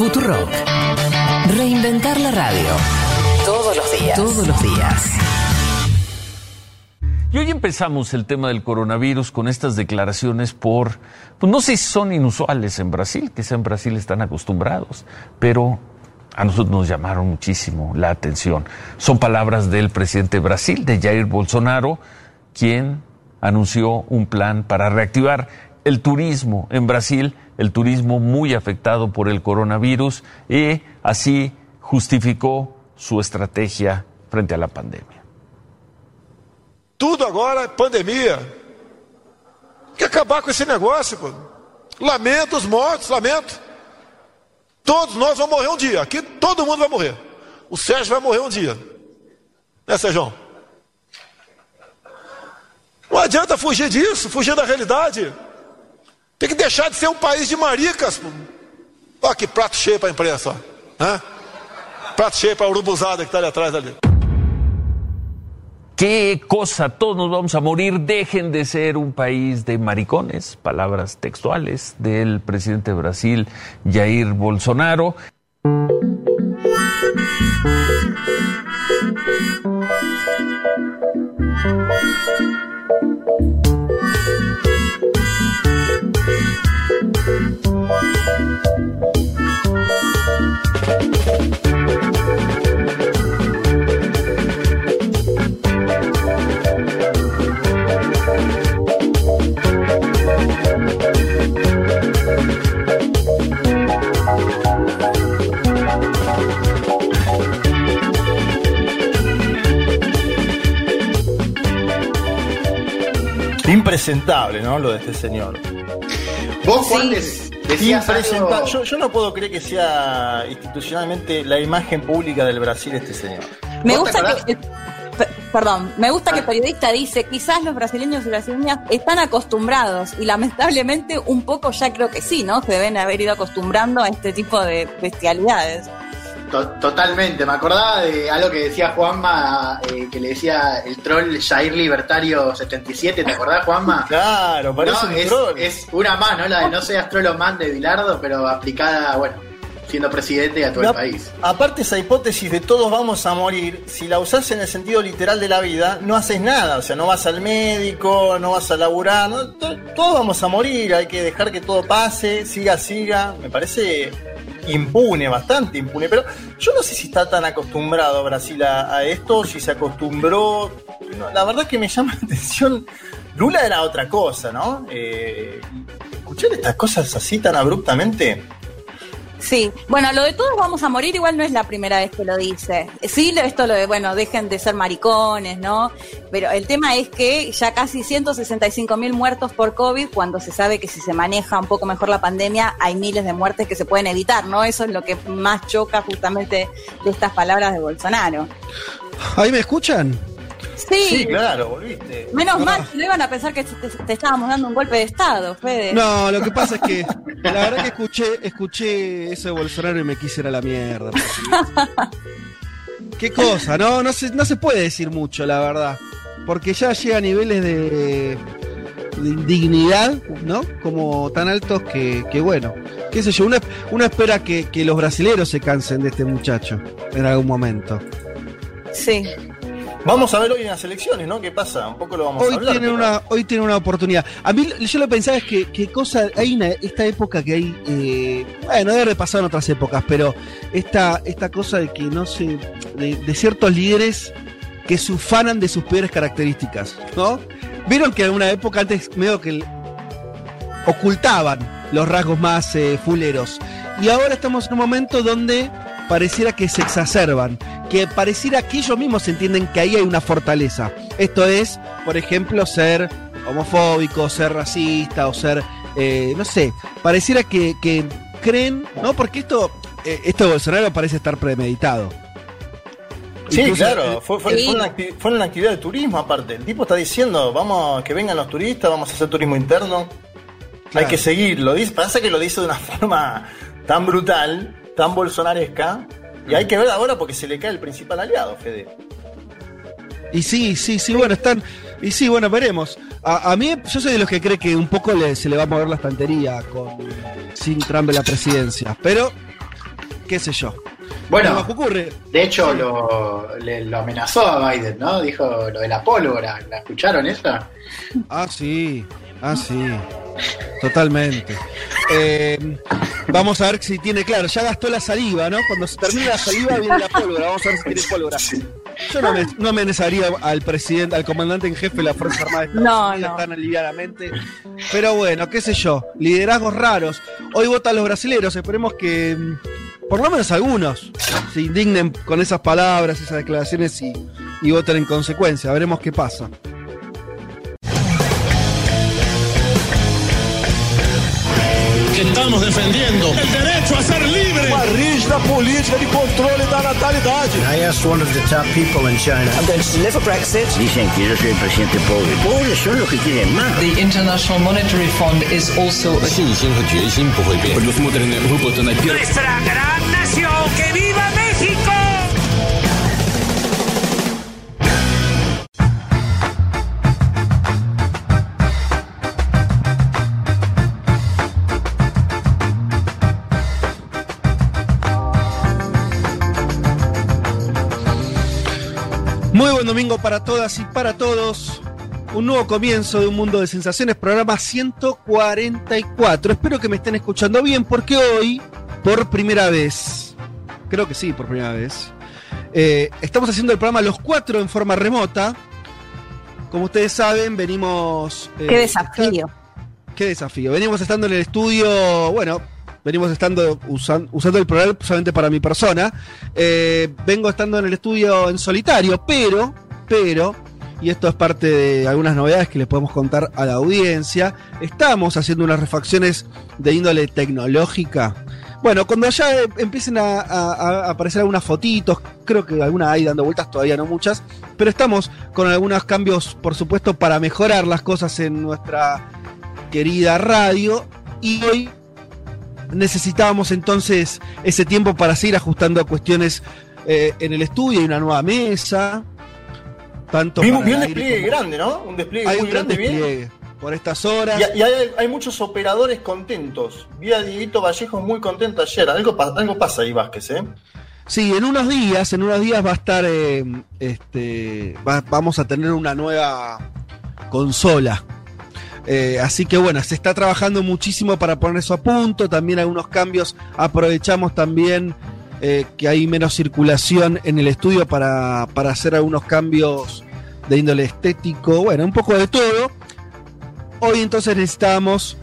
Futurock. Reinventar la radio. Todos los días. Todos los días. Y hoy empezamos el tema del coronavirus con estas declaraciones por, pues no sé si son inusuales en Brasil, quizá en Brasil están acostumbrados, pero a nosotros nos llamaron muchísimo la atención. Son palabras del presidente de Brasil, de Jair Bolsonaro, quien anunció un plan para reactivar el turismo en Brasil, el turismo muy afectado por el coronavirus, y así justificó su estrategia frente a la pandemia. Tudo agora é pandemia. Quer acabar com esse negócio, pô. Lamento os mortos, lamento. Todos nós vamos morrer um dia. Aqui todo mundo vai morrer. O Sérgio vai morrer um dia. Né, Sérgio? Não adianta fugir disso, fugir da realidade. Tem que deixar de ser um país de maricas. Olha que prato cheio para a imprensa. Ó. Hã? Prato cheio para a urubuzada que está ali atrás ali. ¿Qué cosa? Todos nos vamos a morir. Dejen de ser un país de maricones. Palabras textuales del presidente de Brasil, Jair Bolsonaro. Impresentable, ¿no? Lo de este señor. Vos, Juan, decías algo- Yo, yo no puedo creer que sea institucionalmente la imagen pública del Brasil este señor. Me ¿Vos te gusta que. pe- Perdón, me gusta que el periodista dice, quizás los brasileños y brasileñas están acostumbrados, y lamentablemente un poco ya creo que sí, ¿no? Se deben haber ido acostumbrando a este tipo de bestialidades. To- Totalmente, me acordaba de algo que decía Juanma, eh, que le decía el troll Jair Libertario 77, ¿te acordás Juanma? Claro, parece No, un es, troll. es una más, ¿no? La de no seas trolloman de Bilardo, pero aplicada, bueno, siendo presidente a todo La- el país. Aparte esa hipótesis de todos vamos a morir, si la usás en el sentido literal de la vida, no haces nada, o sea, no vas al médico, no vas a laburar, no, to- todos vamos a morir, hay que dejar que todo pase, siga, siga, me parece impune, bastante impune, pero yo no sé si está tan acostumbrado Brasil a, a esto, si se acostumbró, No, la verdad que me llama la atención, Lula era otra cosa, ¿no? Eh, escuchar estas cosas así tan abruptamente, Sí, bueno, lo de todos vamos a morir igual no es la primera vez que lo dice. Sí, esto lo de, bueno, dejen de ser maricones, ¿no? Pero el tema es que ya casi 165 mil muertos por COVID, cuando se sabe que si se maneja un poco mejor la pandemia, hay miles de muertes que se pueden evitar, ¿no? Eso es lo que más choca justamente de estas palabras de Bolsonaro. ¿Ahí me escuchan? Sí, sí, claro, volviste. menos mal, no iban a pensar que te, te estábamos dando un golpe de Estado, Fede. No, lo que pasa es que la verdad que escuché, escuché eso de Bolsonaro y me quise ir a la mierda. Qué cosa, no, no se, no se puede decir mucho, la verdad. Porque ya llega a niveles de, de indignidad, ¿no? Como tan altos que, que bueno, qué sé yo, uno, uno espera que, que los brasileros se cansen de este muchacho en algún momento. Sí. Vamos a ver hoy en las elecciones, ¿no? ¿Qué pasa? Un poco lo vamos a hablar. tiene, pero- una, hoy tiene una oportunidad. A mí yo lo pensaba es que, que cosa, hay una, esta época que hay, eh, bueno, debe repasar en otras épocas, pero esta, esta cosa de que no sé, de, de ciertos líderes que se ufanan de sus peores características, ¿no? Vieron que en una época antes medio que ocultaban los rasgos más eh, fuleros. Y ahora estamos en un momento donde pareciera que se exacerban, que pareciera que ellos mismos entienden que ahí hay una fortaleza. Esto es, por ejemplo, ser homofóbico, ser racista o ser, eh, no sé, pareciera que, que creen, ¿no? Porque esto, eh, esto de Bolsonaro parece estar premeditado. Sí, Incluso, claro, eh, fue, fue- Sí. fue una acti- fue una actividad de turismo aparte. El tipo está diciendo, vamos, que vengan los turistas, vamos a hacer turismo interno. Claro. Hay que seguirlo. Dice, pasa que lo dice de una forma tan brutal, tan bolsonaresca, y hay que ver ahora porque se le cae el principal aliado, Fede. Y sí, sí, sí, bueno, están. Y sí, bueno, veremos. A, a mí, yo soy de los que cree que un poco le- se le va a mover la estantería con sin Trump en la presidencia. Pero qué sé yo. Bueno, que ocurre. de hecho lo, le- lo amenazó a Biden, ¿no? Dijo lo de la pólvora. ¿La escucharon esa? Ah, sí. Ah, sí. Totalmente. Eh, vamos a ver si tiene claro. Ya gastó la saliva, ¿no? Cuando se termina la saliva viene la pólvora. Vamos a ver si tiene pólvora. Yo no, me, no al presidente, al comandante en jefe de la Fuerza Armada de Estados No, Unidos no. tan aliviadamente. Pero bueno, qué sé yo. Liderazgos raros. Hoy votan los brasileños. Esperemos que mm, por lo menos algunos se indignen con esas palabras, esas declaraciones y, y voten en consecuencia. Veremos qué pasa. que estamos defendiendo el derecho a ser libre. Uma rígida política de controle da natalidade. I asked one of the top people in China. Dicen que yo soy el presidente pobre. Pobres son los que quieren más. The International Monetary Fund is also a 信心和决心不会变。Предусмотрены выплаты на первый. nuestra gran nación. ¡Que viva México! Muy buen domingo para todas y para todos. Un nuevo comienzo de un mundo de sensaciones, programa 144. Espero que me estén escuchando bien porque hoy, por primera vez, creo que sí, por primera vez, eh, estamos haciendo el programa los cuatro en forma remota. Como ustedes saben, venimos... eh, Qué desafío. Qué desafío. Venimos estando en el estudio, bueno, venimos estando usan- usando el programa solamente para mi persona. Eh, vengo estando en el estudio en solitario, pero, pero, y esto es parte de algunas novedades que les podemos contar a la audiencia, estamos haciendo unas refacciones de índole tecnológica. Bueno, cuando ya eh, empiecen a, aparecer algunas fotitos, creo que algunas hay dando vueltas, todavía no muchas, pero estamos con algunos cambios, por supuesto, para mejorar las cosas en nuestra querida radio. Y hoy necesitábamos entonces ese tiempo para seguir ajustando cuestiones eh, en el estudio y una nueva mesa. Tanto vi un despliegue como- grande, ¿no? Un despliegue Hay muy un gran grande, bien. por estas horas. Y, y hay, hay muchos operadores contentos. Vi a Dieguito Vallejo muy contento ayer. Algo, algo pasa ahí, Vázquez, ¿eh? Sí, en unos días, en unos días va a estar, eh, este, va- vamos a tener una nueva consola. Eh, así que bueno, se está trabajando muchísimo para poner eso a punto. También algunos cambios. Aprovechamos también eh, que hay menos circulación en el estudio para, para hacer algunos cambios de índole estético. Bueno, un poco de todo. Hoy entonces necesitamos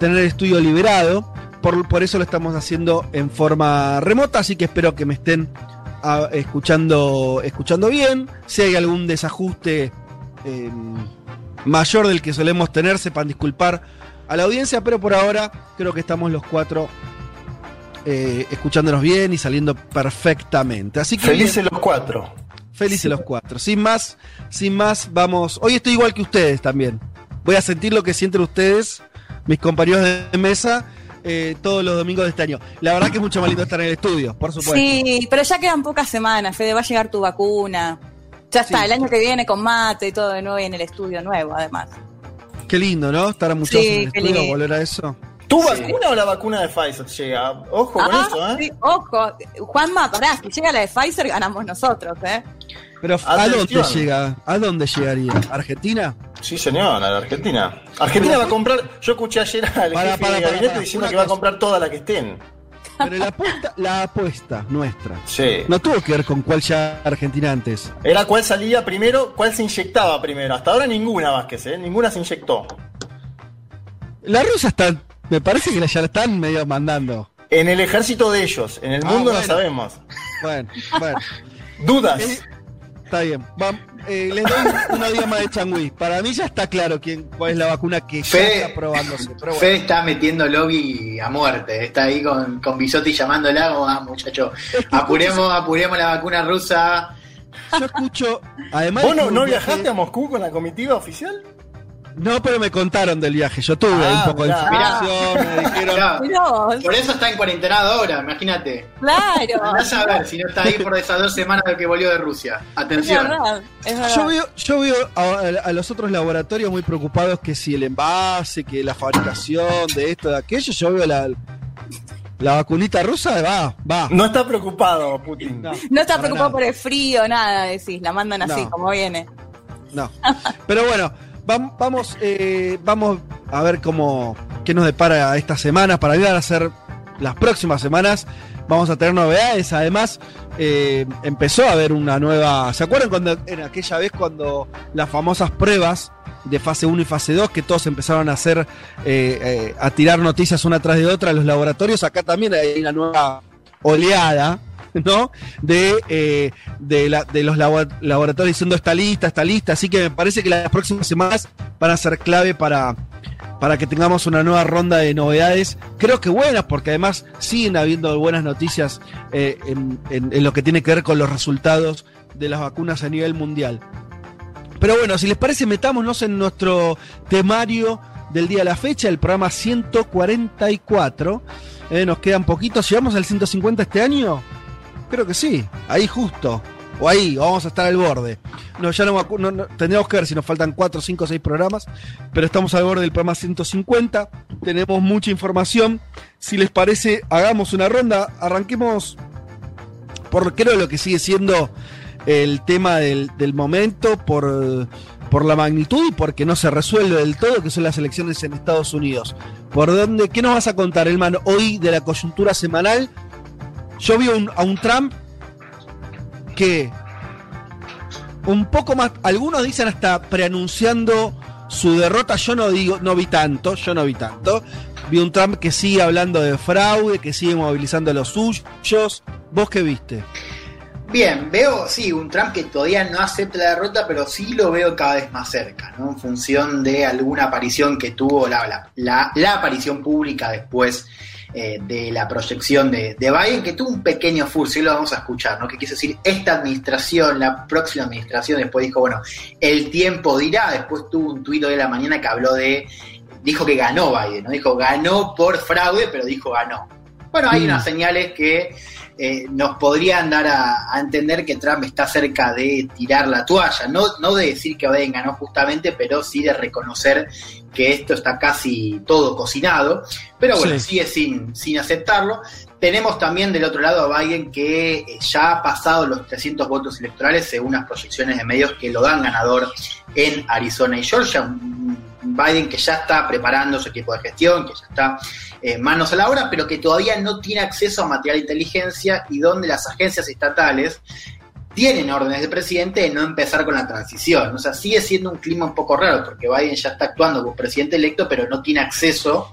tener el estudio liberado. Por, por eso lo estamos haciendo en forma remota. Así que espero que me estén ah, escuchando, escuchando bien. Si hay algún desajuste. eh, mayor del que solemos tener, sepan disculpar a la audiencia, pero por ahora creo que estamos los cuatro eh, escuchándonos bien y saliendo perfectamente. Así que Felices los cuatro. felices los cuatro. Sin más, sin más, vamos. Hoy estoy igual que ustedes también. Voy a sentir lo que sienten ustedes, mis compañeros de mesa, eh, todos los domingos de este año. La verdad que es mucho más lindo estar en el estudio, por supuesto. Sí, pero ya quedan pocas semanas, Fede, va a llegar tu vacuna. Ya está, Sí. el año que viene con mate y todo de nuevo y en el estudio nuevo, además. Qué lindo, ¿no? Estar muchos Sí, en el qué estudio, lindo. volver a eso. ¿Tu vacuna o la vacuna de Pfizer llega? Ojo con Ah, eso, ¿eh? sí, ojo, Juanma, pará, si llega la de Pfizer ganamos nosotros, ¿eh? Pero ¿a Atención. dónde llega? ¿A dónde llegaría? ¿Argentina? Sí, señor, a la Argentina. Argentina va a comprar. Yo escuché ayer al Para, jefe para, de para, gabinete para. diciendo que va a comprar toda la que estén. Pero la apuesta, la apuesta nuestra Sí. no tuvo que ver con cuál ya Argentina antes. Era cuál salía primero, cuál se inyectaba primero. Hasta ahora ninguna Vázquez, ¿eh? Ninguna se inyectó. La rusa está, me parece que la ya la están medio mandando. En el ejército de ellos, en el Ah, mundo no sabemos. Bueno, bueno. Dudas. Está bien. Va- eh, les doy una día más de changüí. Para mí ya está claro quién, cuál es la vacuna que ya Fe- está probándose. Pero bueno. Fede está metiendo lobby a muerte. Está ahí con, con Bisotti llamándola. Ah, muchacho, apuremos, apuremos la vacuna rusa. Yo escucho. Además. ¿Vos no, viajaste a Moscú con la comitiva oficial? No, pero me contaron del viaje. Yo tuve Ah, un poco de información. Me dijeron. Mirá, por eso está en cuarentena ahora, imagínate. claro. Andás a ver si no está ahí por esas dos semanas de que volvió de Rusia. Es Atención. verdad, es verdad. Yo veo, yo veo a, a los otros laboratorios muy preocupados que si el envase, que la fabricación de esto, de aquello, yo veo la, la vacunita rusa va, va. No está preocupado Putin. No, No está preocupado nada. por el frío, nada, decís, la mandan así, No. como viene. No. Pero bueno, vam- vamos, eh, vamos a ver cómo qué nos depara esta semana para ayudar a hacer las próximas semanas. Vamos a tener novedades. Además, eh, empezó a haber una nueva. ¿Se acuerdan cuando en aquella vez cuando las famosas pruebas de fase 1 y fase 2, que todos empezaron a hacer, eh, eh, a tirar noticias una tras de otra en los laboratorios? Acá también hay una nueva oleada. ¿no? De, eh, de, la- de los labo- laboratorios diciendo está lista, está lista. Así que me parece que las próximas semanas van a ser clave para, para que tengamos una nueva ronda de novedades. Creo que buenas, porque además siguen habiendo buenas noticias eh, en lo que tiene que ver con los resultados de las vacunas a nivel mundial. Pero bueno, si les parece, metámonos en nuestro temario del día de la fecha, el programa 144. Eh, nos quedan poquitos. ¿Llegamos al 150 este año? Creo que sí, ahí justo. O ahí, vamos a estar al borde. No, ya no, no, tendríamos que ver si nos faltan 4, 5, 6 programas. Pero estamos al borde del programa 150. Tenemos mucha información. Si les parece, hagamos una ronda. Arranquemos por creo lo que sigue siendo el tema del, del momento, por, por la magnitud y porque no se resuelve del todo, que son las elecciones en Estados Unidos. ¿Por dónde? ¿Qué nos vas a contar, Elman, hoy de la coyuntura semanal? Yo vi un- a un Trump que un poco más, algunos dicen hasta preanunciando su derrota, yo no digo, no vi tanto, yo no vi tanto. Vi un Trump que sigue hablando de fraude, que sigue movilizando a los suyos. ¿Vos qué viste? Bien, veo, sí, un Trump que todavía no acepta la derrota, pero sí lo veo cada vez más cerca, ¿no? En función de alguna aparición que tuvo, la, la, la, la aparición pública después eh, de la proyección de, de Biden, que tuvo un pequeño furcio, y lo vamos a escuchar, ¿no? Que quiso decir, esta administración, la próxima administración, después dijo, bueno, el tiempo dirá, después tuvo un tuit de la mañana que habló de, dijo que ganó Biden, ¿no? Dijo, ganó por fraude, pero dijo ganó. Bueno, hay Mm. unas señales que eh, nos podrían dar a, a entender que Trump está cerca de tirar la toalla, no, no de decir que Biden ganó justamente, pero sí de reconocer que esto está casi todo cocinado, pero bueno, Sí. sigue sin, sin aceptarlo. Tenemos también del otro lado a Biden que eh, ya ha pasado los 300 votos electorales según las proyecciones de medios que lo dan ganador en Arizona y Georgia. Biden que ya está preparando su equipo de gestión, que ya está eh, manos a la obra, pero que todavía no tiene acceso a material de inteligencia y donde las agencias estatales tienen órdenes del presidente de no empezar con la transición. O sea, sigue siendo un clima un poco raro, porque Biden ya está actuando como presidente electo, pero no tiene acceso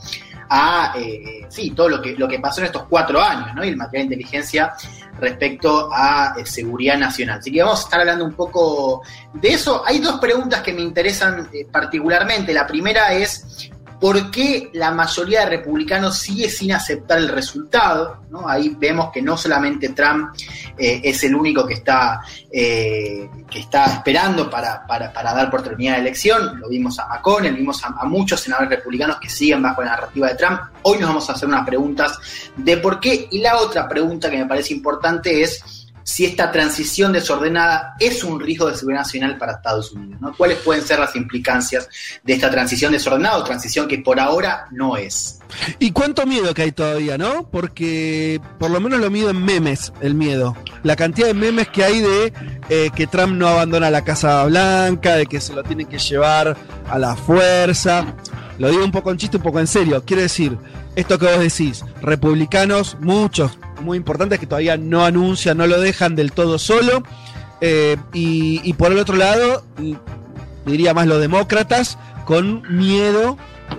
a eh, sí, todo lo que, lo que pasó en estos cuatro años, ¿no? Y el material de inteligencia respecto a eh, seguridad nacional. Así que vamos a estar hablando un poco de eso. Hay dos preguntas que me interesan eh, particularmente. La primera es por qué la mayoría de republicanos sigue sin aceptar el resultado. Ahí vemos que no solamente Trump eh, es el único que está, eh, que está esperando para, para, para, dar por terminada la elección. Lo vimos a McConnell, vimos a, muchos senadores republicanos que siguen bajo la narrativa de Trump. Hoy nos vamos a hacer unas preguntas de por qué. Y la otra pregunta que me parece importante es si esta transición desordenada es un riesgo de seguridad nacional para Estados Unidos. ¿no? ¿Cuáles pueden ser las implicancias de esta transición desordenada o transición que por ahora no es? Y cuánto miedo que hay todavía, ¿no? Porque por lo menos lo mido en memes, el miedo. La cantidad de memes que hay de eh, que Trump no abandona la Casa Blanca, de que se lo tienen que llevar a la fuerza. Lo digo un poco en chiste, un poco en serio. Quiere decir, esto que vos decís, republicanos, muchos, muy importantes, que todavía no anuncian, no lo dejan del todo solo. Eh, y, por el otro lado, diría más los demócratas, con miedo,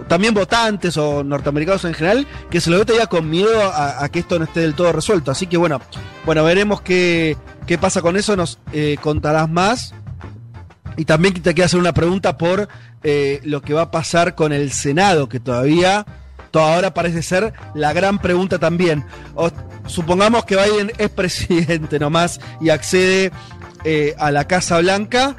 también votantes o norteamericanos en general, que se lo ve todavía con miedo a, a, que esto no esté del todo resuelto. Así que bueno, bueno, veremos qué, qué pasa con eso, nos eh, contarás más. Y también te quiero hacer una pregunta por eh, lo que va a pasar con el Senado, que todavía, toda ahora parece ser la gran pregunta también. Supongamos que Biden es presidente nomás y accede eh, a la Casa Blanca.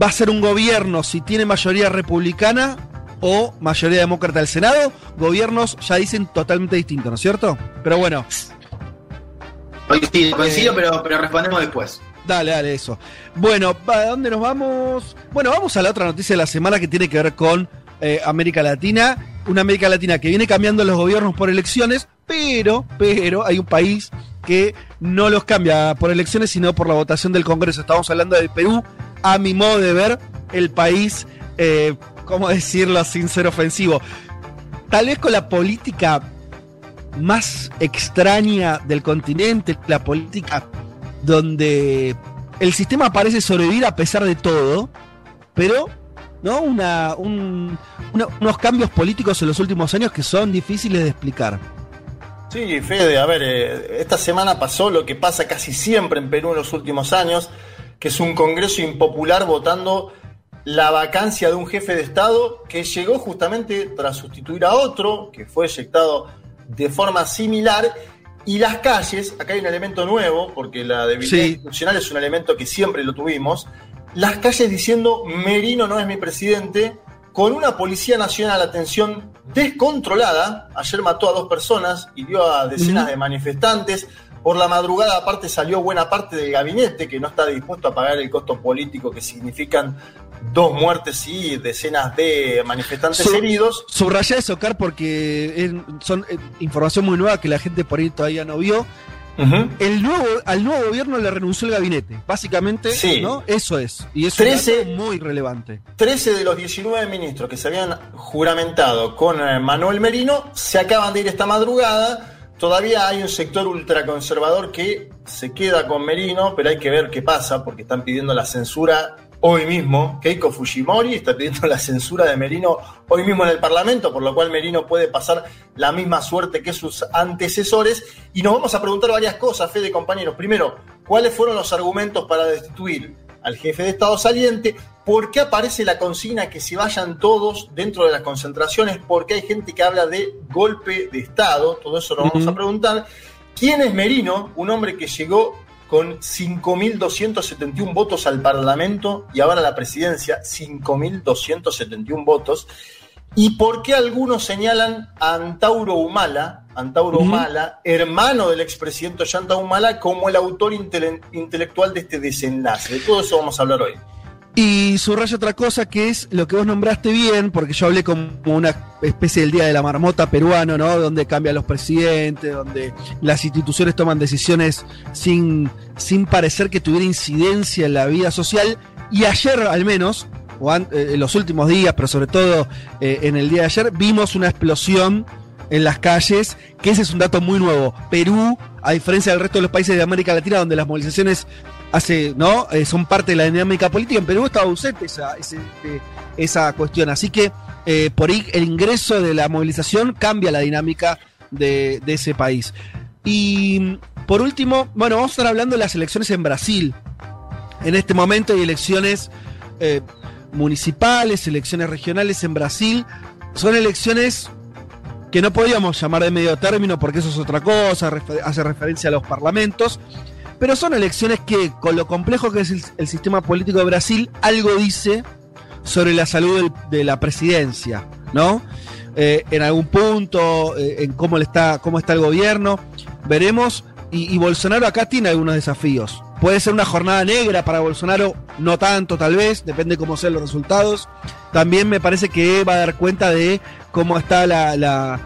¿Va a ser un gobierno si tiene mayoría republicana o mayoría demócrata del Senado? Gobiernos ya dicen totalmente distintos, ¿no es cierto? Pero bueno. Coincido, coincido pero, pero respondemos después. Dale, dale, eso. Bueno, ¿a dónde nos vamos? Bueno, vamos a la otra noticia de la semana que tiene que ver con eh, América Latina. Una América Latina que viene cambiando los gobiernos por elecciones, pero, pero hay un país que no los cambia por elecciones, sino por la votación del Congreso. Estamos hablando del Perú, a mi modo de ver, el país, eh, ¿cómo decirlo sin ser ofensivo? Tal vez con la política más extraña del continente, la política donde el sistema parece sobrevivir a pesar de todo, pero ¿no? Una, un- una- unos cambios políticos en los últimos años que son difíciles de explicar. Sí, Fede, a ver, eh, esta semana pasó lo que pasa casi siempre en Perú en los últimos años, que es un Congreso impopular votando la vacancia de un jefe de Estado que llegó justamente tras sustituir a otro, que fue eyectado de forma similar, y las calles, acá hay un elemento nuevo, porque la debilidad Sí. institucional es un elemento que siempre lo tuvimos, las calles diciendo Merino no es mi presidente, con una Policía Nacional, atención, descontrolada. Ayer mató a dos personas y dio a decenas de manifestantes. Por la madrugada, aparte, salió buena parte del gabinete que no está dispuesto a pagar el costo político que significan dos muertes y decenas de manifestantes heridos. Subrayé eso, Car, porque es- son eh, información muy nueva que la gente por ahí todavía no vio. El nuevo, al nuevo gobierno le renunció el gabinete. Básicamente, Sí. ¿no? Eso es. Y es Trece- un dato muy relevante. 13 de los 19 ministros que se habían juramentado con eh, Manuel Merino se acaban de ir esta madrugada. Todavía hay un sector ultraconservador que se queda con Merino, pero hay que ver qué pasa porque están pidiendo la censura hoy mismo. Keiko Fujimori está pidiendo la censura de Merino hoy mismo en el Parlamento, por lo cual Merino puede pasar la misma suerte que sus antecesores. Y nos vamos a preguntar varias cosas, Fede, compañeros. Primero, ¿cuáles fueron los argumentos para destituir al jefe de Estado saliente? ¿Por qué aparece la consigna que se vayan todos dentro de las concentraciones? ¿Por qué hay gente que habla de golpe de Estado? Todo eso lo vamos a preguntar. ¿Quién es Merino? Un hombre que llegó con 5.271 votos al Parlamento y ahora a la presidencia, 5.271 votos. ¿Y por qué algunos señalan a Antauro Humala, Antauro Ujú. Humala, hermano del expresidente Ollanta Humala, como el autor intele- intelectual de este desenlace? De todo eso vamos a hablar hoy. Y subrayo otra cosa que es lo que vos nombraste bien, porque yo hablé como una especie del día de la marmota peruano, ¿no? Donde cambian los presidentes, donde las instituciones toman decisiones sin, sin parecer que tuviera incidencia en la vida social. Y ayer, al menos, o eh, en los últimos días, pero sobre todo eh, en el día de ayer, vimos una explosión en las calles, que ese es un dato muy nuevo. Perú, a diferencia del resto de los países de América Latina, donde las movilizaciones hace, ¿no? Eh, son parte de la dinámica política. En Perú estaba ausente esa, ese- eh, esa cuestión. Así que eh, por ahí el ingreso de la movilización cambia la dinámica de, ese país. Y por último, bueno, vamos a estar hablando de las elecciones en Brasil. En este momento hay elecciones eh, municipales, elecciones regionales en Brasil. Son elecciones que no podríamos llamar de medio término porque eso es otra cosa, hace referencia a los parlamentos, pero son elecciones que, con lo complejo que es el, sistema político de Brasil, algo dice sobre la salud de la presidencia, ¿no? Eh, en algún punto, eh, en cómo, está, cómo está el gobierno, veremos, y, Bolsonaro acá tiene algunos desafíos. Puede ser una jornada negra para Bolsonaro, no tanto tal vez, depende cómo sean los resultados. También me parece que va a dar cuenta de cómo está la,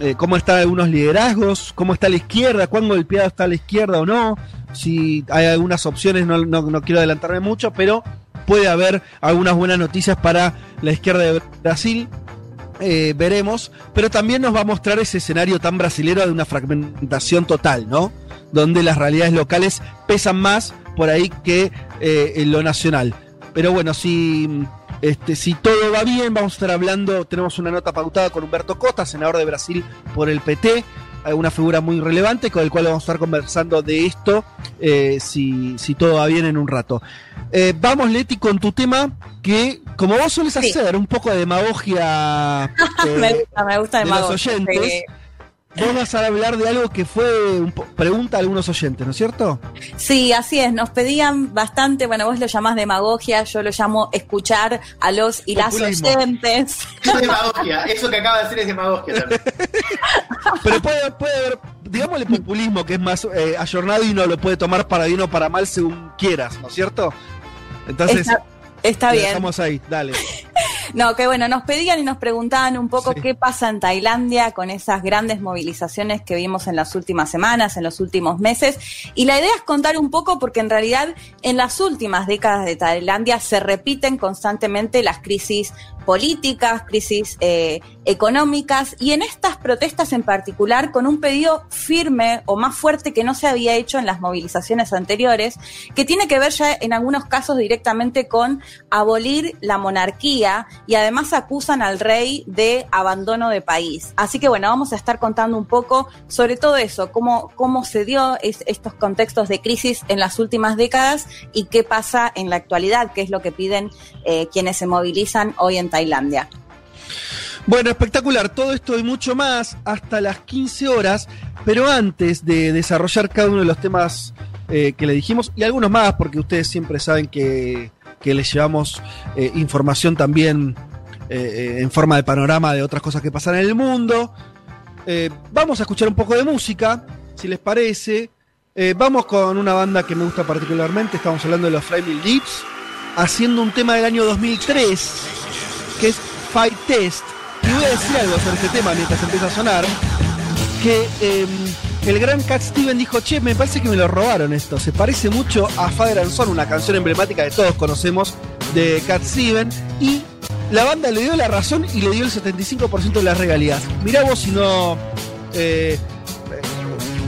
eh, cómo están algunos liderazgos, cómo está la izquierda, cuán golpeada está la izquierda o no. Si hay algunas opciones, no, no- no quiero adelantarme mucho, pero puede haber algunas buenas noticias para la izquierda de Brasil. Eh, veremos, pero también nos va a mostrar ese escenario tan brasilero de una fragmentación total, ¿no? Donde las realidades locales pesan más por ahí que eh, lo nacional. Pero bueno, si, este, si todo va bien, vamos a estar hablando, tenemos una nota pautada con Humberto Costa, senador de Brasil por el PT, eh, una figura muy relevante con el cual vamos a estar conversando de esto, eh, si, si todo va bien en un rato. Eh, vamos, Leti, con tu tema, que como vos sueles Sí. hacer, un poco de demagogia eh, me gusta, me gusta de los oyentes. Vos vas a hablar de algo que fue un pregunta a algunos oyentes, ¿no es cierto? Sí, así es. Nos pedían bastante, bueno, vos lo llamás demagogia, yo lo llamo escuchar a los y las Populismo. oyentes. Es demagogia, eso que acaba de decir es demagogia también. Pero puede, puede haber, digámosle populismo, que es más eh, ayornado y uno lo puede tomar para bien o para mal según quieras, ¿no es cierto? Entonces, Está, está bien. dejamos ahí, dale. No, que bueno, nos pedían y nos preguntaban un poco qué pasa en Tailandia con esas grandes movilizaciones que vimos en las últimas semanas, en los últimos meses. Y la idea es contar un poco porque en realidad en las últimas décadas de Tailandia se repiten constantemente las crisis políticas, crisis eh, económicas y en estas protestas en particular con un pedido firme o más fuerte que no se había hecho en las movilizaciones anteriores, que tiene que ver ya en algunos casos directamente con abolir la monarquía y además acusan al rey de abandono de país. Así que bueno, vamos a estar contando un poco sobre todo eso, cómo, cómo se dio estos contextos de crisis en las últimas décadas y qué pasa en la actualidad, qué es lo que piden eh, quienes se movilizan hoy en Tailandia. Bueno, espectacular. Todo esto y mucho más hasta las 15 horas. Pero antes de desarrollar cada uno de los temas eh, que le dijimos, y algunos más, porque ustedes siempre saben que, les llevamos eh, información también eh, en forma de panorama de otras cosas que pasan en el mundo. vamos a escuchar un poco de música, si les parece. vamos con una banda que me gusta particularmente. Estamos hablando de los Flaming Lips, haciendo un tema del año 2003, que es Fight Test y voy a decir algo sobre este tema mientras empieza a sonar. Que em, el gran Cat Steven dijo, che, me parece que me lo robaron esto. Se parece mucho a Father and Son, una canción emblemática que todos conocemos de Cat Steven. Y la banda le dio la razón y le dio el 75% de las regalías. Mirá vos si no... Eh,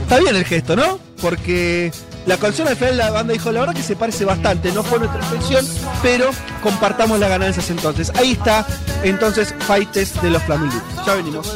está bien el gesto, ¿no? Porque la canción al final la banda dijo, la verdad que se parece bastante, no fue nuestra intención, pero compartamos las ganancias entonces. Ahí está entonces Fightes de los Flamingos. Ya venimos.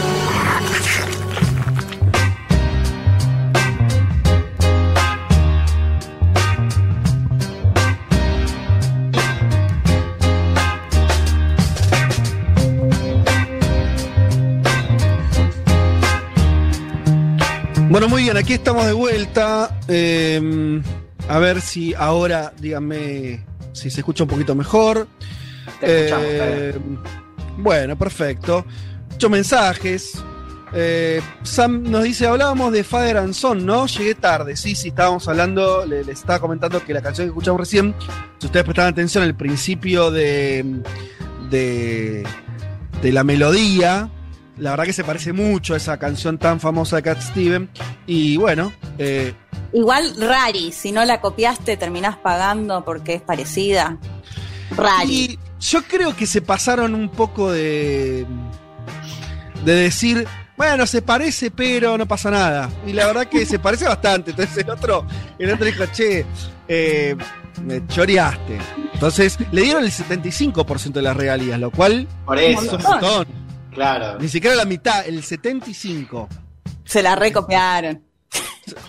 Bueno, muy bien, aquí estamos de vuelta. Em, a ver si ahora, díganme si se escucha un poquito mejor. Em, bueno, perfecto. Muchos mensajes. Eh, Sam nos dice, hablábamos de Father and Son, ¿no? Llegué tarde, sí, sí, estábamos hablando, le, estaba comentando que la canción que escuchamos recién, si ustedes prestaban atención al principio de, de, de la melodía, la verdad que se parece mucho a esa canción tan famosa de Cat Steven. Y bueno. Eh, Igual rari, si no la copiaste terminás pagando porque es parecida. Rari. Y yo creo que se pasaron un poco de. de decir. Bueno, se parece, pero no pasa nada. Y la verdad que se parece bastante. Entonces el otro, el otro dijo, che, eh, me choreaste. Entonces le dieron el 75% de las regalías, lo cual Por eso. es un montón. Claro. Ni siquiera la mitad, el 75. Se la recopiaron.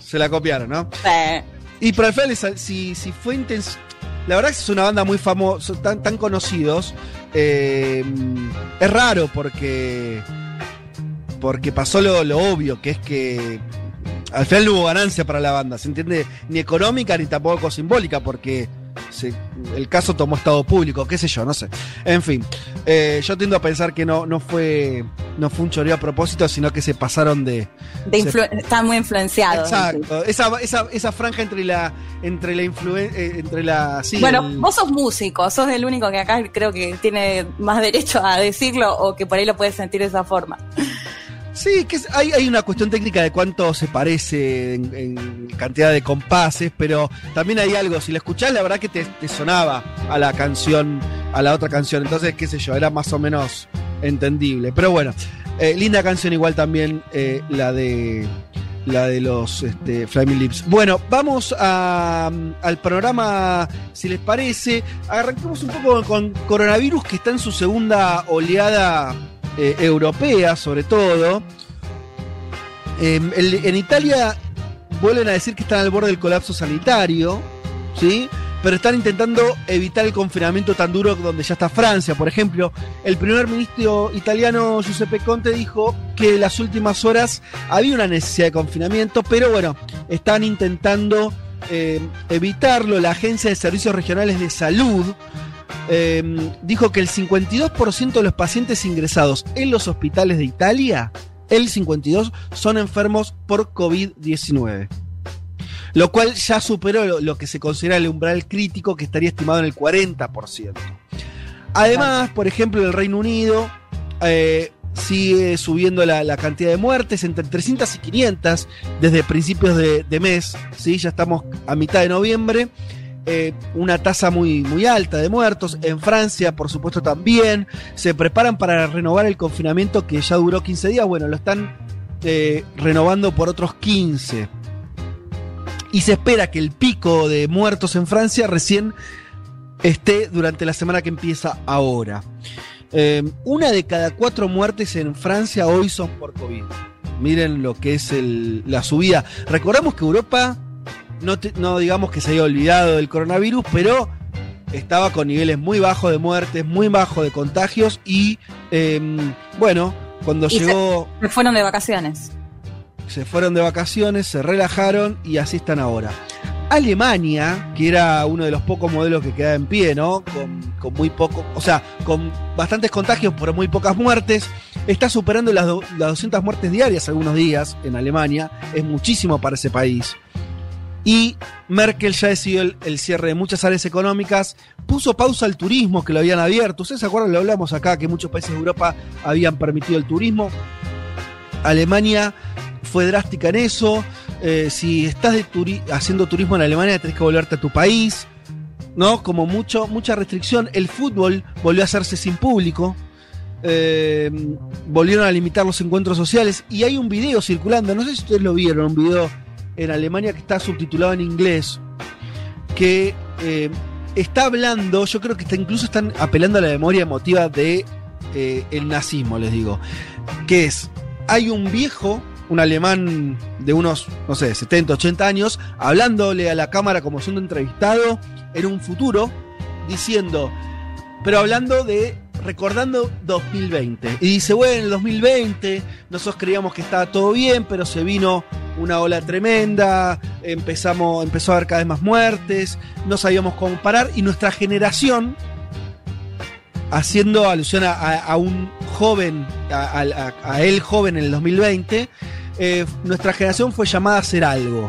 Se, la copiaron, ¿no? Sí. Y para el si, si fue intenso. La verdad es que es una banda muy famosa, tan, tan conocidos. Eh, es raro porque. Porque pasó lo, lo obvio, que es que al final no hubo ganancia para la banda, ¿se entiende? Ni económica ni tampoco simbólica, porque el caso tomó estado público, qué sé yo, no sé. En fin, eh, yo tiendo a pensar que no, no, fue, no fue un choreo a propósito, sino que se pasaron de... están muy influenciados. Exacto, esa, esa, esa, franja entre la... Entre la eh, entre la bueno, vos sos músico, sos el único que acá creo que tiene más derecho a decirlo o que por ahí lo puedes sentir de esa forma. Sí, que hay, hay, una cuestión técnica de cuánto se parece en, cantidad de compases, pero también hay algo, si la escuchás, la verdad que te, sonaba a la canción, a la otra canción, entonces, qué sé yo, era más o menos entendible. Pero bueno, eh, linda canción igual también eh, la de la de los este, Flaming Lips. Bueno, vamos a, al programa, si les parece. Arranquemos un poco con coronavirus, que está en su segunda oleada eh, europea, sobre todo. Em, en Italia vuelven a decir que están al borde del colapso sanitario, ¿sí? Pero están intentando evitar el confinamiento tan duro donde ya está Francia. Por ejemplo, el primer ministro italiano Giuseppe Conte dijo que en las últimas horas había una necesidad de confinamiento, pero bueno, están intentando eh, evitarlo. La Agencia de Servicios Regionales de Salud eh, dijo que el 52% de los pacientes ingresados en los hospitales de Italia, el 52%, son enfermos por COVID-19. Lo cual ya superó lo, lo que se considera el umbral crítico que estaría estimado en el 40%. Además, por ejemplo, en el Reino Unido eh, sigue subiendo la, la cantidad de muertes entre 300 y 500 desde principios de, de mes. ¿sí? Ya estamos a mitad de noviembre. Eh, una tasa muy, muy alta de muertos. En Francia, por supuesto, también. Se preparan para renovar el confinamiento que ya duró 15 días. Bueno, lo están eh, renovando por otros 15. Y se espera que el pico de muertos en Francia recién esté durante la semana que empieza ahora. Eh, una de cada cuatro muertes en Francia hoy son por COVID. Miren lo que es la subida. Recordamos que Europa, no, te- no digamos que se haya olvidado del coronavirus, pero estaba con niveles muy bajos de muertes, muy bajos de contagios y, eh, bueno, cuando Y llegó Se fueron de vacaciones. se fueron de vacaciones, se relajaron y así están ahora. Alemania, que era uno de los pocos modelos que queda en pie, ¿no? Con, con muy poco, o sea, con bastantes contagios, pero muy pocas muertes, está superando las, do- las 200 muertes diarias algunos días en Alemania. Es muchísimo para ese país. Y Merkel ya decidió el, cierre de muchas áreas económicas, puso pausa al turismo que lo habían abierto. ¿Ustedes se acuerdan? Lo hablamos acá, que muchos países de Europa habían permitido el turismo. Alemania fue drástica en eso. Eh, si estás haciendo turismo en Alemania, tenés que volverte a tu país. ¿No? Como mucho, mucha restricción. El fútbol volvió a hacerse sin público. Eh, volvieron a limitar los encuentros sociales. Y hay un video circulando, no sé si ustedes lo vieron, un video en Alemania que está subtitulado en inglés. Que eh, está hablando, yo creo que está, incluso están apelando a la memoria emotiva de eh, nazismo, les digo. Que es, hay un viejo, un alemán de unos, no sé, 70, 80 años, hablándole a la cámara como siendo entrevistado en un futuro, diciendo, pero hablando de, recordando 2020. Y dice, bueno, en el 2020 nosotros creíamos que estaba todo bien, pero se vino una ola tremenda, empezamos, empezó a haber cada vez más muertes, no sabíamos cómo parar, y nuestra generación, haciendo alusión a, un joven, a, él joven en el 2020, eh, nuestra generación fue llamada a hacer algo.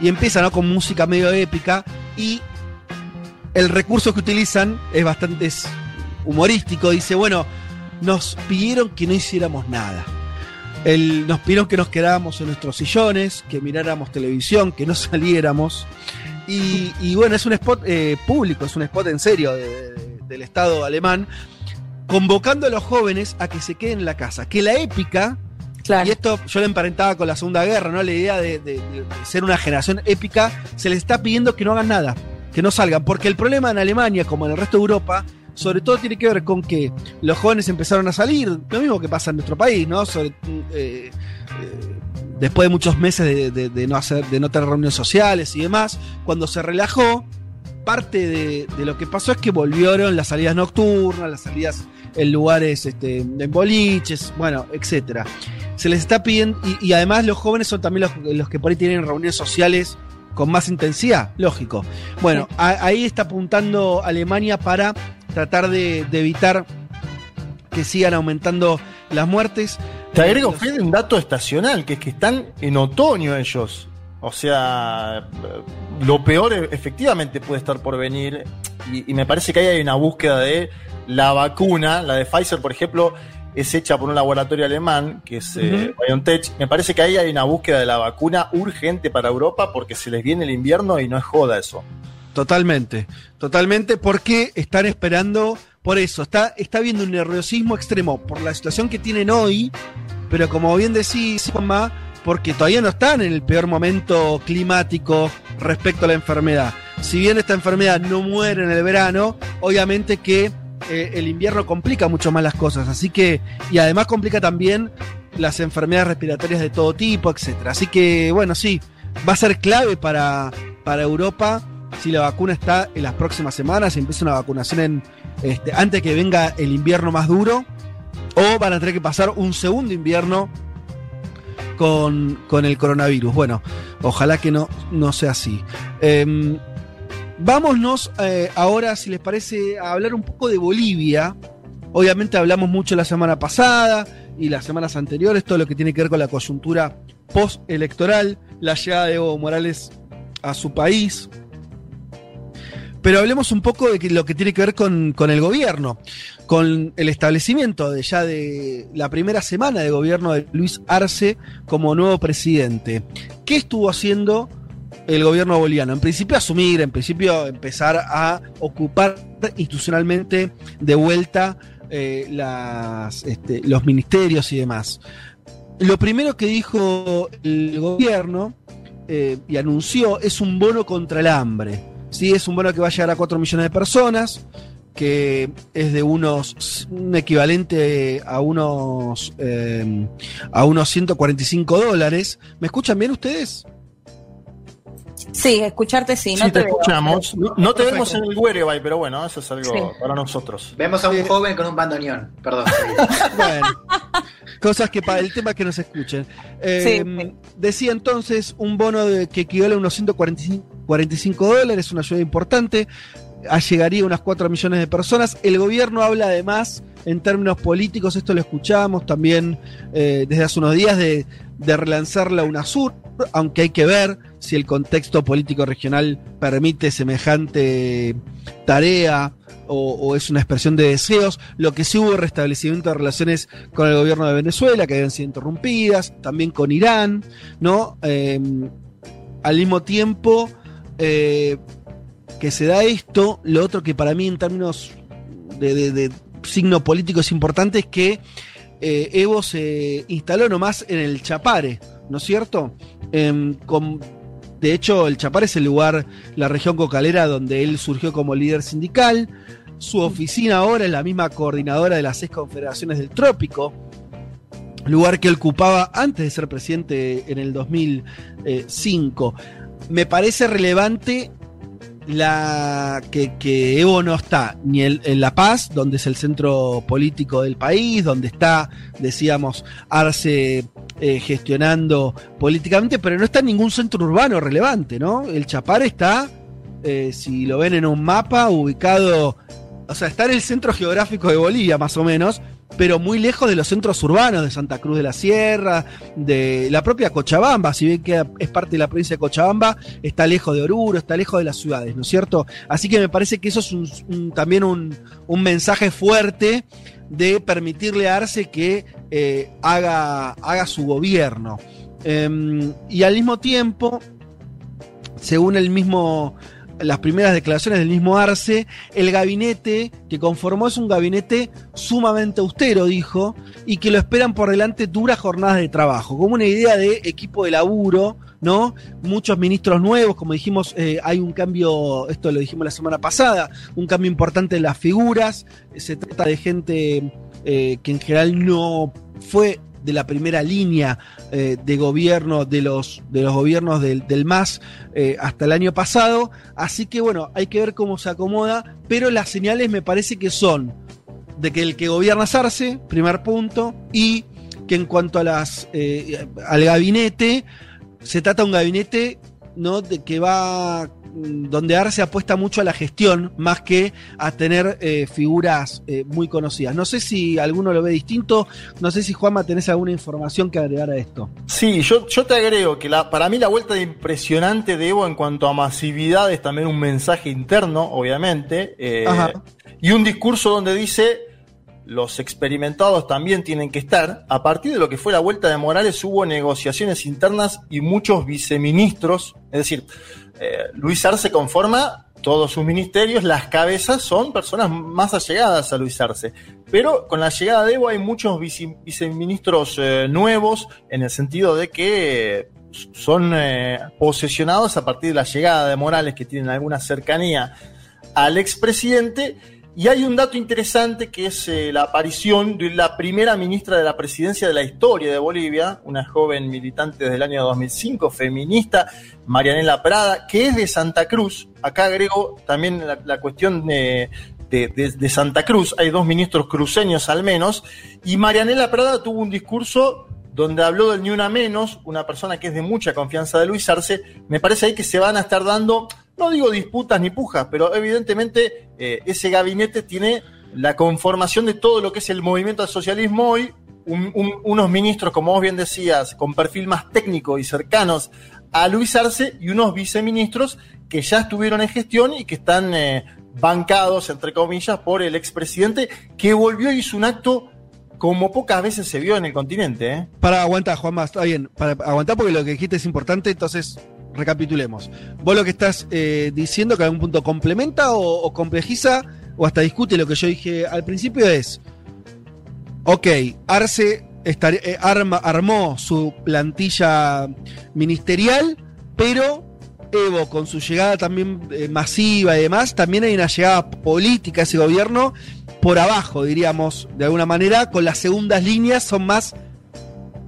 Y empieza ¿no? con música medio épica y el recurso que utilizan es bastante humorístico. Dice, bueno, nos pidieron que no hiciéramos nada. El- nos pidieron que nos quedáramos en nuestros sillones, que miráramos televisión, que no saliéramos. Y, y bueno, es un spot eh, público, es un spot en serio de- de- del Estado alemán, convocando a los jóvenes a que se queden en la casa. Que la épica, y esto yo lo emparentaba con la Segunda Guerra, ¿no? La idea de, de- de- de ser una generación épica, se les está pidiendo que no hagan nada, que no salgan. Porque el problema en Alemania, como en el resto de Europa, sobre todo tiene que ver con que los jóvenes empezaron a salir, lo mismo que pasa en nuestro país, ¿no? Eh, eh, después de muchos meses de, no hacer, de no tener reuniones sociales y demás, cuando se relajó, parte de, de lo que pasó es que volvieron las salidas nocturnas, las salidas en lugares, este, en boliches, bueno, etcétera. Se les está pidiendo, y, y además los jóvenes son también los, los que por ahí tienen reuniones sociales con más intensidad, lógico. Bueno, a- ahí está apuntando Alemania para tratar de, de evitar que sigan aumentando las muertes. Te agrego, Fede, un dato estacional, que es que están en otoño ellos. O sea, lo peor e- efectivamente puede estar por venir. Y, y me parece que ahí hay una búsqueda de la vacuna. La de Pfizer, por ejemplo, es hecha por un laboratorio alemán, que es eh, Ujú. BioNTech. Me parece que ahí hay una búsqueda de la vacuna urgente para Europa porque se les viene el invierno y no es joda eso. Totalmente, totalmente, porque están esperando por eso. Está, está viendo un nerviosismo extremo por la situación que tienen hoy, pero como bien decís, Juanma, porque todavía no están en el peor momento climático respecto a la enfermedad. Si bien esta enfermedad no muere en el verano, obviamente que eh, el invierno complica mucho más las cosas, así que, y además complica también las enfermedades respiratorias de todo tipo, etcétera. Así que, bueno, sí, va a ser clave para, para Europa si la vacuna está en las próximas semanas, si empieza una vacunación en, este, antes que venga el invierno más duro, o van a tener que pasar un segundo invierno con, con el coronavirus. Bueno, ojalá que no, no sea así. Em, vámonos eh, ahora, si les parece, a hablar un poco de Bolivia. Obviamente hablamos mucho la semana pasada y las semanas anteriores, todo lo que tiene que ver con la coyuntura postelectoral, la llegada de Evo Morales a su país. Pero hablemos un poco de lo que tiene que ver con, con, el gobierno, con el establecimiento de ya de la primera semana de gobierno de Luis Arce como nuevo presidente. ¿Qué estuvo haciendo el gobierno boliviano? En principio asumir, en principio empezar a ocupar institucionalmente de vuelta eh, las, este, los ministerios y demás. Lo primero que dijo el gobierno eh, y anunció es un bono contra el hambre. ¿sí? Es un bono que va a llegar a 4 millones de personas, que es de unos, un equivalente a unos, eh, a unos 145 dólares. ¿Me escuchan bien ustedes? Sí, escucharte sí. No sí, te, escuchamos. No, te vemos en el Whereby, pero bueno, eso es algo para nosotros. Vemos a un joven con un bandoneón, perdón. bueno, cosas que para el tema que nos escuchen. Eh, decía entonces un bono de, que equivale a unos 145 dólares, una ayuda importante. Llegaría a unas 4 millones de personas. El gobierno habla además en términos políticos, esto lo escuchamos también eh, desde hace unos días, de, de relanzar la UNASUR, aunque hay que ver si el contexto político regional permite semejante tarea o, es una expresión de deseos. Lo que sí hubo restablecimiento de relaciones con el gobierno de Venezuela, que habían sido interrumpidas, también con Irán, ¿no? Em, al mismo tiempo eh, que se da esto, lo otro que para mí en términos de, signo político es importante es que eh, Evo se instaló nomás en el Chapare, ¿no es cierto? Em, con de hecho, el Chapar es el lugar, la región cocalera donde él surgió como líder sindical. Su oficina ahora es la misma coordinadora de las seis confederaciones del trópico, lugar que ocupaba antes de ser presidente en el 2005. Me parece relevante la que, Evo no está ni en, La Paz, donde es el centro político del país, donde está, decíamos, Arce eh, gestionando políticamente, pero no está en ningún centro urbano relevante, ¿no? El Chapar está, eh, si lo ven en un mapa, ubicado, o sea, está en el centro geográfico de Bolivia, más o menos, pero muy lejos de los centros urbanos de Santa Cruz de la Sierra, de la propia Cochabamba, si bien que es parte de la provincia de Cochabamba, está lejos de Oruro, está lejos de las ciudades, ¿no es cierto? Así que me parece que eso es también un, mensaje fuerte de permitirle a Arce que eh, haga, haga, su gobierno. Em, y al mismo tiempo, según el mismo las primeras declaraciones del mismo Arce, el gabinete que conformó es un gabinete sumamente austero, dijo, y que lo esperan por delante duras jornadas de trabajo, como una idea de equipo de laburo, ¿no? Muchos ministros nuevos, como dijimos, eh, hay un cambio, esto lo dijimos la semana pasada, un cambio importante en las figuras, se trata de gente eh, que en general no fue de la primera línea eh, de gobierno de los, de los gobiernos del, del MAS eh, hasta el año pasado. Así que bueno, hay que ver cómo se acomoda, pero las señales me parece que son de que el que gobierna es primer punto, y que en cuanto a las al gabinete, se trata de un gabinete ¿no? de que va donde Arce apuesta mucho a la gestión más que a tener eh, figuras eh, muy conocidas. No sé si alguno lo ve distinto, no sé si Juanma tenés alguna información que agregar a esto. Sí, yo, yo te agrego que la, para mí la vuelta de impresionante de Evo en cuanto a masividad es también un mensaje interno, obviamente, eh, y un discurso donde dice los experimentados también tienen que estar. A partir de lo que fue la vuelta de Morales hubo negociaciones internas y muchos viceministros, es decir, eh, Luis Arce conforma todos sus ministerios, las cabezas son personas más allegadas a Luis Arce. Pero con la llegada de Evo hay muchos vice- viceministros eh, nuevos en el sentido de que eh, son posesionados a partir de la llegada de Morales, que tienen alguna cercanía al expresidente. Y hay un dato interesante que es eh, la aparición de la primera ministra de la presidencia de la historia de Bolivia, una joven militante desde el año 2005, feminista, Marianela Prada, que es de Santa Cruz. Acá agrego también la, cuestión de, de- de- de Santa Cruz. Hay dos ministros cruceños al menos. Y Marianela Prada tuvo un discurso donde habló del ni una menos, una persona que es de mucha confianza de Luis Arce. Me parece ahí que se van a estar dando, no digo disputas ni pujas, pero evidentemente eh, ese gabinete tiene la conformación de todo lo que es el movimiento al socialismo hoy. Un- un- unos ministros, como vos bien decías, con perfil más técnico y cercanos a Luis Arce y unos viceministros que ya estuvieron en gestión y que están eh, bancados, entre comillas, por el expresidente, que volvió y hizo un acto como pocas veces se vio en el continente. ¿eh? Para aguantar, Juanma, está bien. Para aguantar porque lo que dijiste es importante, entonces recapitulemos. Vos lo que estás eh, diciendo que algún punto complementa o, complejiza o hasta discute lo que yo dije al principio es, ok, Arce eh, arma- armó su plantilla ministerial, pero Evo con su llegada también eh, masiva y demás, también hay una llegada política a ese gobierno por abajo, diríamos, de alguna manera, con las segundas líneas son más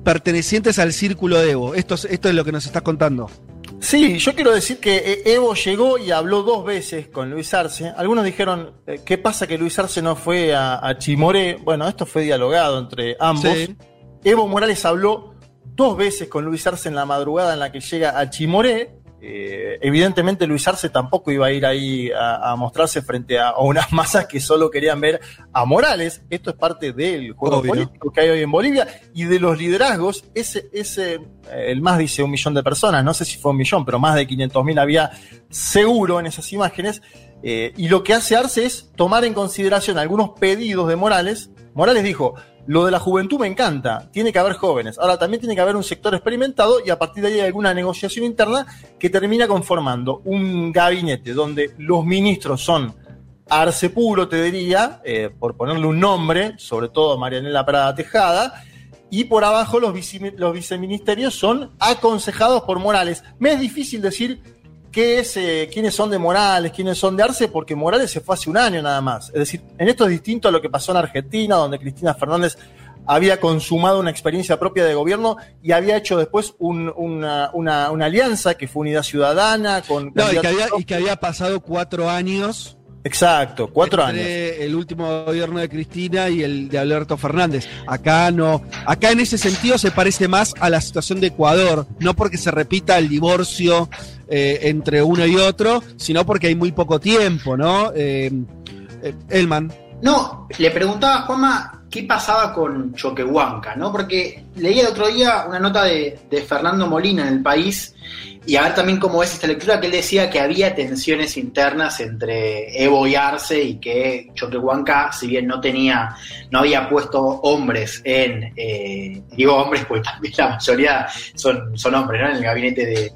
pertenecientes al círculo de Evo. Esto, es- esto es lo que nos estás contando. Sí, yo quiero decir que eh, Evo llegó y habló dos veces con Luis Arce. Algunos dijeron, eh, ¿qué pasa que Luis Arce no fue a, a Chimoré? Bueno, esto fue dialogado entre ambos. Sí. Evo Morales habló dos veces con Luis Arce en la madrugada en la que llega a Chimoré. Eh, evidentemente Luis Arce tampoco iba a ir ahí a, a mostrarse frente a, a unas masas que solo querían ver a Morales. Esto es parte del juego Obvio. político que hay hoy en Bolivia y de los liderazgos. Ese, ese, eh, el más dice un millón de personas, no sé si fue un millón, pero más de 500 mil había seguro en esas imágenes. Eh, y lo que hace Arce es tomar en consideración algunos pedidos de Morales. Morales dijo, lo de la juventud me encanta, tiene que haber jóvenes. Ahora también tiene que haber un sector experimentado y a partir de ahí hay alguna negociación interna que termina conformando un gabinete donde los ministros son Arce puro, te diría, eh, por ponerle un nombre, sobre todo Marianela Prada Tejada, y por abajo los, vice- los viceministerios son aconsejados por Morales. Me es difícil decir qué es, eh, quiénes son de Morales, quiénes son de Arce, porque Morales se fue hace un año nada más. Es decir, en esto es distinto a lo que pasó en Argentina, donde Cristina Fernández había consumado una experiencia propia de gobierno y había hecho después un- una, una- una alianza que fue Unidad Ciudadana con... No, y que, había, y que había pasado cuatro años Exacto, cuatro años. el último gobierno de Cristina y el de Alberto Fernández. Acá no, acá en ese sentido se parece más a la situación de Ecuador, no porque se repita el divorcio eh, entre uno y otro, sino porque hay muy poco tiempo, ¿no? Eh, eh, Elman. No, le preguntaba a Juanma qué pasaba con Choquehuanca, ¿no? Porque leí el otro día una nota de, de Fernando Molina en el país y a ver también cómo es esta lectura, que él decía que había tensiones internas entre Evo y Arce y que Choquehuanca, si bien no tenía, no había puesto hombres en, eh, digo hombres porque también la mayoría son, son hombres, ¿no? En el gabinete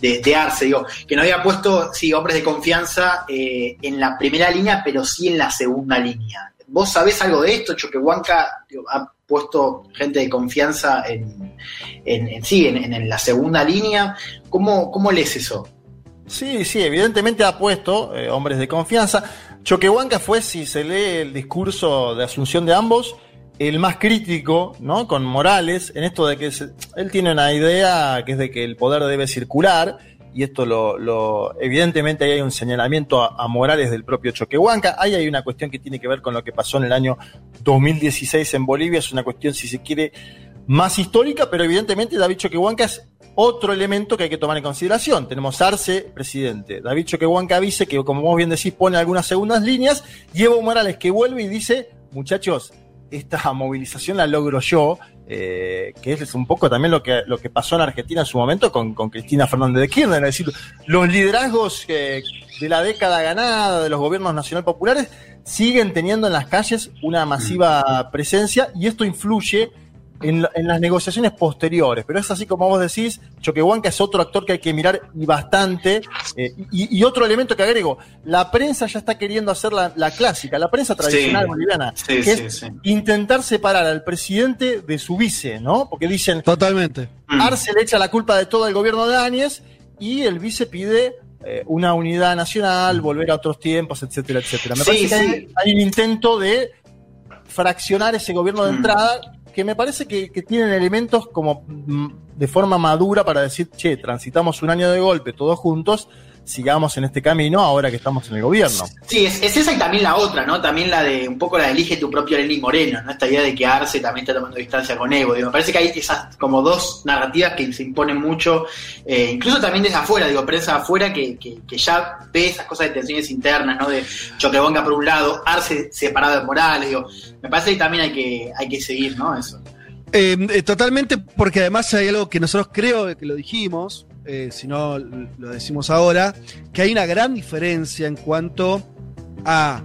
de, de, Arce, digo, que no había puesto, sí, hombres de confianza eh, en la primera línea, pero sí en la segunda línea. ¿Vos sabés algo de esto? Choquehuanca ha puesto gente de confianza en, sí, en, la segunda línea. ¿Cómo, cómo lees eso? Sí, sí, evidentemente ha puesto eh, hombres de confianza. Choquehuanca fue, si se lee el discurso de asunción de ambos, el más crítico, ¿no? Con Morales, en esto de que él tiene una idea que es de que el poder debe circular, y esto lo, evidentemente ahí hay un señalamiento a Morales del propio Choquehuanca. Ahí hay una cuestión que tiene que ver con lo que pasó en el año 2016 en Bolivia, es una cuestión, si se quiere, más histórica, pero evidentemente David Choquehuanca es otro elemento que hay que tomar en consideración. Tenemos Arce, presidente, David Choquehuanca vice, que como vos bien decís, pone algunas segundas líneas, y Evo Morales que vuelve y dice, muchachos, esta movilización la logro yo, eh, que es un poco también lo que, lo que pasó en Argentina en su momento con, con Cristina Fernández de Kirchner, es decir, los liderazgos eh, de la década ganada de los gobiernos nacional populares siguen teniendo en las calles una masiva presencia y esto influye en, la- en las negociaciones posteriores. Pero es así como vos decís, Choquehuanca es otro actor que hay que mirar y bastante. eh, y, y otro elemento que agrego, la prensa ya está queriendo hacer la, la clásica, la prensa tradicional Sí. boliviana, Sí, que sí, es sí. intentar separar al presidente de su vice, ¿no? Porque dicen, Totalmente. Mm. Arce le echa la culpa de todo el gobierno de Áñez y el vice pide eh, una unidad nacional, volver a otros tiempos, etcétera, etcétera. Me Sí, parece que hay un intento de fraccionar ese gobierno de Mm. entrada que me parece que, tienen elementos como mm, de forma madura para decir, che, transitamos un año de golpe todos juntos, sigamos en este camino ahora que estamos en el gobierno. Sí, es, es esa y también la otra, ¿no? También la de un poco la de elige tu propio Lenín Moreno, ¿no? Esta idea de que Arce también está tomando distancia con Evo. Digo, me parece que hay esas como dos narrativas que se imponen mucho, eh, incluso también desde afuera, digo, prensa afuera que, que, que ya ve esas cosas de tensiones internas, ¿no? De Choquebonga por un lado, Arce separado de Morales, digo, me parece que también hay que, hay que seguir, ¿no? Eso. Eh, eh, totalmente, porque además hay algo que nosotros creo que lo dijimos, eh, si no lo decimos ahora, que hay una gran diferencia en cuanto a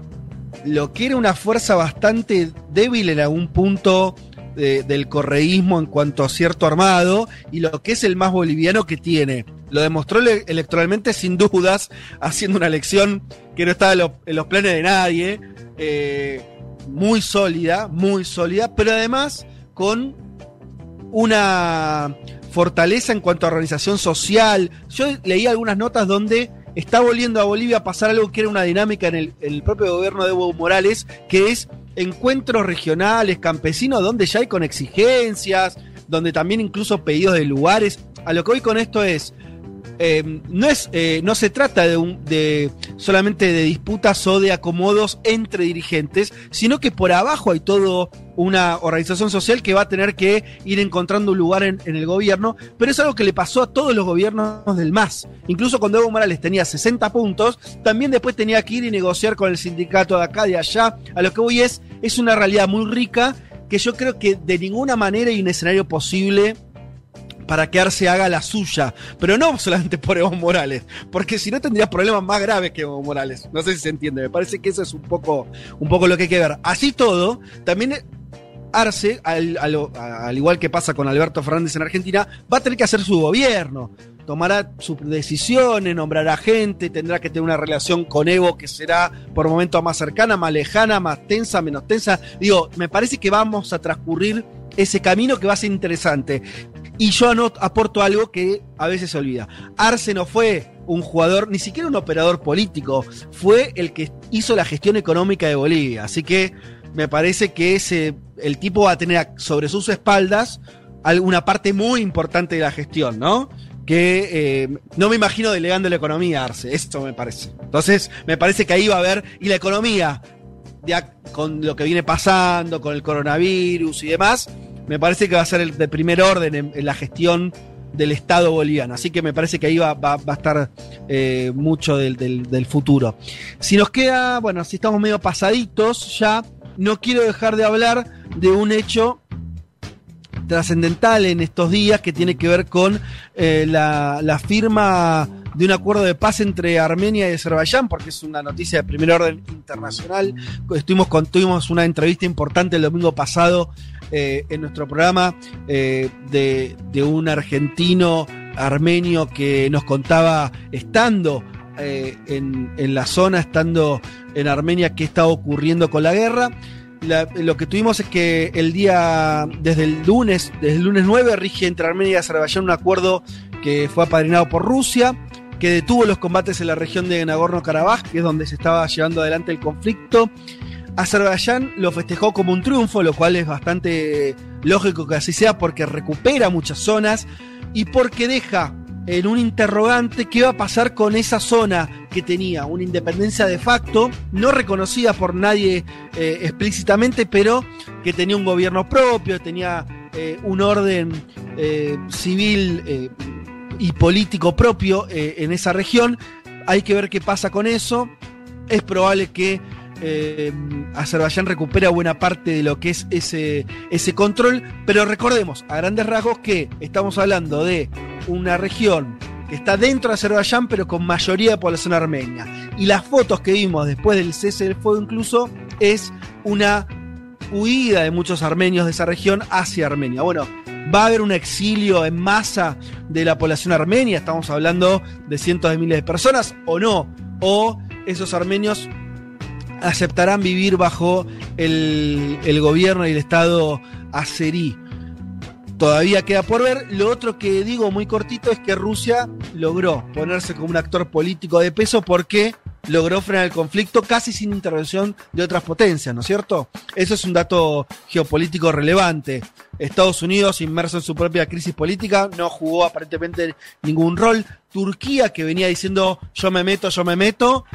lo que era una fuerza bastante débil en algún punto de- del correísmo en cuanto a cierto armado y lo que es el más boliviano que tiene. Lo demostró ele- electoralmente sin dudas, haciendo una elección que no estaba en los planes de nadie, eh, muy sólida, muy sólida, pero además con una fortaleza en cuanto a organización social. Yo leí algunas notas donde está volviendo a Bolivia a pasar algo que era una dinámica en el, el propio gobierno de Evo Morales, que es encuentros regionales, campesinos, donde ya hay con exigencias, donde también incluso pedidos de lugares. A lo que voy con esto es, eh, no, es eh, no se trata de, un, de solamente de disputas o de acomodos entre dirigentes, sino que por abajo hay todo una organización social que va a tener que ir encontrando un lugar en, el gobierno, pero es algo que le pasó a todos los gobiernos del MAS. Incluso cuando Evo Morales tenía 60 puntos, también después tenía que ir y negociar con el sindicato de acá, de allá. A lo que voy es, es una realidad muy rica que yo creo que de ninguna manera hay un escenario posible para que Arce haga la suya, pero no solamente por Evo Morales, porque si no tendría problemas más graves que Evo Morales. No sé si se entiende, me parece que eso es un poco, un poco lo que hay que ver. Así todo, también Arce, al, al- al igual que pasa con Alberto Fernández en Argentina, va a tener que hacer su gobierno. Tomará sus decisiones, nombrará gente, tendrá que tener una relación con Evo que será por momentos más cercana, más lejana, más tensa, menos tensa. Digo, me parece que vamos a transcurrir ese camino que va a ser interesante. Y yo aporto algo que a veces se olvida. Arce no fue un jugador, ni siquiera un operador político, fue el que hizo la gestión económica de Bolivia. Así que me parece que ese, el tipo va a tener sobre sus espaldas alguna parte muy importante de la gestión, ¿no? Que eh, no me imagino delegando la economía Arce, esto me parece. Entonces, me parece que ahí va a haber, y la economía, ya con lo que viene pasando, con el coronavirus y demás, me parece que va a ser el de primer orden en, la gestión del Estado boliviano. Así que me parece que ahí va, a estar eh, mucho del, futuro. Si nos queda, bueno, si estamos medio pasaditos ya, no quiero dejar de hablar de un hecho trascendental en estos días que tiene que ver con eh, la, la firma de un acuerdo de paz entre Armenia y Azerbaiyán, porque es una noticia de primer orden internacional. Estuvimos con, tuvimos una entrevista importante el domingo pasado eh, en nuestro programa eh, de, un argentino armenio que nos contaba estando eh, en, la zona, estando en Armenia, qué está ocurriendo con la guerra. Lo que tuvimos es que el día, desde el lunes, desde el lunes 9, rige entre Armenia y Azerbaiyán un acuerdo que fue apadrinado por Rusia, que detuvo los combates en la región de Nagorno-Karabaj, que es donde se estaba llevando adelante el conflicto. Azerbaiyán lo festejó como un triunfo, lo cual es bastante lógico que así sea, porque recupera muchas zonas y porque deja en un interrogante qué va a pasar con esa zona que tenía una independencia de facto, no reconocida por nadie eh, explícitamente, pero que tenía un gobierno propio, tenía eh, un orden eh, civil y político propio en esa región. Hay que ver qué pasa con eso. Es probable que eh, Azerbaiyán recupera buena parte de lo que es ese, ese control, pero recordemos a grandes rasgos que estamos hablando de una región que está dentro de Azerbaiyán, pero con mayoría de población armenia. Y las fotos que vimos después del cese del fuego incluso es una huida de muchos armenios de esa región hacia Armenia. Bueno, va a haber un exilio en masa de la población armenia, estamos hablando de cientos de miles de personas, o no, o esos armenios aceptarán vivir bajo el, el gobierno y el Estado azerí. Todavía queda por ver. Lo otro que digo muy cortito es que Rusia logró ponerse como un actor político de peso porque logró frenar el conflicto casi sin intervención de otras potencias, ¿no es cierto? Eso es un dato geopolítico relevante. Estados Unidos, inmerso en su propia crisis política, no jugó aparentemente ningún rol. Turquía, que venía diciendo yo me meto, yo me meto,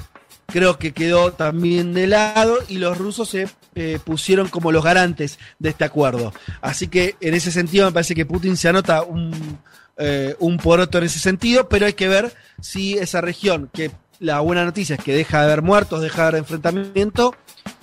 creo que quedó también de lado y los rusos se eh, pusieron como los garantes de este acuerdo. Así que en ese sentido me parece que Putin se anota un, eh, un poroto en ese sentido, pero hay que ver si esa región, que la buena noticia es que deja de haber muertos, deja de haber enfrentamiento,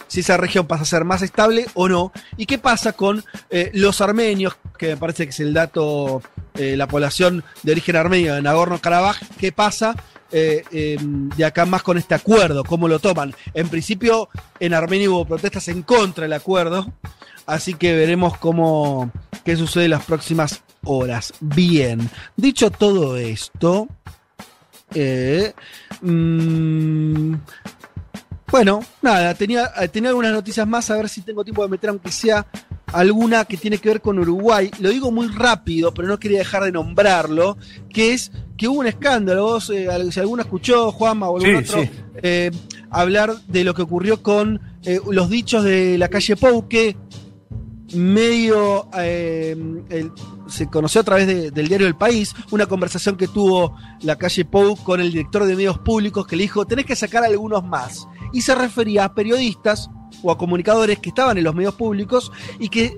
si esa región pasa a ser más estable o no, y qué pasa con eh, los armenios, que me parece que es el dato, eh, la población de origen armenio de Nagorno-Karabaj, qué pasa eh, em, de acá más con este acuerdo, cómo lo toman. En principio, en Armenia hubo protestas en contra del acuerdo, así que veremos cómo, qué sucede en las próximas horas. Bien, dicho todo esto, eh, mm, bueno, nada, tenía, tenía algunas noticias más, a ver si tengo tiempo de meter aunque sea alguna que tiene que ver con Uruguay. Lo digo muy rápido, pero no quería dejar de nombrarlo, que es que hubo un escándalo. Vos, eh, si alguno escuchó, Juanma o algún Sí, otro, sí. eh, hablar de lo que ocurrió con eh, los dichos de la calle Pou, que medio eh, el- se conoció a través de- del diario El País, una conversación que tuvo la calle Pou con el director de medios públicos que le dijo, tenés que sacar algunos más. Y se refería a periodistas o a comunicadores que estaban en los medios públicos y que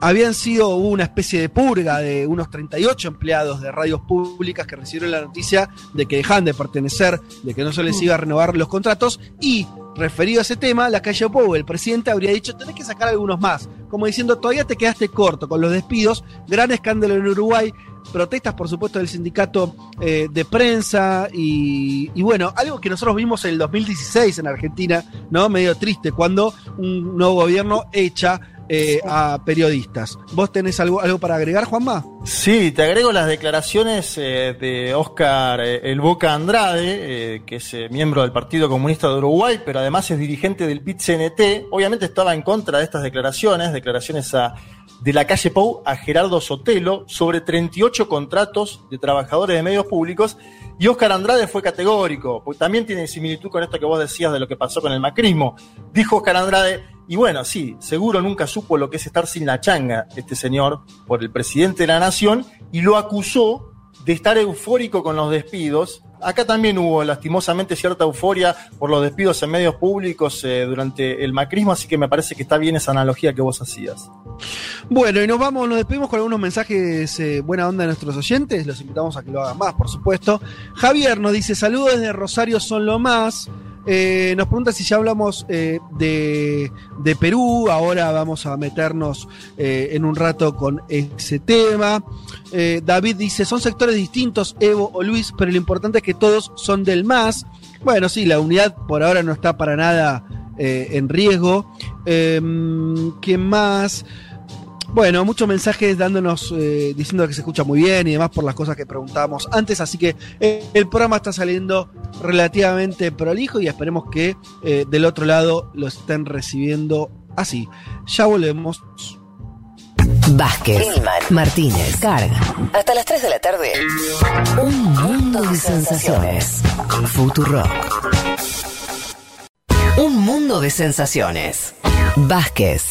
habían sido una especie de purga de unos 38 empleados de radios públicas que recibieron la noticia de que dejan de pertenecer, de que no se les iba a renovar los contratos y referido a ese tema, la calle Pou, el presidente habría dicho, tenés que sacar algunos más, como diciendo, todavía te quedaste corto con los despidos, gran escándalo en Uruguay, protestas por supuesto del sindicato eh, de prensa y, y bueno, algo que nosotros vimos en el 2016 en Argentina, ¿no? Medio triste, cuando un nuevo gobierno echa eh, a periodistas. ¿Vos tenés algo, algo para agregar, Juanma? Sí, te agrego las declaraciones eh, de Oscar eh, El Boca Andrade, eh, que es miembro del Partido Comunista de Uruguay, pero además es dirigente del PIT-CNT. Obviamente estaba en contra de estas declaraciones, declaraciones a, de la calle Pou a Gerardo Sotelo sobre 38 contratos de trabajadores de medios públicos. Y Oscar Andrade fue categórico, porque también tiene similitud con esto que vos decías de lo que pasó con el macrismo. Dijo Oscar Andrade, y bueno, sí, seguro nunca supo lo que es estar sin la changa este señor por el presidente de la nación y lo acusó de estar eufórico con los despidos. Acá también hubo lastimosamente cierta euforia por los despidos en medios públicos eh, durante el macrismo, así que me parece que está bien esa analogía que vos hacías. Bueno, y nos vamos, nos despedimos con algunos mensajes eh, buena onda de nuestros oyentes. Los invitamos a que lo hagan más, por supuesto. Javier nos dice: Saludos desde Rosario, son lo más. Eh, nos pregunta si ya hablamos eh, de, de Perú. Ahora vamos a meternos eh, en un rato con ese tema. David dice: Son sectores distintos, Evo o Luis, pero lo importante es que todos son del MAS. Bueno, sí, la unidad por ahora no está para nada en riesgo. Em, ¿Qué más? Bueno, muchos mensajes dándonos, eh, diciendo que se escucha muy bien y demás por las cosas que preguntábamos antes, así que eh, el programa está saliendo relativamente prolijo y esperemos que eh, del otro lado lo estén recibiendo así. Ya volvemos. Vázquez, Martínez, Carga. Hasta las 3 de la tarde. Un mundo de sensaciones. Futurock. Un mundo de sensaciones. Vázquez,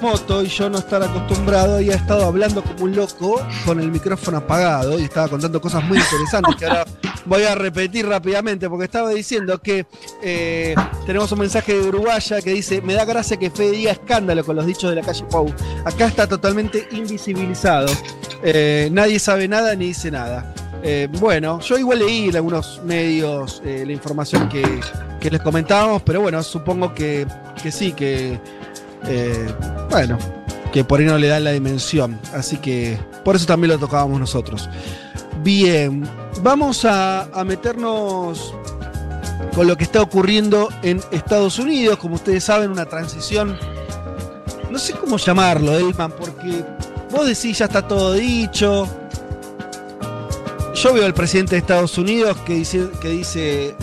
Remoto y yo no estar acostumbrado? Y ha estado hablando como un loco con el micrófono apagado y estaba contando cosas muy interesantes que ahora voy a repetir rápidamente porque estaba diciendo que eh, tenemos un mensaje de Uruguaya que dice, me da gracia que Fede diga escándalo con los dichos de la calle Pau. Acá está totalmente invisibilizado. Eh, nadie sabe nada ni dice nada. Eh, bueno, yo igual leí en algunos medios la información que, que les comentábamos, pero bueno, supongo que, que sí, que eh, bueno, que por ahí no le dan la dimensión. Así que por eso también lo tocábamos nosotros. Bien, vamos a, a meternos con lo que está ocurriendo en Estados Unidos. Como ustedes saben, una transición, no sé cómo llamarlo, Elman, porque vos decís ya está todo dicho. Yo veo al presidente de Estados Unidos que dice, que dice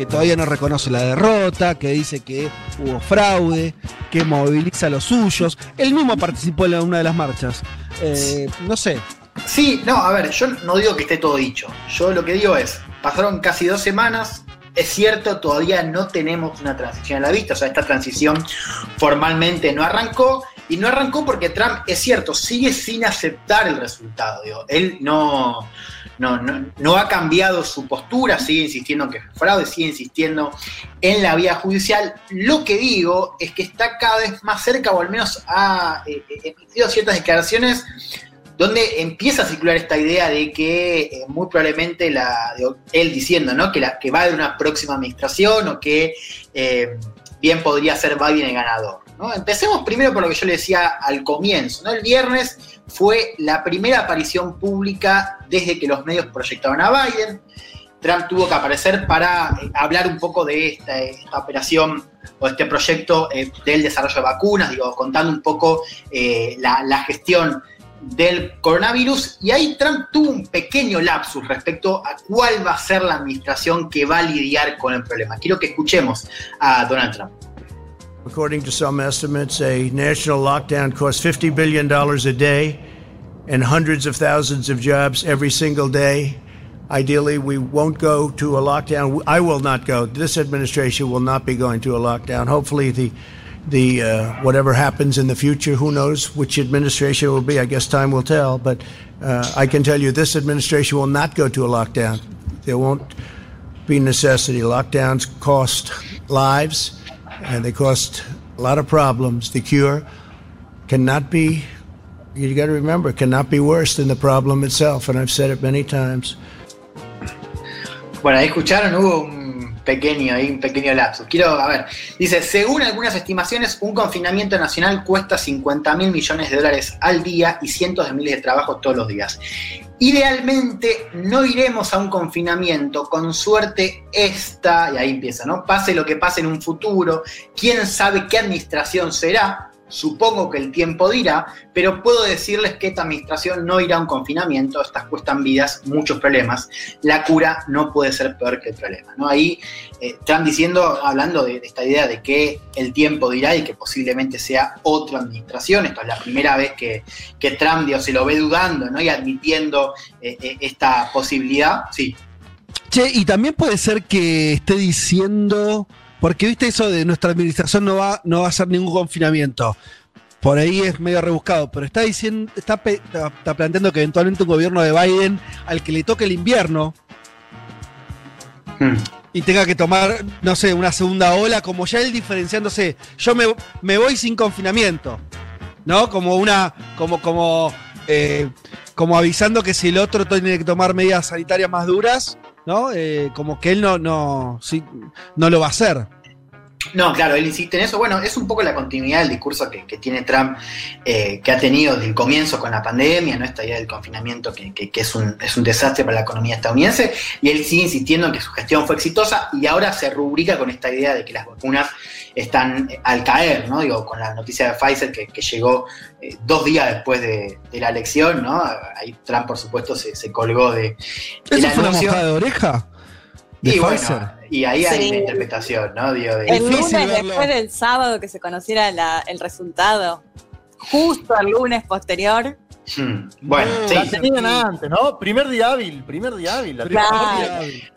que todavía no reconoce la derrota, que dice que hubo fraude, que moviliza a los suyos. Él mismo participó en una de las marchas. Eh, no sé. Sí, no, a ver, yo no digo que esté todo dicho. Yo lo que digo es, pasaron casi dos semanas. Es cierto, todavía no tenemos una transición a la vista, o sea, esta transición formalmente no arrancó, y no arrancó porque Trump, es cierto, sigue sin aceptar el resultado. Digo. Él no, no, no, ha cambiado su postura, sigue insistiendo en que es fraude, sigue insistiendo en la vía judicial. Lo que digo es que está cada vez más cerca, o al menos ha eh, emitido ciertas declaraciones donde empieza a circular esta idea de que eh, muy probablemente él diciendo ¿no? que, va de una próxima administración o que eh, bien podría ser Biden el ganador. ¿No? Empecemos primero por lo que yo le decía al comienzo. El viernes fue la primera aparición pública desde que los medios proyectaban a Biden. Trump tuvo que aparecer para eh, hablar un poco de esta, esta, operación o este proyecto eh, del desarrollo de vacunas, digo, contando un poco eh, la, la, gestión del coronavirus. Y ahí Trump tuvo un pequeño lapsus respecto a cuál va a ser la administración que va a lidiar con el problema. Quiero que escuchemos a Donald Trump. According to some estimates, a national lockdown costs $50 billion a day and hundreds of thousands of jobs every single day. Ideally, we won't go to a lockdown. I will not go. This administration will not be going to a lockdown. Hopefully, the the uh, whatever happens in the future, who knows which administration will be? I guess time will tell. But uh, I can tell you, this administration will not go to a lockdown. There won't be necessity. Lockdowns cost lives and they cost a lot of problems. The cure cannot be, you got to remember, cannot be worse than the problem itself. And I've said it many times. Bueno, ahí escucharon, hubo un pequeño, ahí un pequeño lapso. Quiero, a ver, dice, según algunas estimaciones, un confinamiento nacional cuesta 50 mil millones de dólares al día y cientos de miles de trabajos todos los días. Idealmente no iremos a un confinamiento, con suerte esta, y ahí empieza, ¿no? Pase lo que pase en un futuro, quién sabe qué administración será, supongo que el tiempo dirá, pero puedo decirles que esta administración no irá a un confinamiento, estas cuestan vidas, muchos problemas, la cura no puede ser peor que el problema, ¿no? Ahí eh, están diciendo, hablando de, esta idea de que el tiempo dirá y que posiblemente sea otra administración, esto es la primera vez que, que Trump se lo ve dudando, ¿no? Y admitiendo eh, eh, esta posibilidad, sí. Che, y también puede ser que esté diciendo, porque viste eso de nuestra administración no va, no va a ser ningún confinamiento. Por ahí es medio rebuscado, pero está diciendo, está, está planteando que eventualmente un gobierno de Biden al que le toque el invierno hmm. y tenga que tomar, no sé, una segunda ola, como ya él diferenciándose, yo me, me voy sin confinamiento, ¿no? Como una, como, como, eh, como avisando que si el otro tiene que tomar medidas sanitarias más duras, ¿no? Eh, como que él no, no, sí, no lo va a hacer. No, claro, él insiste en eso. Bueno, es un poco la continuidad del discurso que, que tiene Trump, eh, que ha tenido desde el comienzo con la pandemia, ¿no? Esta idea del confinamiento que, que, es, un, es un desastre para la economía estadounidense, y él sigue insistiendo en que su gestión fue exitosa y ahora se rubrica con esta idea de que las vacunas están al caer, ¿no? Digo, con la noticia de Pfizer que, que llegó eh, dos días después de, de, la elección, ¿no? Ahí Trump, por supuesto, se, se colgó de. de ¿Eso fue anuncio. una mojada de oreja? De y Pfizer. bueno, y ahí hay sí. una interpretación, ¿no? Digo, de... El lunes después del sábado que se conociera la, el resultado, justo el lunes posterior. Hmm. Bueno, no, sí. La tenían antes, ¿no? Primer día hábil, primer día hábil. La claro. día hábil.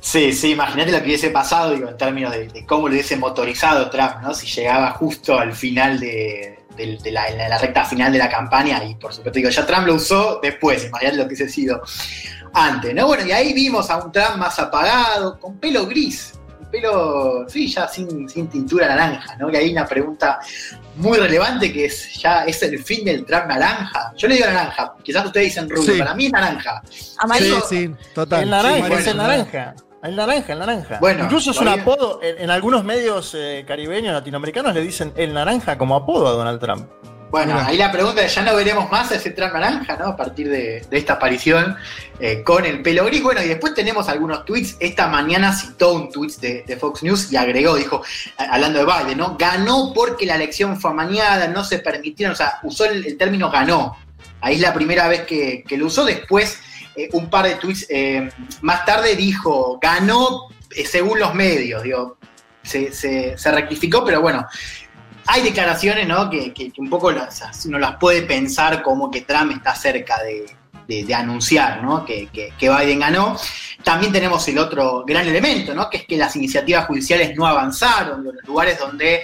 Sí, sí, imagínate lo que hubiese pasado, digo, en términos de, de cómo lo hubiese motorizado Trump, ¿no? Si llegaba justo al final de, de- de la, recta final de la campaña, y por supuesto, digo, ya Trump lo usó después, imagínate lo que hubiese sido antes, ¿no? Bueno, y ahí vimos a un Trump más apagado, con pelo gris, un pelo, sí, ya sin, sin tintura naranja, ¿no? Y ahí una pregunta muy relevante que es, ya es el fin del Trump naranja. Yo le digo naranja, quizás ustedes dicen rubio, Sí. para mí es naranja. Amarillo. Sí, sí, total. El naranja, Sí, es el naranja. El naranja, el naranja. Bueno, Incluso es un apodo. En, en algunos medios eh, caribeños, latinoamericanos, le dicen el naranja como apodo a Donald Trump. Bueno, Mira. ahí la pregunta es, ya no veremos más a ese Trump naranja, ¿no? A partir de, de esta aparición eh, con el pelo gris. Bueno, y después tenemos algunos tweets. Esta mañana citó un tweet de, de Fox News y agregó, dijo, hablando de Biden, ¿no? Ganó porque la elección fue amañada, no se permitieron, o sea, usó el, el término ganó. Ahí es la primera vez que, que lo usó. Después, eh, un par de tweets eh, más tarde dijo, ganó eh, según los medios, digo, se, se- rectificó, pero bueno, hay declaraciones, ¿no? Que, que- un poco las, uno las puede pensar como que Trump está cerca de, de- anunciar, ¿no? Que, que- Biden ganó. También tenemos el otro gran elemento, ¿no? Que es que las iniciativas judiciales no avanzaron. Los lugares donde,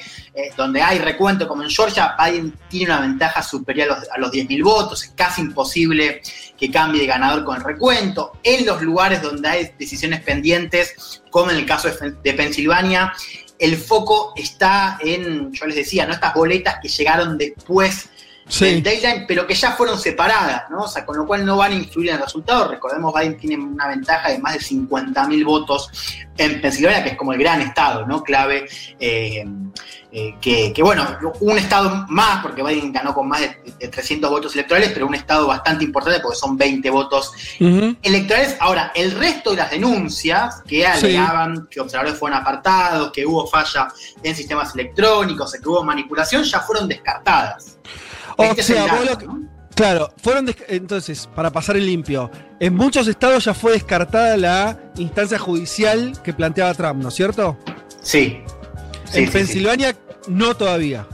donde hay recuento, como en Georgia, Biden tiene una ventaja superior a los, a los 10.000 votos. Es casi imposible que cambie de ganador con el recuento. En los lugares donde hay decisiones pendientes, como en el caso de, de Pensilvania, el foco está en, yo les decía, ¿no? Estas boletas que llegaron después Sí. del deadline, pero que ya fueron separadas, ¿no? O sea, con lo cual no van a influir en el resultado. Recordemos, Biden tiene una ventaja de más de 50.000 votos en Pensilvania, que es como el gran estado, ¿no? Clave, eh, eh, que, que, bueno, un estado más, porque Biden ganó con más de, de 300 votos electorales, pero un estado bastante importante porque son 20 votos electorales. Ahora, el resto de las denuncias que alegaban que observadores fueron apartados, que hubo falla en sistemas electrónicos, que hubo manipulación, ya fueron descartadas. O Este sea, vos lo que- ¿no? Claro, fueron entonces, para pasar el limpio, en muchos estados ya fue descartada la instancia judicial que planteaba Trump, ¿no es cierto? Sí. Sí, en sí, Pensilvania no todavía.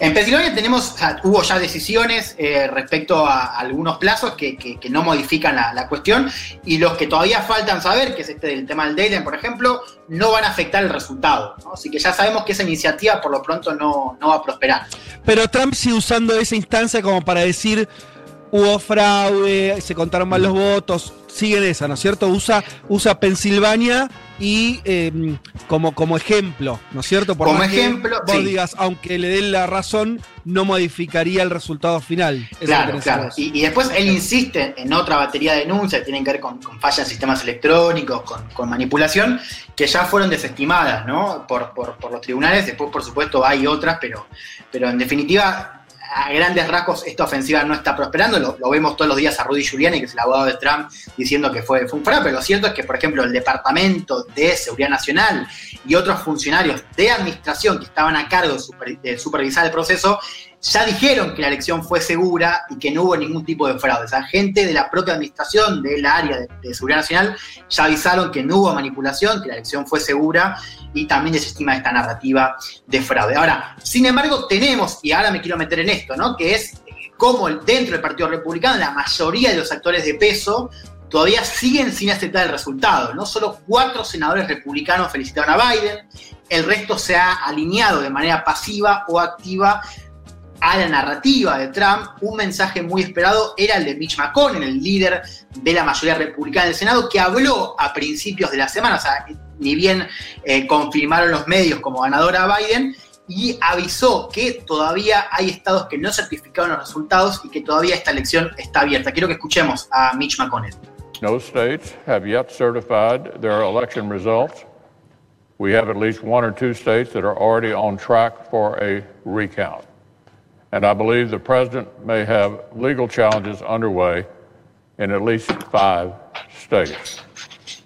En Pensilvania tenemos, hubo ya decisiones eh, respecto a algunos plazos que, no modifican la, cuestión y los que todavía faltan saber, que es este del tema del deadline, por ejemplo, no van a afectar el resultado. Así que ya sabemos que esa iniciativa por lo pronto no, no va a prosperar. Pero Trump sigue usando esa instancia como para decir hubo fraude, se contaron mal los votos, sigue en esa, ¿no es cierto? Usa, usa Pensilvania y eh, como, como ejemplo, ¿no es cierto? Por Como más que ejemplo, vos sí. digas, aunque le den la razón, no modificaría el resultado final. Eso Claro, claro. Y, y después él insiste en otra batería de denuncias que tienen que ver con, con fallas en sistemas electrónicos, con, con manipulación, que ya fueron desestimadas ¿no? por, por- por los tribunales. Después, por supuesto, hay otras, pero, pero en definitiva, a grandes rasgos, esta ofensiva no está prosperando. Lo, vemos todos los días a Rudy Giuliani, que es el abogado de Trump, diciendo que fue, fue un fraude. Pero lo cierto es que, por ejemplo, el Departamento de Seguridad Nacional y otros funcionarios de administración que estaban a cargo de supervisar el proceso ya dijeron que la elección fue segura y que no hubo ningún tipo de fraude. O sea, gente de la propia administración del área de, de seguridad nacional ya avisaron que no hubo manipulación, que la elección fue segura y también desestima esta narrativa de fraude. Ahora, sin embargo, tenemos, y ahora me quiero meter en esto, ¿no? Que es eh, cómo el- dentro del Partido Republicano la mayoría de los actores de peso todavía siguen sin aceptar el resultado. No solo cuatro senadores republicanos felicitaron a Biden, el resto se ha alineado de manera pasiva o activa a la narrativa de Trump, un mensaje muy esperado era el de Mitch McConnell, el líder de la mayoría republicana del Senado, que habló a principios de la semana, o sea, ni bien eh, confirmaron los medios como ganadora a Biden, y avisó que todavía hay estados que no certificaron los resultados y que todavía esta elección está abierta. Quiero que escuchemos a Mitch McConnell. No states have yet certified their election results. We have at least one or two states that are already on track for a recount. And I believe the president may have legal challenges underway in at least five states.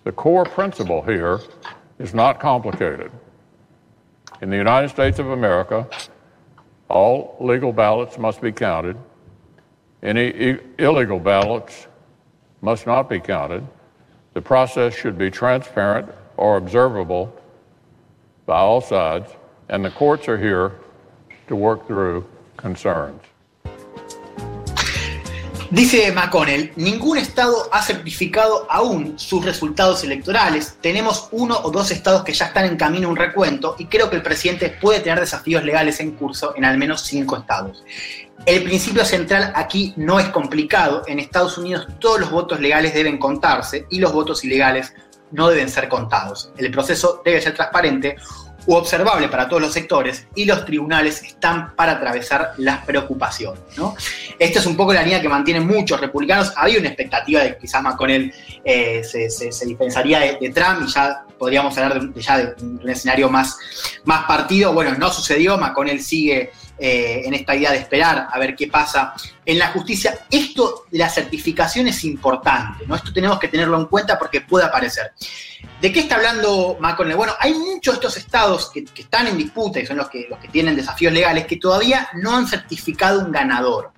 The core principle here is not complicated. In the United States of America, all legal ballots must be counted. Any illegal ballots must not be counted. The process should be transparent or observable by all sides, and the courts are here to work through concerns. Dice McConnell, ningún estado ha certificado aún sus resultados electorales. Tenemos uno o dos estados que ya están en camino a un recuento y creo que el presidente puede tener desafíos legales en curso en al menos cinco estados. El principio central aquí no es complicado. En Estados Unidos todos los votos legales deben contarse y los votos ilegales no deben ser contados. El proceso debe ser transparente u observable para todos los sectores y los tribunales están para atravesar las preocupaciones. ¿no? Esta es un poco la línea que mantienen muchos republicanos. Había una expectativa de que quizás McConnell eh, se, se, diferenciaría de, Trump y ya podríamos hablar de, ya de un escenario más, más partido. Bueno, no sucedió, McConnell sigue eh, en esta idea de esperar a ver qué pasa en la justicia. Esto de la certificación es importante, ¿no? Esto tenemos que tenerlo en cuenta porque puede aparecer. ¿De qué está hablando McConnell? Bueno, hay muchos de estos estados que, que, están en disputa y son los que, los que tienen desafíos legales que todavía no han certificado un ganador.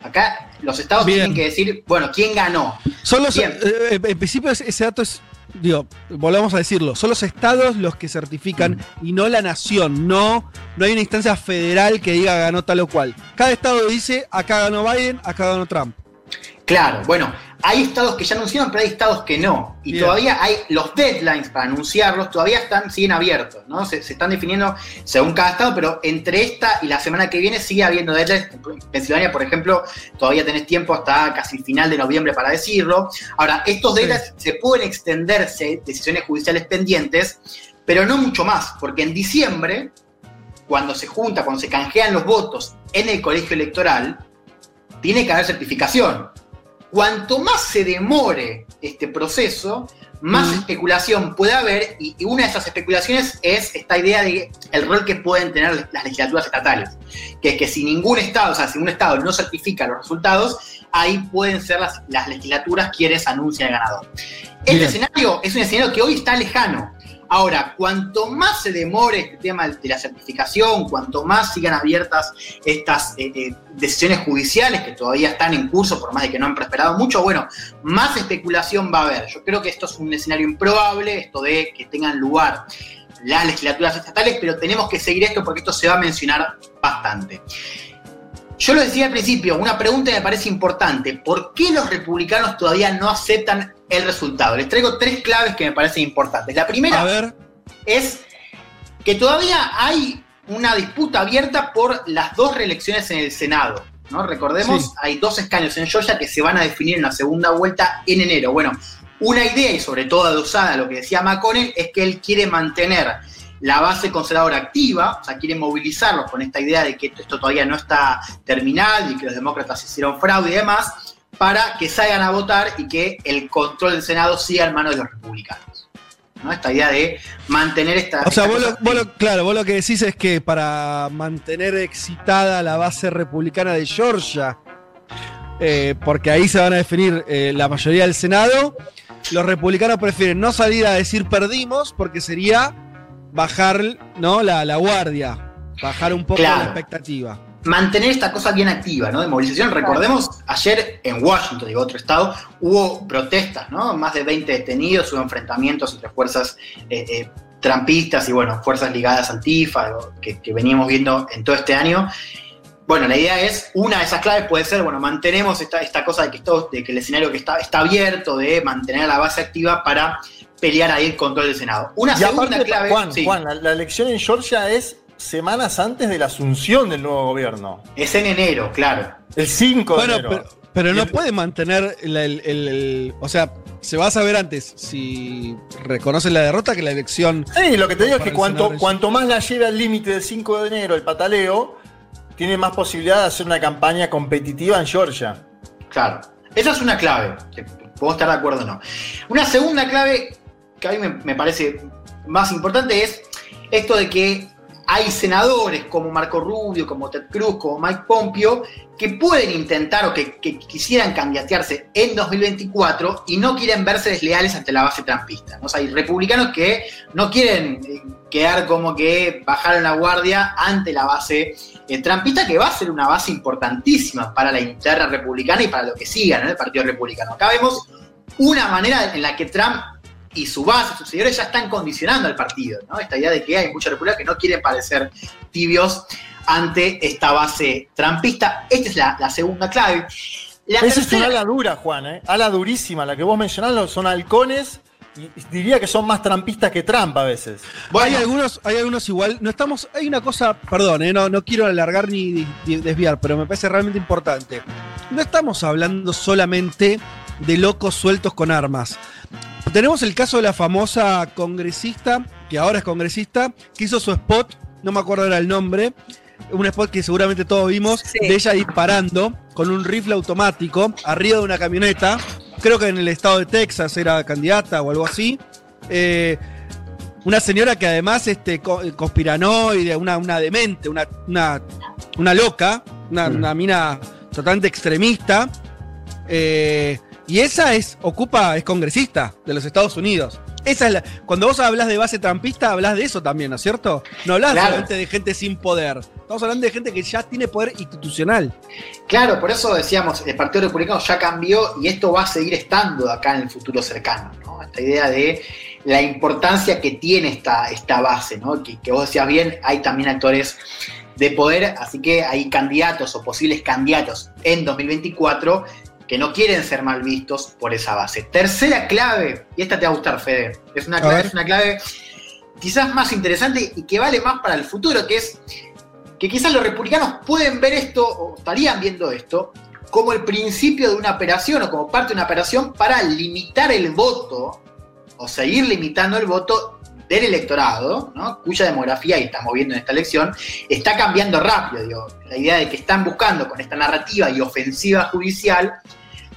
Acá los estados Bien. tienen que decir, bueno, ¿quién ganó? Son los, eh, en principio ese dato es digo, volvemos a decirlo, son los estados los que certifican mm. y no la nación. No, no hay una instancia federal que diga ganó tal o cual. Cada estado dice acá ganó Biden, acá ganó Trump. Claro, bueno, hay estados que ya anunciaron, pero hay estados que no. Y Bien. todavía hay los deadlines para anunciarlos, todavía están, siguen abiertos, ¿no? Se, se, están definiendo según cada estado, pero entre esta y la semana que viene sigue habiendo deadlines. En Pensilvania, por ejemplo, todavía tenés tiempo hasta casi final de noviembre para decirlo. Ahora, estos deadlines sí. se pueden extenderse, decisiones judiciales pendientes, pero no mucho más, porque en diciembre, cuando se junta, cuando se canjean los votos en el colegio electoral, tiene que haber certificación cuanto más se demore este proceso, más mm. especulación puede haber, y, y, una de esas especulaciones es esta idea de el rol que pueden tener las legislaturas estatales, que es que si ningún estado, o sea, si un estado no certifica los resultados, ahí pueden ser las, las legislaturas quienes anuncian el ganador. Este Bien. escenario es un escenario que hoy está lejano, Ahora, cuanto más se demore este tema de la certificación, cuanto más sigan abiertas estas eh, eh, decisiones judiciales que todavía están en curso, por más de que no han prosperado mucho, bueno, más especulación va a haber. Yo creo que esto es un escenario improbable, esto de que tengan lugar las legislaturas estatales, pero tenemos que seguir esto porque esto se va a mencionar bastante. Yo lo decía al principio, una pregunta que me parece importante. ¿Por qué los republicanos todavía no aceptan el resultado? Les traigo tres claves que me parecen importantes. La primera es que todavía hay una disputa abierta por las dos reelecciones en el Senado. ¿no? Recordemos, sí. hay dos escaños en Georgia que se van a definir en la segunda vuelta en enero. Bueno, una idea, y sobre todo adosada a lo que decía McConnell, es que él quiere mantener la base conservadora activa, o sea, quiere movilizarlos con esta idea de que esto todavía no está terminal y que los demócratas hicieron fraude y demás, para que salgan a votar y que el control del Senado siga en manos de los republicanos. ¿no? Esta idea de mantener esta. O sea, vos lo, vos lo, claro, vos lo que decís es que para mantener excitada la base republicana de Georgia, eh, porque ahí se van a definir eh, la mayoría del Senado, los republicanos prefieren no salir a decir perdimos, porque sería bajar ¿no? la, la guardia, bajar un poco Claro. la expectativa. mantener esta cosa bien activa, ¿no? De movilización. Recordemos, ayer en Washington, digo, otro estado, hubo protestas, ¿no? Más de 20 detenidos, hubo enfrentamientos entre fuerzas eh, eh, trampistas y, bueno, fuerzas ligadas a Antifa, que, que veníamos viendo en todo este año. Bueno, la idea es, una de esas claves puede ser, bueno, mantenemos esta, esta cosa de que, esto, de que el escenario que está, está abierto, de mantener a la base activa para pelear ahí el control del Senado. Una y segunda aparte, clave... Juan, sí. Juan, la, la elección en Georgia es semanas antes de la asunción del nuevo gobierno. Es en enero, claro. El 5 Bueno, de enero. pero, pero no puede mantener el, el- el- O sea, se va a saber antes si reconoce la derrota que la elección. Sí, lo que te digo es que cuanto, cuanto más la lleve al límite del 5 de enero el pataleo, tiene más posibilidad de hacer una campaña competitiva en Georgia. Claro. Esa es una clave, podemos estar de acuerdo o no. Una segunda clave que a mí me, parece más importante es esto de que hay senadores como Marco Rubio, como Ted Cruz, como Mike Pompeo, que pueden intentar o que, quisieran candidatearse en 2024 y no quieren verse desleales ante la base trampista. O sea, hay republicanos que no quieren eh, quedar como que bajaron la guardia ante la base eh, trampista, que va a ser una base importantísima para la interna republicana y para lo que siga en el Partido Republicano. Acá vemos una manera en la que Trump y su base, sus seguidores ya están condicionando al partido, ¿no? Esta idea de que hay muchos republicanos que no quieren parecer tibios ante esta base trampista. Esta es la, la segunda clave. La Esa es una ala dura, Juan, ¿eh? Ala durísima. La que vos mencionás son halcones y diría que son más trampistas que Trump a veces. Hay algunos, hay algunos igual. No estamos. Hay una cosa, perdón, eh, no, no quiero alargar ni desviar, pero me parece realmente importante. No estamos hablando solamente de locos sueltos con armas. Tenemos el caso de la famosa congresista, que ahora es congresista, que hizo su spot, no me acuerdo era el nombre, un spot que seguramente todos vimos, de ella disparando con un rifle automático arriba de una camioneta. Creo que en el estado de Texas era candidata o algo así. Eh, una señora que además este, co- conspiranoide, una, una demente, una, una, una loca, una, una mina totalmente extremista. Eh, y esa es, ocupa, es congresista de los Estados Unidos. Esa es la, cuando vos hablas de base trampista, hablas de eso también, ¿no es cierto? No hablas Claro. solamente de gente sin poder. Estamos hablando de gente que ya tiene poder institucional. Claro, por eso decíamos, el Partido Republicano ya cambió y esto va a seguir estando acá en el futuro cercano, ¿no? Esta idea de la importancia que tiene esta, esta base, ¿no? Que, que vos decías bien, hay también actores de poder, así que hay candidatos o posibles candidatos en 2024 que no quieren ser mal vistos por esa base. Tercera clave, y esta te va a gustar, Fede, es una clave, es una clave quizás más interesante y que vale más para el futuro, que es que quizás los republicanos pueden ver esto, o estarían viendo esto, como el principio de una operación o como parte de una operación para limitar el voto o seguir limitando el voto del electorado, ¿no? cuya demografía, y estamos viendo en esta elección, está cambiando rápido. digo. La idea de que están buscando con esta narrativa y ofensiva judicial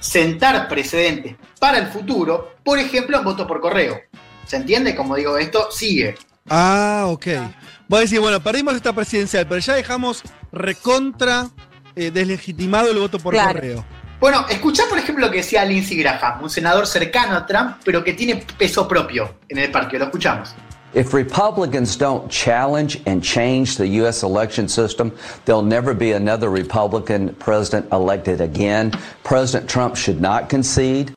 sentar precedentes para el futuro, por ejemplo, en voto por correo. ¿Se entiende? Como digo, esto sigue. Ah, ok. Voy a decir, bueno, perdimos esta presidencial, pero ya dejamos recontra eh, deslegitimado el voto por Claro. correo. Bueno, escuchá por ejemplo lo que decía Lindsey Graham, un senador cercano a Trump, pero que tiene peso propio en el partido. Lo escuchamos. If Republicans don't challenge and change the U.S. election system, there'll never be another Republican president elected again. President Trump should not concede.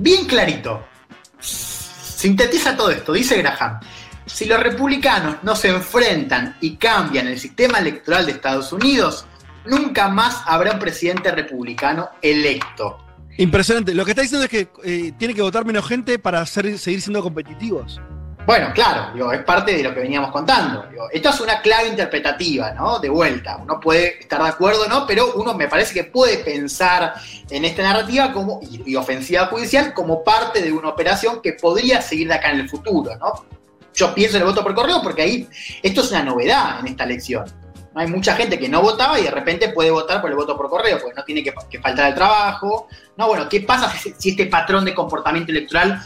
Bien clarito. Sintetiza todo esto, dice Graham. Si los republicanos no se enfrentan y cambian el sistema electoral de Estados Unidos, nunca más habrá un presidente republicano electo. Impresionante. Lo que está diciendo es que eh, tiene que votar menos gente para ser- seguir siendo competitivos. Bueno, claro, es parte de lo que veníamos contando. Esto es una clave interpretativa, ¿no? De vuelta. Uno puede estar de acuerdo, ¿no? Pero uno me parece que puede pensar en esta narrativa como, y, y ofensiva judicial como parte de una operación que podría seguir de acá en el futuro, ¿no? Yo pienso en el voto por correo porque ahí esto es una novedad en esta elección. Hay mucha gente que no votaba y de repente puede votar por el voto por correo, porque no tiene que, faltar al trabajo. No, bueno, ¿qué pasa si, este patrón de comportamiento electoral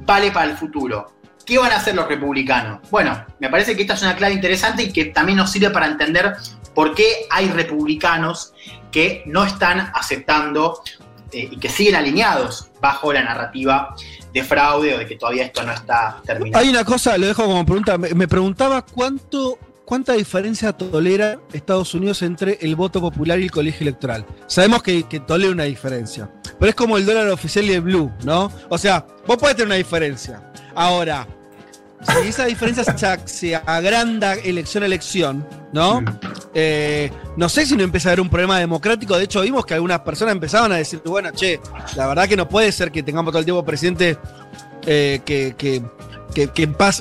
vale para el futuro? ¿Qué van a hacer los republicanos? Bueno, me parece que esta es una clave interesante y que también nos sirve para entender por qué hay republicanos que no están aceptando eh, y que siguen alineados bajo la narrativa de fraude o de que todavía esto no está terminado. Hay una cosa, lo dejo como pregunta. Me preguntaba cuánto, cuánta diferencia tolera Estados Unidos entre el voto popular y el colegio electoral. Sabemos que, que tolera una diferencia. Pero es como el dólar oficial y el blue, ¿no? O sea, vos podés tener una diferencia. Ahora, si esa diferencia se, agranda elección a elección, ¿no? Eh, no sé si no empieza a haber un problema democrático. De hecho, vimos que algunas personas empezaban a decir, bueno, che, la verdad que no puede ser que tengamos todo el tiempo presidente eh, que, que, que,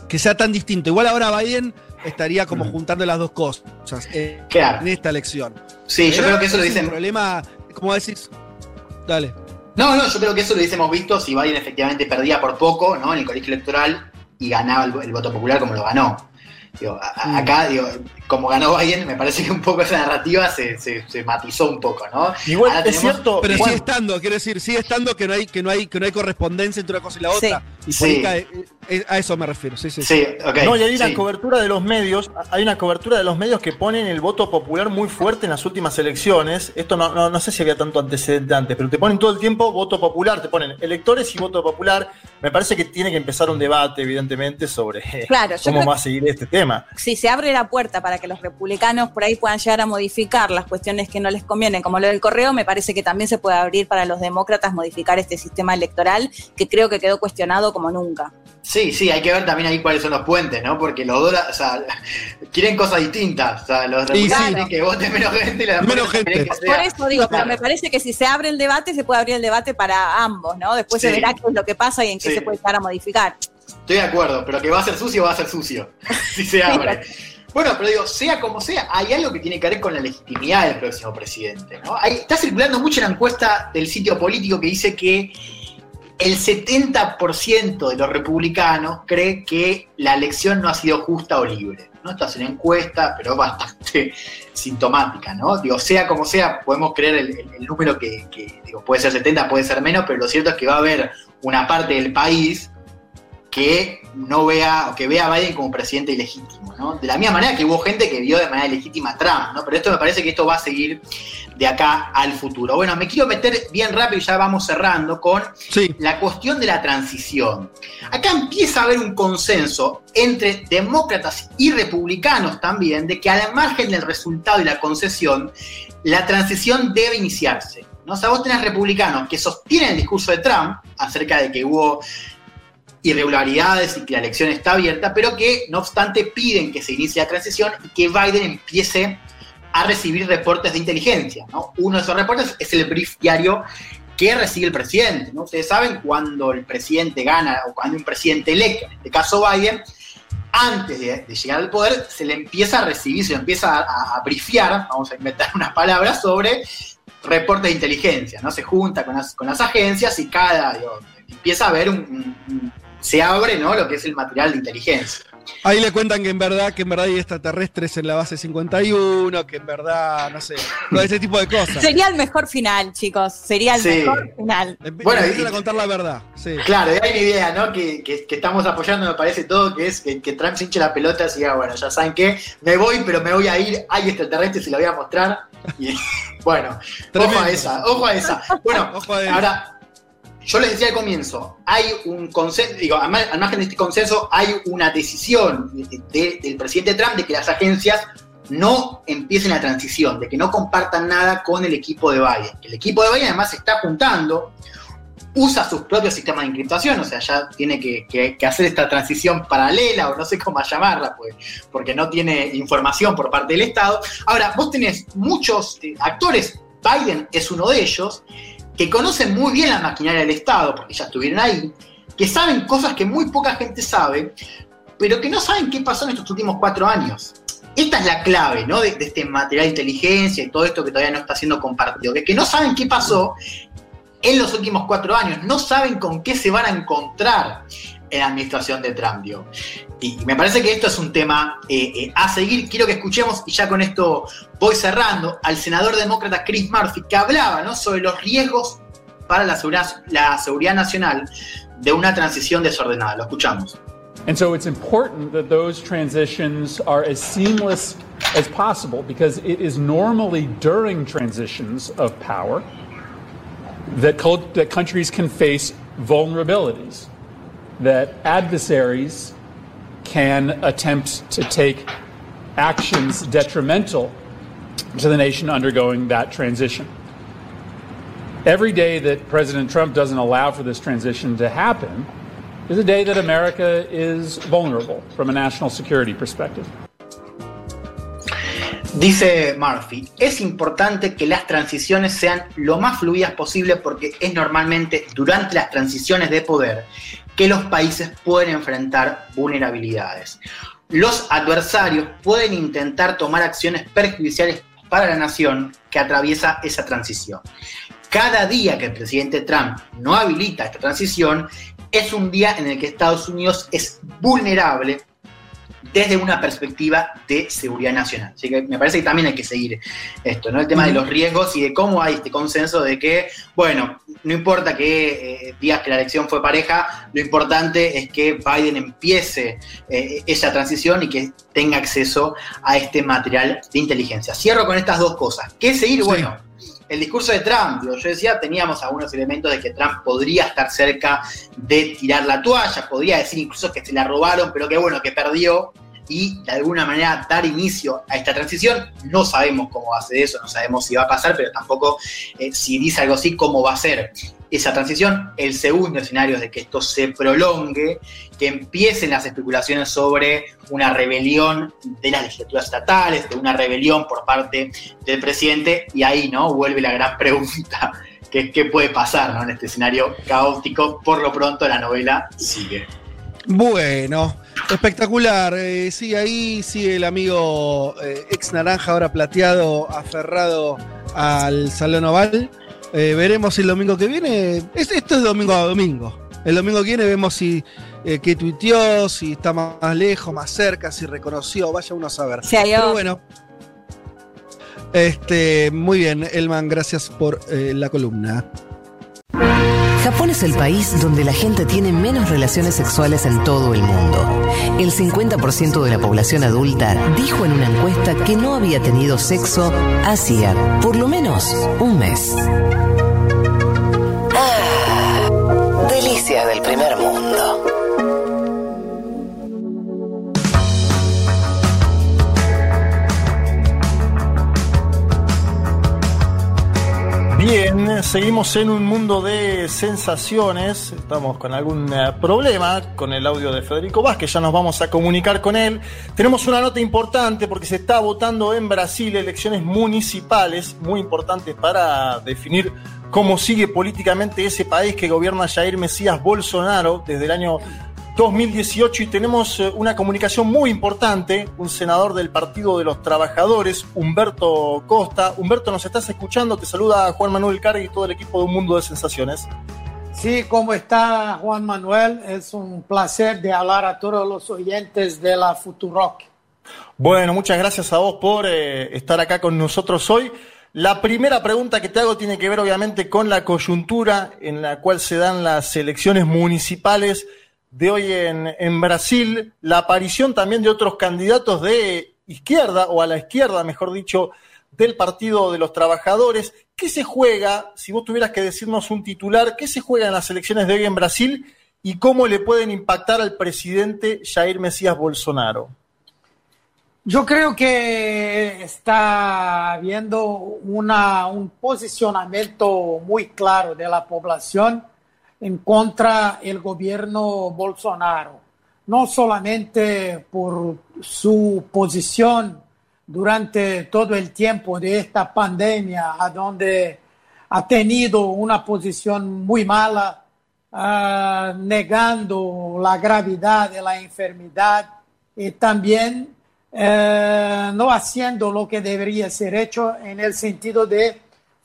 que sea tan distinto. Igual ahora Biden estaría como juntando las dos cosas Claro. en esta elección. Sí, yo creo que eso lo dicen. problema, ¿cómo decís? Dale. No, no, yo creo que eso lo hubiésemos visto si Biden efectivamente perdía por poco ¿no? en el colegio electoral y ganaba el, el voto popular como lo ganó. Digo, a- a- acá, digo, como ganó Biden, me parece que un poco esa narrativa se, se- se matizó un poco, ¿no? Igual Ahora es tenemos- cierto. Pero sigue estando, quiero decir, sigue estando que no hay, que no hay, que no hay correspondencia entre una cosa y la otra. Y Sí. cae- eh, a eso me refiero, sí, sí. Sí. No, y hay una sí. cobertura de los medios, hay una cobertura de los medios que ponen el voto popular muy fuerte en las últimas elecciones. Esto no, no, no sé si había tanto antecedente antes, pero te ponen todo el tiempo voto popular, te ponen electores y voto popular. Me parece que tiene que empezar un debate, evidentemente, sobre Claro, cómo va a seguir este tema. Tema. si se abre la puerta para que los republicanos por ahí puedan llegar a modificar las cuestiones que no les convienen, como lo del correo, me parece que también se puede abrir para los demócratas modificar este sistema electoral que creo que quedó cuestionado como nunca. Sí, sí, hay que ver también ahí cuáles son los puentes, ¿no? Porque los o sea, quieren cosas distintas. O sea, los Sí, republicanos sí. quieren que vote menos gente y los Menos gente. quieren que sea- Por eso digo, pero me parece que si se abre el debate, se puede abrir el debate para ambos, ¿no? Después se Sí. verá qué es lo que pasa y en qué Sí. se puede llegar a modificar. Estoy de acuerdo, pero que va a ser sucio, va a ser sucio. Si se abre. Bueno, pero digo, sea como sea, hay algo que tiene que ver con la legitimidad del próximo presidente. ¿no? Hay- está circulando mucho la encuesta del sitio político que dice que el 70% de los republicanos cree que la elección no ha sido justa o libre. No esta es una encuesta, pero bastante sintomática, ¿no? Digo, sea como sea, podemos creer el, el- el número que, que, digo, puede ser 70, puede ser menos, pero lo cierto es que va a haber una parte del país que no vea o que vea a Biden como presidente ilegítimo, ¿no? De la misma manera que hubo gente que vio de manera legítima a Trump, ¿no? Pero esto me parece que esto va a seguir de acá al futuro. Bueno, me quiero meter bien rápido y ya vamos cerrando con Sí. la cuestión de la transición. Acá empieza a haber un consenso entre demócratas y republicanos también de que al margen del resultado y la concesión, la transición debe iniciarse. ¿no? O sea, vos tenés republicanos que sostienen el discurso de Trump acerca de que hubo irregularidades y que la elección está abierta, pero que no obstante piden que se inicie la transición y que Biden empiece a recibir reportes de inteligencia. ¿no? Uno de esos reportes es el brief diario que recibe el presidente. ¿no? Ustedes saben cuando el presidente gana o cuando un presidente electo, en este caso Biden, antes de, llegar al poder, se le empieza a recibir, se le empieza a, a, briefiar, vamos a inventar unas palabras, sobre reportes de inteligencia. ¿no? Se junta con las, agencias y cada, digo, empieza a haber un- se abre ¿no? lo que es el material de inteligencia. Ahí le cuentan que en verdad, que en verdad hay extraterrestres en la base 51, que en verdad, no sé, todo ese tipo de cosas. Sería el mejor final, chicos. Sería el Sí. mejor final. Empe- Bueno, empiezan y- a contar la verdad. Sí. Claro, y hay una idea, ¿no? Que, que- que estamos apoyando, me parece todo, que es que, que Trump se hinche la pelota y diga, bueno, ya saben qué, me voy, pero me voy a ir, hay extraterrestres y se lo voy a mostrar. Y bueno, ojo a esa, ojo a esa. Bueno, Ojo a ahora, yo les decía al comienzo, hay un consenso, digo, al mar- al margen de este consenso, hay una decisión de- de- del presidente Trump de que las agencias no empiecen la transición, de que no compartan nada con el equipo de Biden. El equipo de Biden además está juntando, usa sus propios sistemas de encriptación, o sea, ya tiene que, que- que hacer esta transición paralela, o no sé cómo llamarla, pues, porque no tiene información por parte del Estado. Ahora, vos tenés muchos eh, actores, Biden es uno de ellos, que conocen muy bien la maquinaria del Estado, porque ya estuvieron ahí, que saben cosas que muy poca gente sabe, pero que no saben qué pasó en estos últimos cuatro años. Esta es la clave, ¿no? De, de este material de inteligencia y todo esto que todavía no está siendo compartido, que, que no saben qué pasó en los últimos cuatro años, no saben con qué se van a encontrar en la administración de Trump. digo. Y me parece que esto es un tema eh, eh, a seguir. Quiero que escuchemos, y ya con esto voy cerrando, al senador demócrata Chris Murphy, que hablaba ¿no? sobre los riesgos para la seguridad, la seguridad nacional de una transición desordenada. Lo escuchamos. And so it's important that those transitions are as seamless as possible because it is normally during transitions of power that, that countries can face vulnerabilities, that adversaries can attempt to take actions detrimental to the nation undergoing that transition. Every day that President Trump doesn't allow for this transition to happen is a day that America is vulnerable from a national security perspective. Dice Murphy, es importante que las transiciones sean lo más fluidas posible porque es normalmente durante las transiciones de poder que los países pueden enfrentar vulnerabilidades. Los adversarios pueden intentar tomar acciones perjudiciales para la nación que atraviesa esa transición. Cada día que el presidente Trump no habilita esta transición es un día en el que Estados Unidos es vulnerable desde una perspectiva de seguridad nacional. Así que me parece que también hay que seguir esto, ¿no? El tema de los riesgos y de cómo hay este consenso de que, bueno, no importa que eh, digas que la elección fue pareja, lo importante es que Biden empiece eh, esa transición y que tenga acceso a este material de inteligencia. Cierro con estas dos cosas. ¿Qué seguir? Sí. Bueno, el discurso de Trump, digo, yo decía, teníamos algunos elementos de que Trump podría estar cerca de tirar la toalla, podría decir incluso que se la robaron, pero que bueno, que perdió y de alguna manera dar inicio a esta transición. No sabemos cómo va a ser eso, no sabemos si va a pasar, pero tampoco eh, si dice algo así, cómo va a ser esa transición. El segundo escenario es de que esto se prolongue, que empiecen las especulaciones sobre una rebelión de las legislaturas estatales, de una rebelión por parte del presidente, y ahí no vuelve la gran pregunta, que es qué puede pasar ¿no? en este escenario caótico. Por lo pronto la novela sigue. Bueno, espectacular. Eh, sí, ahí sigue el amigo eh, ex naranja, ahora plateado, aferrado al Salón Oval. Eh, veremos el domingo que viene. esto es domingo a domingo. El domingo que viene vemos si eh, qué tuiteó, si está más, lejos, más cerca, si reconoció, vaya uno a saber. Pero bueno. Este, muy bien, Elman, gracias por eh, la columna. Japón es el país donde la gente tiene menos relaciones sexuales en todo el mundo. El 50% de la población adulta dijo en una encuesta que no había tenido sexo hacía por lo menos un mes. Ah, delicia del primer mundo. Bien, seguimos en un mundo de sensaciones. Estamos con algún eh, problema con el audio de Federico Vázquez, ya nos vamos a comunicar con él. Tenemos una nota importante porque se está votando en Brasil elecciones municipales muy importantes para definir cómo sigue políticamente ese país que gobierna Jair Mesías Bolsonaro desde el año 2018 y tenemos eh, una comunicación muy importante, un senador del Partido de los Trabajadores, Humberto Costa. Humberto, ¿nos estás escuchando? Te saluda Juan Manuel Carri y todo el equipo de Un Mundo de Sensaciones. Sí, ¿cómo está Juan Manuel? Es un placer de hablar a todos los oyentes de la Futurock. Bueno, muchas gracias a vos por eh, estar acá con nosotros hoy. La primera pregunta que te hago tiene que ver obviamente con la coyuntura en la cual se dan las elecciones municipales de hoy en, Brasil, la aparición también de otros candidatos de izquierda, o a la izquierda, mejor dicho, del Partido de los Trabajadores. ¿Qué se juega, si vos tuvieras que decirnos un titular, qué se juega en las elecciones de hoy en Brasil y cómo le pueden impactar al presidente Jair Mesías Bolsonaro? Yo creo que está habiendo un posicionamiento muy claro de la población en contra el gobierno Bolsonaro, no solamente por su posición durante todo el tiempo de esta pandemia, a donde ha tenido una posición muy mala, uh, negando la gravedad de la enfermedad y también uh, no haciendo lo que debería ser hecho en el sentido de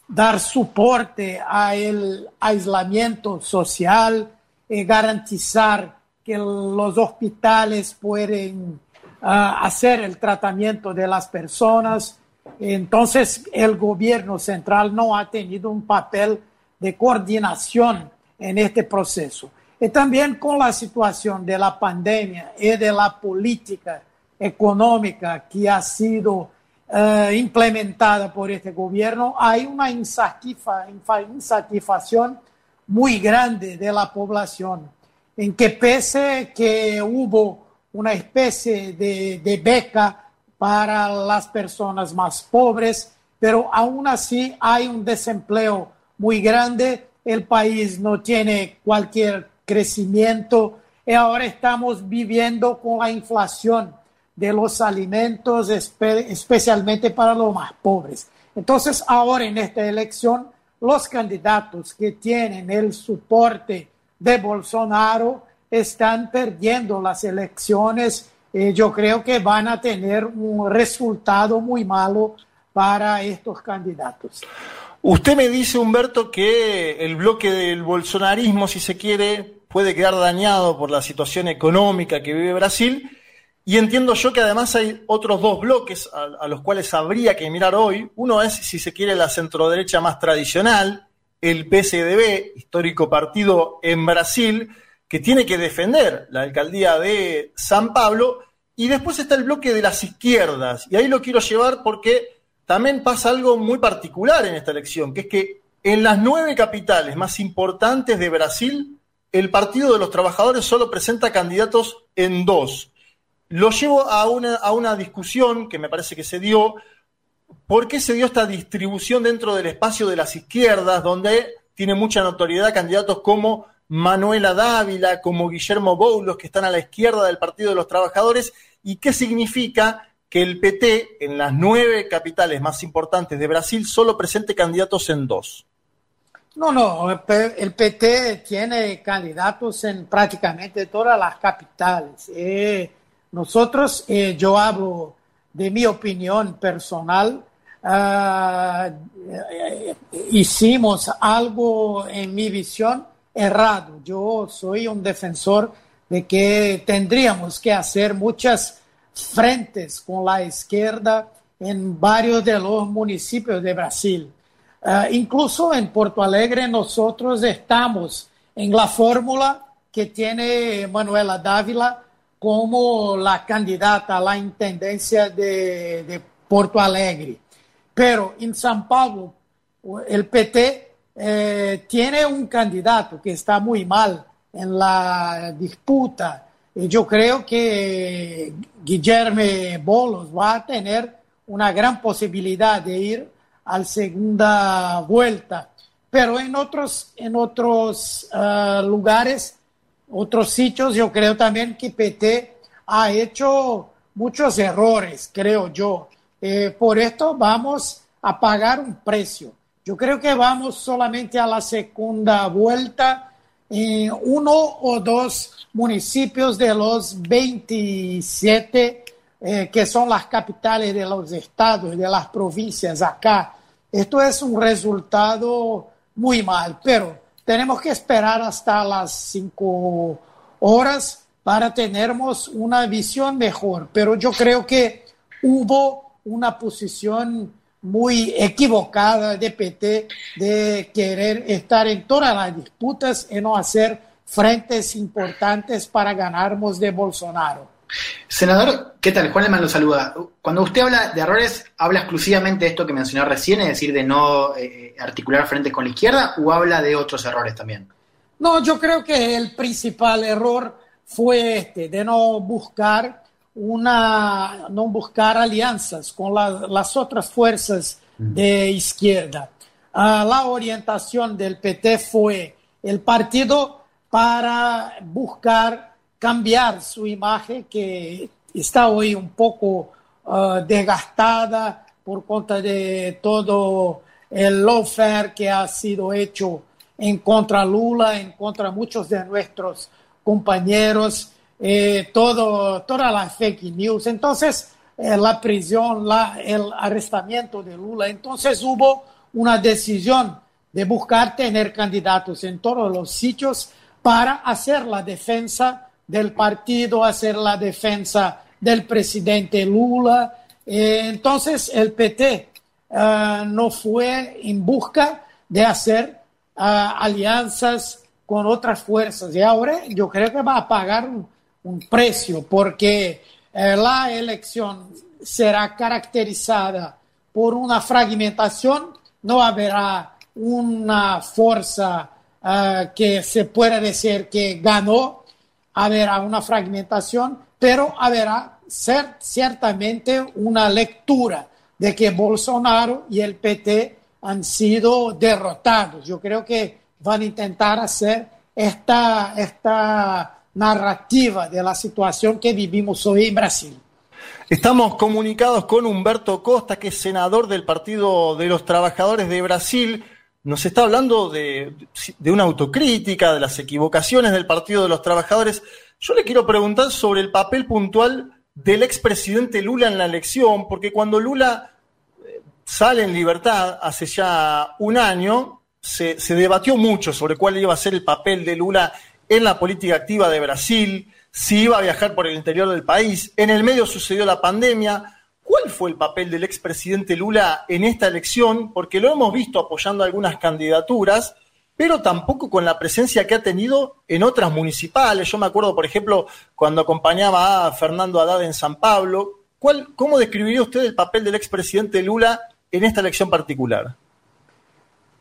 dar soporte al aislamiento social y garantizar que los hospitales pueden ah, hacer el tratamiento de las personas. Entonces, el gobierno central no ha tenido un papel de coordinación en este proceso. Y también con la situación de la pandemia y de la política económica que ha sido uh, implementada por este gobierno, hay una insatisfacción muy grande de la población, en que pese que hubo una especie de, de beca para las personas más pobres, pero aún así hay un desempleo muy grande, el país no tiene cualquier crecimiento. Y ahora estamos viviendo con la inflación de los alimentos, especialmente para los más pobres. Entonces, ahora en esta elección, los candidatos que tienen el soporte de Bolsonaro están perdiendo las elecciones. y yo creo que van a tener un resultado muy malo para estos candidatos. Usted me dice, Humberto, que el bloque del bolsonarismo, si se quiere, puede quedar dañado por la situación económica que vive Brasil y entiendo yo que además hay otros dos bloques a, los cuales habría que mirar hoy. Uno es, si se quiere, la centroderecha más tradicional, el PSDB, histórico partido en Brasil, que tiene que defender la alcaldía de San Pablo. Y después está el bloque de las izquierdas. Y ahí lo quiero llevar porque también pasa algo muy particular en esta elección, que es que en las nueve capitales más importantes de Brasil, el Partido de los Trabajadores solo presenta candidatos en dos lo llevo a una, a una discusión que me parece que se dio. ¿Por qué se dio esta distribución dentro del espacio de las izquierdas, donde tiene mucha notoriedad candidatos como Manuela Dávila, como Guillermo Boulos, que están a la izquierda del Partido de los Trabajadores? ¿Y qué significa que el PT, en las nueve capitales más importantes de Brasil, solo presente candidatos en dos? No, no, el PT tiene candidatos en prácticamente todas las capitales. Eh, nosotros, eh, yo hablo de mi opinión personal, uh, hicimos algo en mi visión errado. Yo soy un defensor de que tendríamos que hacer muchas frentes con la izquierda en varios de los municipios de Brasil. Uh, incluso en Porto Alegre nosotros estamos en la fórmula que tiene Manuela Dávila como la candidata a la intendencia de, de Porto Alegre. Pero en San Paulo, el PT eh, tiene un candidato que está muy mal en la disputa. Y yo creo que Guillermo Bolos va a tener una gran posibilidad de ir a la segunda vuelta. Pero en otros, en otros uh, lugares otros sitios, yo creo también que PT ha hecho muchos errores, creo yo. Eh, por esto vamos a pagar un precio. Yo creo que vamos solamente a la segunda vuelta en uno o dos municipios de los 27 eh, que son las capitales de los estados, de las provincias acá. Esto es un resultado muy mal, pero tenemos que esperar hasta las cinco horas para tenermos una visión mejor. Pero yo creo que hubo una posición muy equivocada de PT de querer estar en todas las disputas y no hacer frentes importantes para ganarnos de Bolsonaro. Senador, ¿qué tal? Juan Leman lo saluda. Cuando usted habla de errores, ¿habla exclusivamente de esto que mencionó recién, es decir, de no eh, articular frente con la izquierda, o habla de otros errores también? No, yo creo que el principal error fue este, de no buscar una, no buscar alianzas con las otras fuerzas de izquierda. Uh, la orientación del PT fue el partido para buscar cambiar su imagen que está hoy un poco uh, desgastada por cuenta de todo el lawfare que ha sido hecho en contra Lula, en contra muchos de nuestros compañeros, eh, todo, toda la fake news. Entonces, eh, la prisión, la, el arrestamiento de Lula. Entonces hubo una decisión de buscar tener candidatos en todos los sitios para hacer la defensa del partido, hacer la defensa del presidente Lula. Eh, entonces el PT eh, no fue en busca de hacer eh, alianzas con otras fuerzas y ahora yo creo que va a pagar un, un precio porque la elección será caracterizada por una fragmentación, no habrá una fuerza que se pueda decir que ganó, habrá una fragmentación, pero habrá ciertamente una lectura de que Bolsonaro y el PT han sido derrotados. Yo creo que van a intentar hacer esta, esta narrativa de la situación que vivimos hoy en Brasil. Estamos comunicados con Humberto Costa, que es senador del Partido de los Trabajadores de Brasil nos está hablando de, una autocrítica, de las equivocaciones del Partido de los Trabajadores. Yo le quiero preguntar sobre el papel puntual del expresidente Lula en la elección, porque cuando Lula eh, sale en libertad hace ya un año, se, se, debatió mucho sobre cuál iba a ser el papel de Lula en la política activa de Brasil, si iba a viajar por el interior del país. En el medio sucedió la pandemia. ¿Cuál fue el papel del expresidente Lula en esta elección? Porque lo hemos visto apoyando algunas candidaturas, pero tampoco con la presencia que ha tenido en otras municipales. Yo me acuerdo, por ejemplo, cuando acompañaba a Fernando Haddad en San Pablo. ¿Cuál, ¿Cómo describiría usted el papel del expresidente Lula en esta elección particular?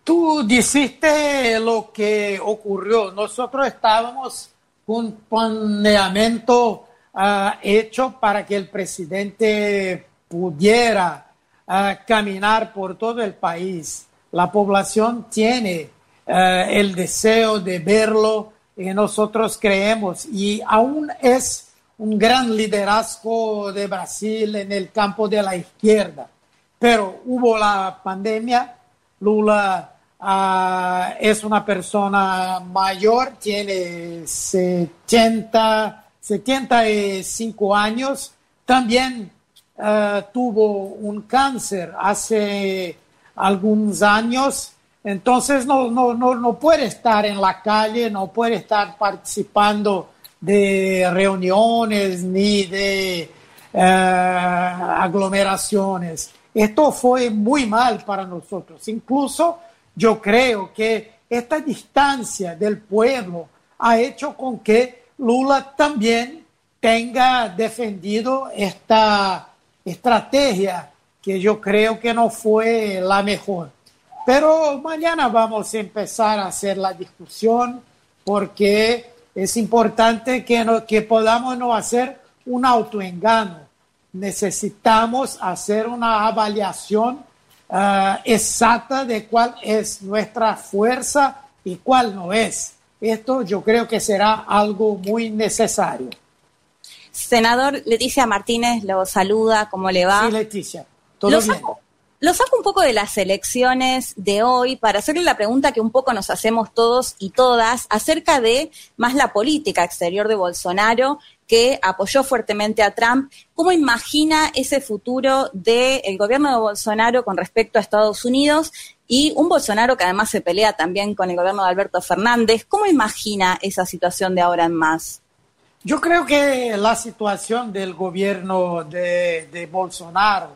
Tú dijiste lo que ocurrió. Nosotros estábamos con planeamiento ah, hecho para que el presidente pudiera ah, caminar por todo el país. La población tiene ah, el deseo de verlo y nosotros creemos y aún es un gran liderazgo de Brasil en el campo de la izquierda. Pero hubo la pandemia, Lula ah, es una persona mayor, tiene 70, 75 años, también ah, tuvo un cáncer hace algunos años, entonces no, no, no, no puede estar en la calle, no puede estar participando de reuniones ni de eh, aglomeraciones. Esto fue muy mal para nosotros. Incluso yo creo que esta distancia del pueblo ha hecho con que Lula también tenga defendido esta estrategia que yo creo que no fue la mejor. Pero mañana vamos a empezar a hacer la discusión porque es importante que, no, que podamos no hacer un autoengano. Necesitamos hacer una avaliación uh, exacta de cuál es nuestra fuerza y cuál no es. Esto yo creo que será algo muy necesario. Senador Leticia Martínez lo saluda, ¿cómo le va? Sí, Leticia, todo bien. Lo saco un poco de las elecciones de hoy para hacerle la pregunta que un poco nos hacemos todos y todas acerca de más la política exterior de Bolsonaro que apoyó fuertemente a Trump. ¿Cómo imagina ese futuro del gobierno de Bolsonaro con respecto a Estados Unidos y un Bolsonaro que además se pelea también con el gobierno de Alberto Fernández? ¿Cómo imagina esa situación de ahora en más? Yo creo que la situación del gobierno de, Bolsonaro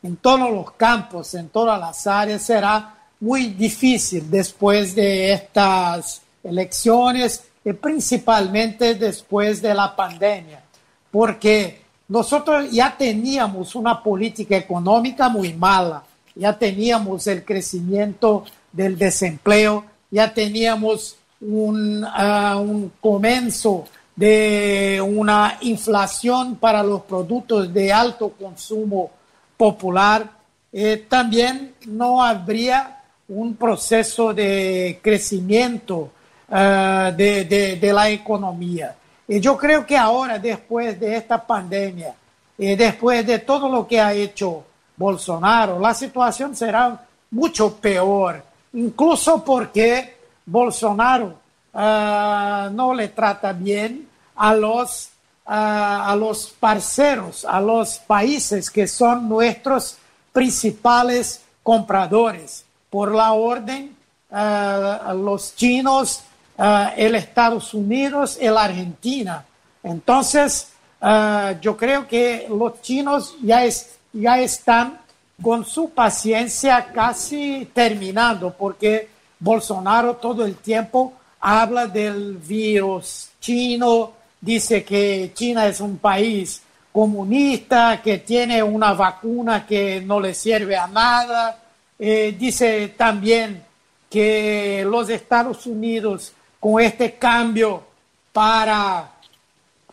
en todos los campos, en todas las áreas, será muy difícil después de estas elecciones y principalmente después de la pandemia, porque nosotros ya teníamos una política económica muy mala, ya teníamos el crecimiento del desempleo, ya teníamos un, uh, un comienzo de una inflación para los productos de alto consumo popular, eh, también no habría un proceso de crecimiento uh, de, de, la economía. Y yo creo que ahora, después de esta pandemia, y después de todo lo que ha hecho Bolsonaro, la situación será mucho peor, incluso porque Bolsonaro no le trata bien a los a, los parceros, a los países que son nuestros principales compradores. Por la orden, uh, los chinos, uh, el Estados Unidos la Argentina. Entonces, uh, yo creo que los chinos ya, es, ya están con su paciencia casi terminando, porque Bolsonaro todo el tiempo habla del virus chino, dice que China es un país comunista, que tiene una vacuna que no le sirve a nada. Eh, dice también que los Estados Unidos, con este cambio para,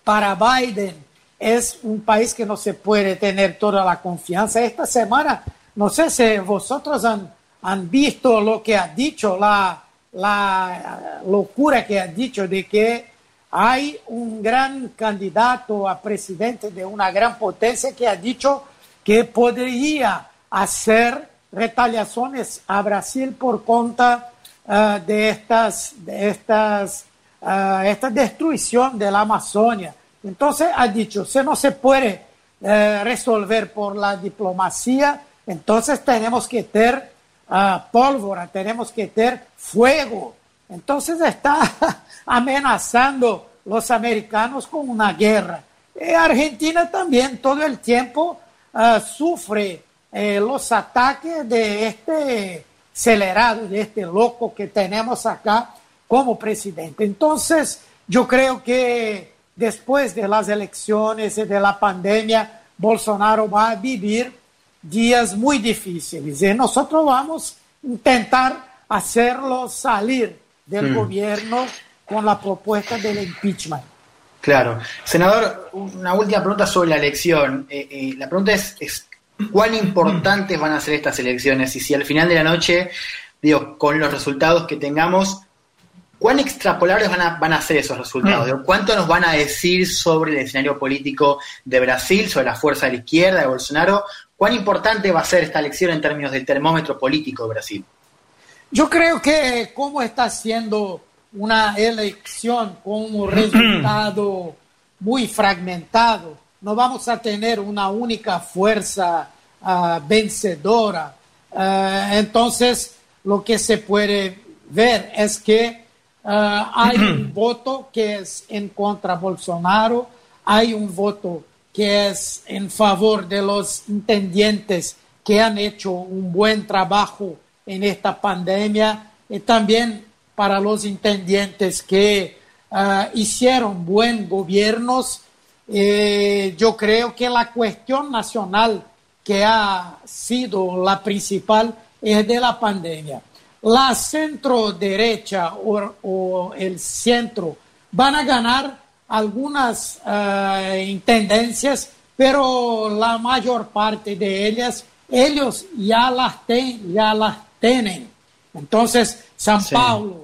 para Biden, es un país que no se puede tener toda la confianza. Esta semana, no sé si vosotros han, han visto lo que ha dicho, la, la locura que ha dicho de que hay un gran candidato a presidente de una gran potencia que ha dicho que podría hacer retaliaciones a Brasil por cuenta uh, de, estas, de estas, uh, esta destrucción de la Amazonia. Entonces ha dicho, si no se puede uh, resolver por la diplomacia, entonces tenemos que tener pólvora, tenemos que tener fuego. Entonces está amenazando los americanos con una guerra. Y Argentina también todo el tiempo uh, sufre eh, los ataques de este acelerado, de este loco que tenemos acá como presidente. Entonces, yo creo que después de las elecciones y de la pandemia, Bolsonaro va a vivir días muy difíciles y nosotros vamos a intentar hacerlo salir del Mm. gobierno con la propuesta del impeachment. Claro. Senador, una última pregunta sobre la elección. Eh, eh, la pregunta es, es, ¿cuán importantes van a ser estas elecciones? Y si al final de la noche, digo, con los resultados que tengamos, ¿cuán extrapolables van a, van a ser esos resultados? Digo, ¿Cuánto nos van a decir sobre el escenario político de Brasil, sobre la fuerza de la izquierda, de Bolsonaro? ¿Cuán importante va a ser esta elección en términos del termómetro político de Brasil? Yo creo que como está siendo una elección con un resultado muy fragmentado, no vamos a tener una única fuerza uh, vencedora. Uh, entonces, lo que se puede ver es que uh, hay un voto que es en contra Bolsonaro, hay un voto que es en favor de los intendientes que han hecho un buen trabajo en esta pandemia y también para los intendientes que uh, hicieron buen gobiernos. Eh, yo creo que la cuestión nacional que ha sido la principal es de la pandemia. La centro derecha o, o el centro van a ganar algunas uh, intendencias, pero la mayor parte de ellas, ellos ya las, ten, ya las tienen. Entonces, San sí. Paulo,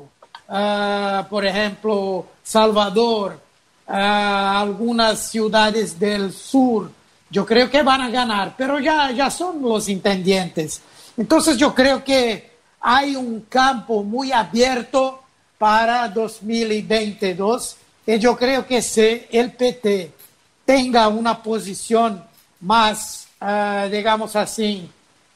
uh, por ejemplo, Salvador, uh, algunas ciudades del sur, yo creo que van a ganar, pero ya, ya son los intendientes. Entonces, yo creo que hay un campo muy abierto para 2022 y yo creo que si el PT tenga una posición más, uh, digamos así,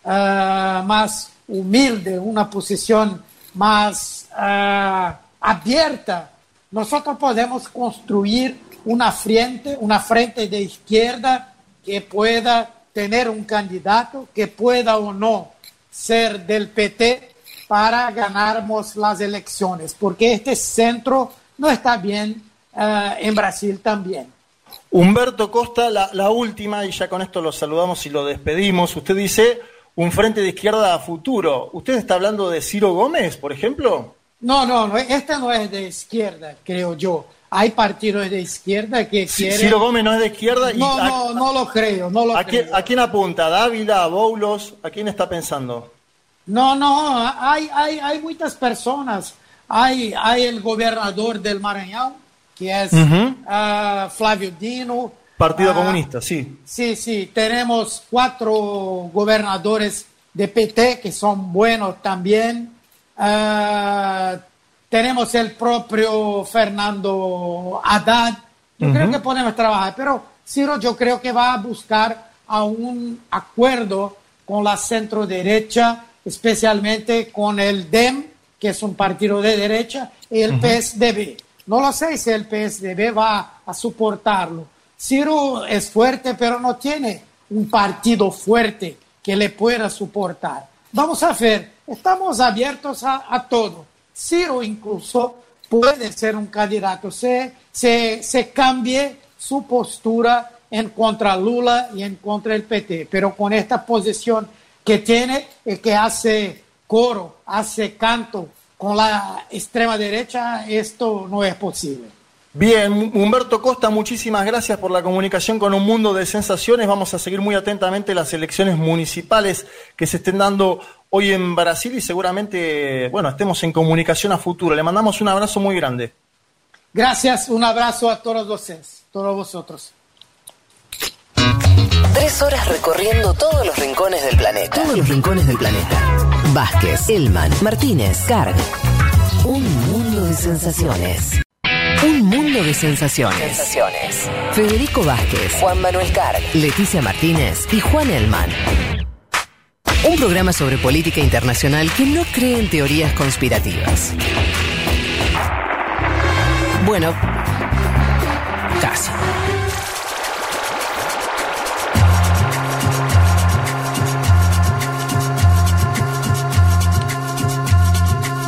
más humilde, una posición más uh, abierta, nosotros podemos construir una frente, una frente de izquierda que pueda tener un candidato que pueda o no ser del PT para ganarmos las elecciones, porque este centro no está bien uh, en Brasil también. Humberto Costa, la, la última, y ya con esto lo saludamos y lo despedimos. Usted dice, un frente de izquierda a futuro. ¿Usted está hablando de Ciro Gómez, por ejemplo? No, no, no, esta no es de izquierda, creo yo. Hay partidos de izquierda que quieren... Ciro Gómez no es de izquierda. Y No, no, no lo creo, no lo ¿a, creo. quién, ¿A quién apunta? ¿A ¿Dávila? ¿A Boulos? ¿A quién está pensando? No, no, hay, hay, hay muchas personas. Hay, hay el gobernador del Maranhão, que es ah, Flavio Dino. Partido Ah, Comunista, sí. Sí, sí, tenemos cuatro gobernadores de PT que son buenos también. Ah, tenemos el propio Fernando Haddad. Yo Ujú. creo que podemos trabajar, pero Ciro yo creo que va a buscar a un acuerdo con la centro derecha, especialmente con el DEM, que es un partido de derecha, y el Ujú. PSDB. No lo sé si el PSDB va a soportarlo. Ciro es fuerte, pero no tiene un partido fuerte que le pueda soportar. Vamos a ver, estamos abiertos a, a todo. Ciro incluso puede ser un candidato, se, se, se cambie su postura en contra Lula y en contra el PT, pero con esta posición que tiene y que hace coro, hace canto con la extrema derecha, esto no es posible. Bien, Humberto Costa, muchísimas gracias por la comunicación con un mundo de sensaciones. Vamos a seguir muy atentamente las elecciones municipales que se estén dando hoy en Brasil y seguramente, bueno, estemos en comunicación a futuro. Le mandamos un abrazo muy grande. Gracias, un abrazo a todos ustedes, todos vosotros. Tres horas recorriendo todos los rincones del planeta. Todos los rincones del planeta. Vázquez, Elman, Martínez, Carg. Un mundo de sensaciones. Un mundo de sensaciones. Sensaciones. Federico Vázquez, Juan Manuel Carg, Leticia Martínez y Juan Elman. Un programa sobre política internacional que no cree en teorías conspirativas. Bueno, casi.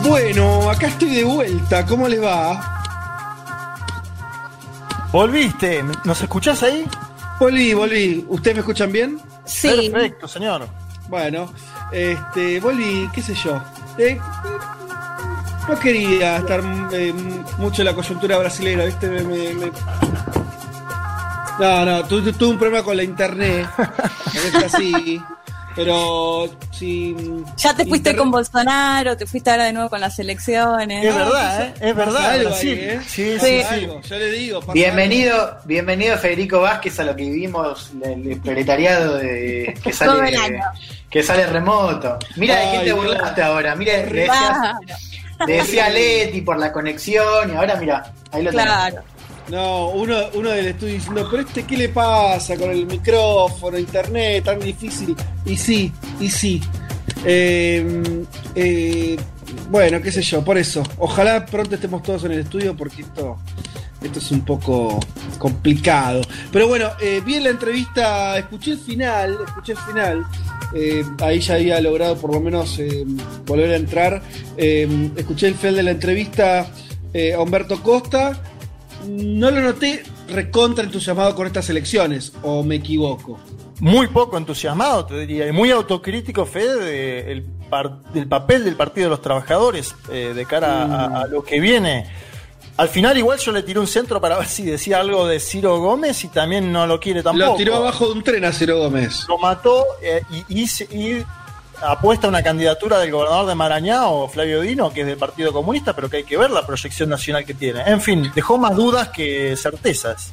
Bueno, acá estoy de vuelta. ¿Cómo le va? ¿Volviste? ¿Nos escuchás ahí? Volví, volví. ¿Ustedes me escuchan bien? Sí. Perfecto, señor. Bueno, este, volví, qué sé yo. Eh, no quería estar eh, mucho en la coyuntura brasileña, ¿viste? Me, me- me- No, no, tu- tu- tuve un problema con la internet. es así. Pero si. Ya te fuiste Inter- con Bolsonaro, te fuiste ahora de nuevo con las elecciones. Es verdad, ¿eh? Es verdad. Algo ahí, ¿eh? Sí, sí, sí. algo, Yo le digo. Bienvenido, bienvenido Federico Vázquez a lo que vivimos el, proletariado de, que sale que sale remoto. Mira de quién te burlaste ahora. Mira, le decías, Claro, decía Leti por la conexión y ahora mira, ahí lo tenés. No, uno, uno del estudio diciendo, pero este, ¿qué le pasa con el micrófono, internet, tan difícil? Y sí, y sí. Eh, eh, bueno, qué sé yo, por eso. Ojalá pronto estemos todos en el estudio porque esto, esto es un poco complicado. Pero bueno, eh, vi en la entrevista, escuché el final, escuché el final. eh, ahí ya había logrado por lo menos volver a entrar. Escuché el final de la entrevista a Humberto Costa. No lo noté recontra entusiasmado con estas elecciones, o me equivoco. Muy poco entusiasmado, te diría, y muy autocrítico, Fede, de- el par- del papel del Partido de los Trabajadores eh, de cara a, a lo que viene. Al final, igual yo le tiré un centro para ver si decía algo de Ciro Gómez y también no lo quiere tampoco. Lo tiró abajo de un tren a Ciro Gómez. Lo mató eh, y, y apuesta a una candidatura del gobernador de Marañao, Flavio Dino, que es del Partido Comunista, pero que hay que ver la proyección nacional que tiene. En fin, dejó más dudas que certezas.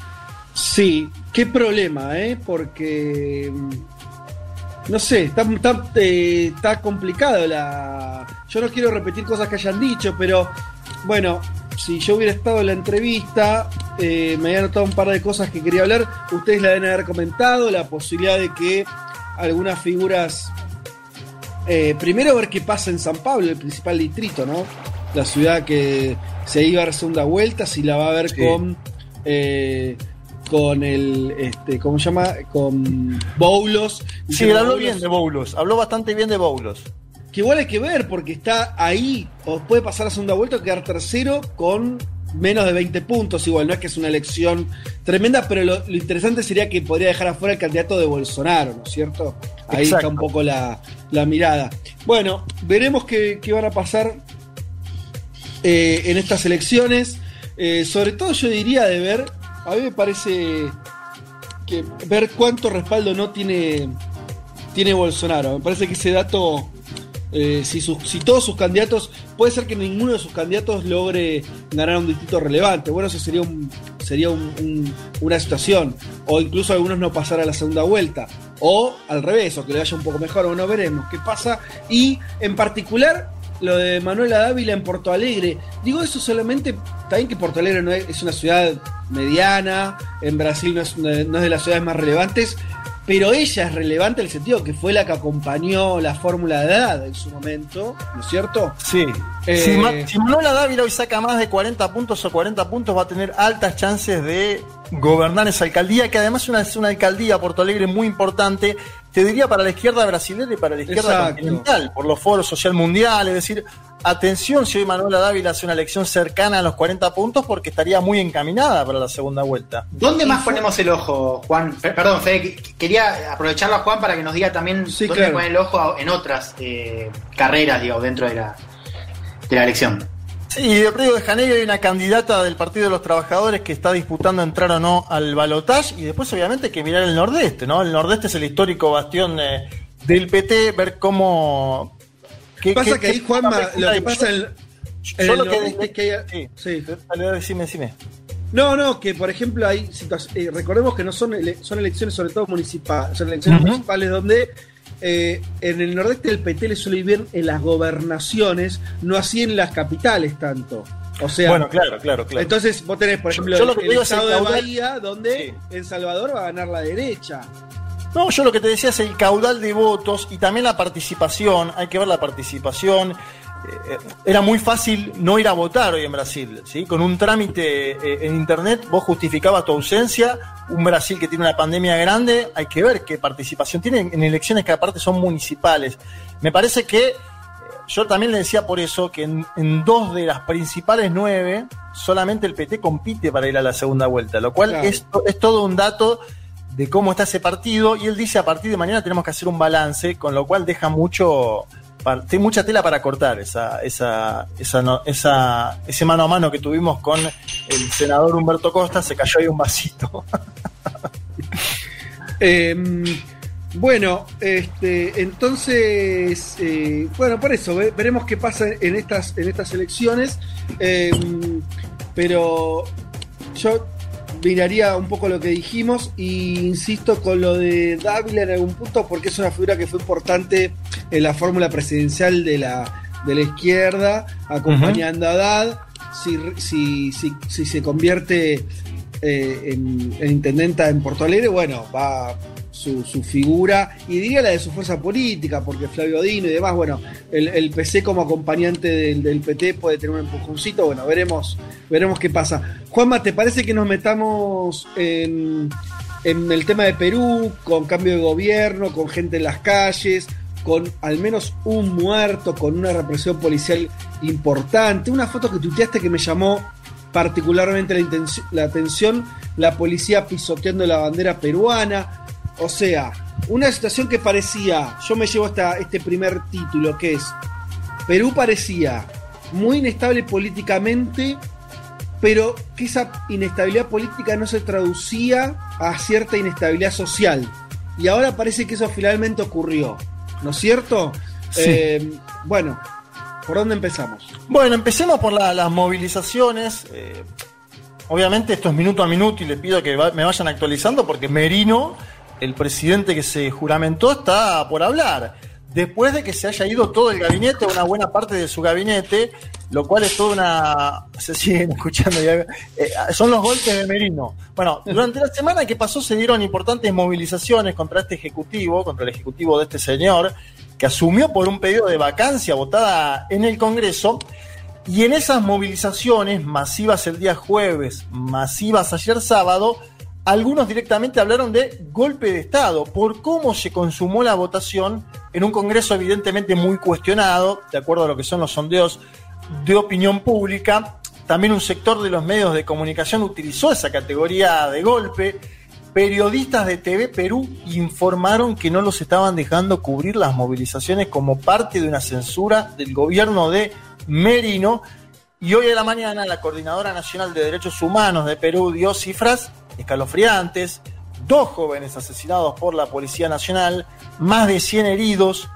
Sí, qué problema, ¿eh? Porque. No sé, está, está, eh, está complicado la. Yo no quiero repetir cosas que hayan dicho, pero bueno, si yo hubiera estado en la entrevista, eh, me había notado un par de cosas que quería hablar. Ustedes la deben haber comentado, la posibilidad de que algunas figuras. Eh, primero ver qué pasa en San Pablo, el principal distrito, ¿no? La ciudad que se iba a dar segunda vuelta, si la va a ver Sí. con. eh, con el. Este, ¿Cómo se llama? Con Boulos. Sí, habló Boulos- bien de Boulos, habló bastante bien de Boulos. que igual hay que ver, porque está ahí, o puede pasar a segunda vuelta o quedar tercero con menos de 20 puntos. Igual, no es que es una elección tremenda, pero lo, lo interesante sería que podría dejar afuera el candidato de Bolsonaro, ¿no es cierto? Ahí Exacto. está un poco la, la mirada. Bueno, veremos qué, qué van a pasar eh, en estas elecciones. Eh, sobre todo yo diría de ver, a mí me parece que ver cuánto respaldo no tiene, tiene Bolsonaro. Me parece que ese dato, eh, si, sus- si todos sus candidatos, puede ser que ninguno de sus candidatos logre ganar un distrito relevante. Bueno, eso sería, un, sería un- un- una situación. O incluso algunos no pasar a la segunda vuelta. O al revés, o que le vaya un poco mejor. Bueno, veremos qué pasa. Y en particular, lo de Manuela Dávila en Porto Alegre. Digo eso solamente, también que Porto Alegre no es, una ciudad mediana, en Brasil no es, no es de las ciudades más relevantes, pero ella es relevante en el sentido que fue la que acompañó la fórmula de edad en su momento, ¿no es cierto? Sí. Eh, Si, Ma- si Manuela Dávila hoy saca más de 40 puntos o 40 puntos, va a tener altas chances de gobernar esa alcaldía, que además es una, es una alcaldía, Porto Alegre, muy importante, te diría para la izquierda brasileña y para la izquierda Exacto. continental, por los foros social mundial, es decir, atención si hoy Manuela Dávila hace una elección cercana a los 40 puntos, porque estaría muy encaminada para la segunda vuelta. ¿Dónde más ponemos el ojo, Juan? Pe- Perdón, Fede, que- quería aprovecharlo a Juan para que nos diga también Sí, dónde claro. pone el ojo en otras eh, carreras, digo, dentro de la, de la elección. Sí, de Río de Janeiro hay una candidata del Partido de los Trabajadores que está disputando entrar o no al balotaje y después obviamente hay que mirar el nordeste, ¿no? El nordeste es el histórico bastión eh, del PT, ver cómo... qué- Pasa qué- que ahí, Juanma, lo que yo- pasa en, el- en yo el lo que- es que hay- Sí, dale, decime, decime. No, no, que por ejemplo hay situaciones, recordemos que no son, ele- son elecciones sobre todo municipales, son elecciones municipales donde eh, en el nordeste del PT le suele ir bien en las gobernaciones, no así en las capitales tanto. O sea, bueno, claro, claro, claro. entonces vos tenés, por Yo- ejemplo, yo lo el, que el el estado de Bahía, donde en Salvador va a ganar la derecha. No, yo lo que te decía es el caudal de votos y también la participación. Hay que ver la participación. Eh, era muy fácil no ir a votar hoy en Brasil, ¿sí? Con un trámite eh, en internet vos justificabas tu ausencia. Un Brasil que tiene una pandemia grande, hay que ver qué participación tiene en elecciones que aparte son municipales. Me parece que eh, yo también le decía por eso que en, en dos de las principales nueve solamente el PT compite para ir a la segunda vuelta, lo cual Claro. es, es todo un dato de cómo está ese partido y él dice a partir de mañana tenemos que hacer un balance, con lo cual deja mucho tiene mucha tela para cortar esa, esa, esa, ese mano a mano que tuvimos con el senador Humberto Costa, se cayó ahí un vasito. Eh, bueno, este, entonces, eh, bueno, por eso, ve- veremos qué pasa en estas, en estas elecciones. Eh, pero yo miraría un poco lo que dijimos e insisto con lo de Dávila en algún punto porque es una figura que fue importante en la fórmula presidencial de la, de la izquierda, acompañando a Haddad. Si, si, si, si se convierte eh, en, en intendenta en Porto Alegre, bueno, va su, figura y diría la de su fuerza política, porque Flavio Dino y demás, bueno, el, PC como acompañante del, PT puede tener un empujoncito, bueno, veremos, veremos qué pasa. Juanma, ¿te parece que nos metamos en, el tema de Perú, con cambio de gobierno, con gente en las calles, con al menos un muerto, con una represión policial importante? Una foto que tuiteaste que me llamó particularmente la atención, la policía pisoteando la bandera peruana. O sea, una situación que parecía, yo me llevo hasta este primer título, que es, Perú parecía muy inestable políticamente, pero que esa inestabilidad política no se traducía a cierta inestabilidad social. Y ahora parece que eso finalmente ocurrió, ¿no es cierto? Sí. Eh, bueno, ¿por dónde empezamos? Bueno, empecemos por la- las movilizaciones. eh, obviamente esto es minuto a minuto y le pido que va- me vayan actualizando porque Merino, el presidente que se juramentó, está por hablar. Después de que se haya ido todo el gabinete, una buena parte de su gabinete, lo cual es toda una... Se siguen escuchando, ya, eh, son los golpes de Merino. Bueno, durante la semana que pasó se dieron importantes movilizaciones contra este ejecutivo, contra el ejecutivo de este señor, que asumió por un pedido de vacancia votada en el Congreso. Y en esas movilizaciones masivas el día jueves, masivas ayer sábado, algunos directamente hablaron de golpe de Estado por cómo se consumó la votación en un Congreso evidentemente muy cuestionado, de acuerdo a lo que son los sondeos de opinión pública. También un sector de los medios de comunicación utilizó esa categoría de golpe. Periodistas de TV Perú informaron que no los estaban dejando cubrir las movilizaciones como parte de una censura del gobierno de Merino. Y hoy a la mañana la Coordinadora Nacional de Derechos Humanos de Perú dio cifras escalofriantes. Dos jóvenes asesinados por la Policía Nacional, más de 100 heridos,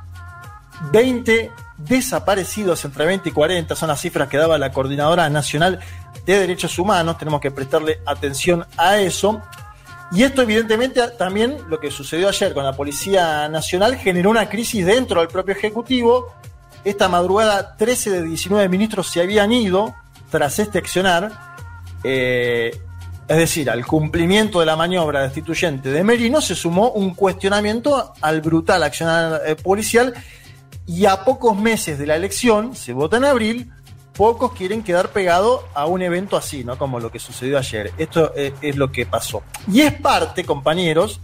20 desaparecidos entre 20 y 40, son las cifras que daba la Coordinadora Nacional de Derechos Humanos, tenemos que prestarle atención a eso. Y esto evidentemente también lo que sucedió ayer con la Policía Nacional generó una crisis dentro del propio Ejecutivo. Esta madrugada 13 de 19 ministros se habían ido tras este accionar. Eh, es decir, al cumplimiento de la maniobra destituyente de Merino se sumó un cuestionamiento al brutal accionar eh, policial y a pocos meses de la elección, se vota en abril, pocos quieren quedar pegados a un evento así, ¿no? Como lo que sucedió ayer. Esto eh, es lo que pasó. Y es parte, compañeros,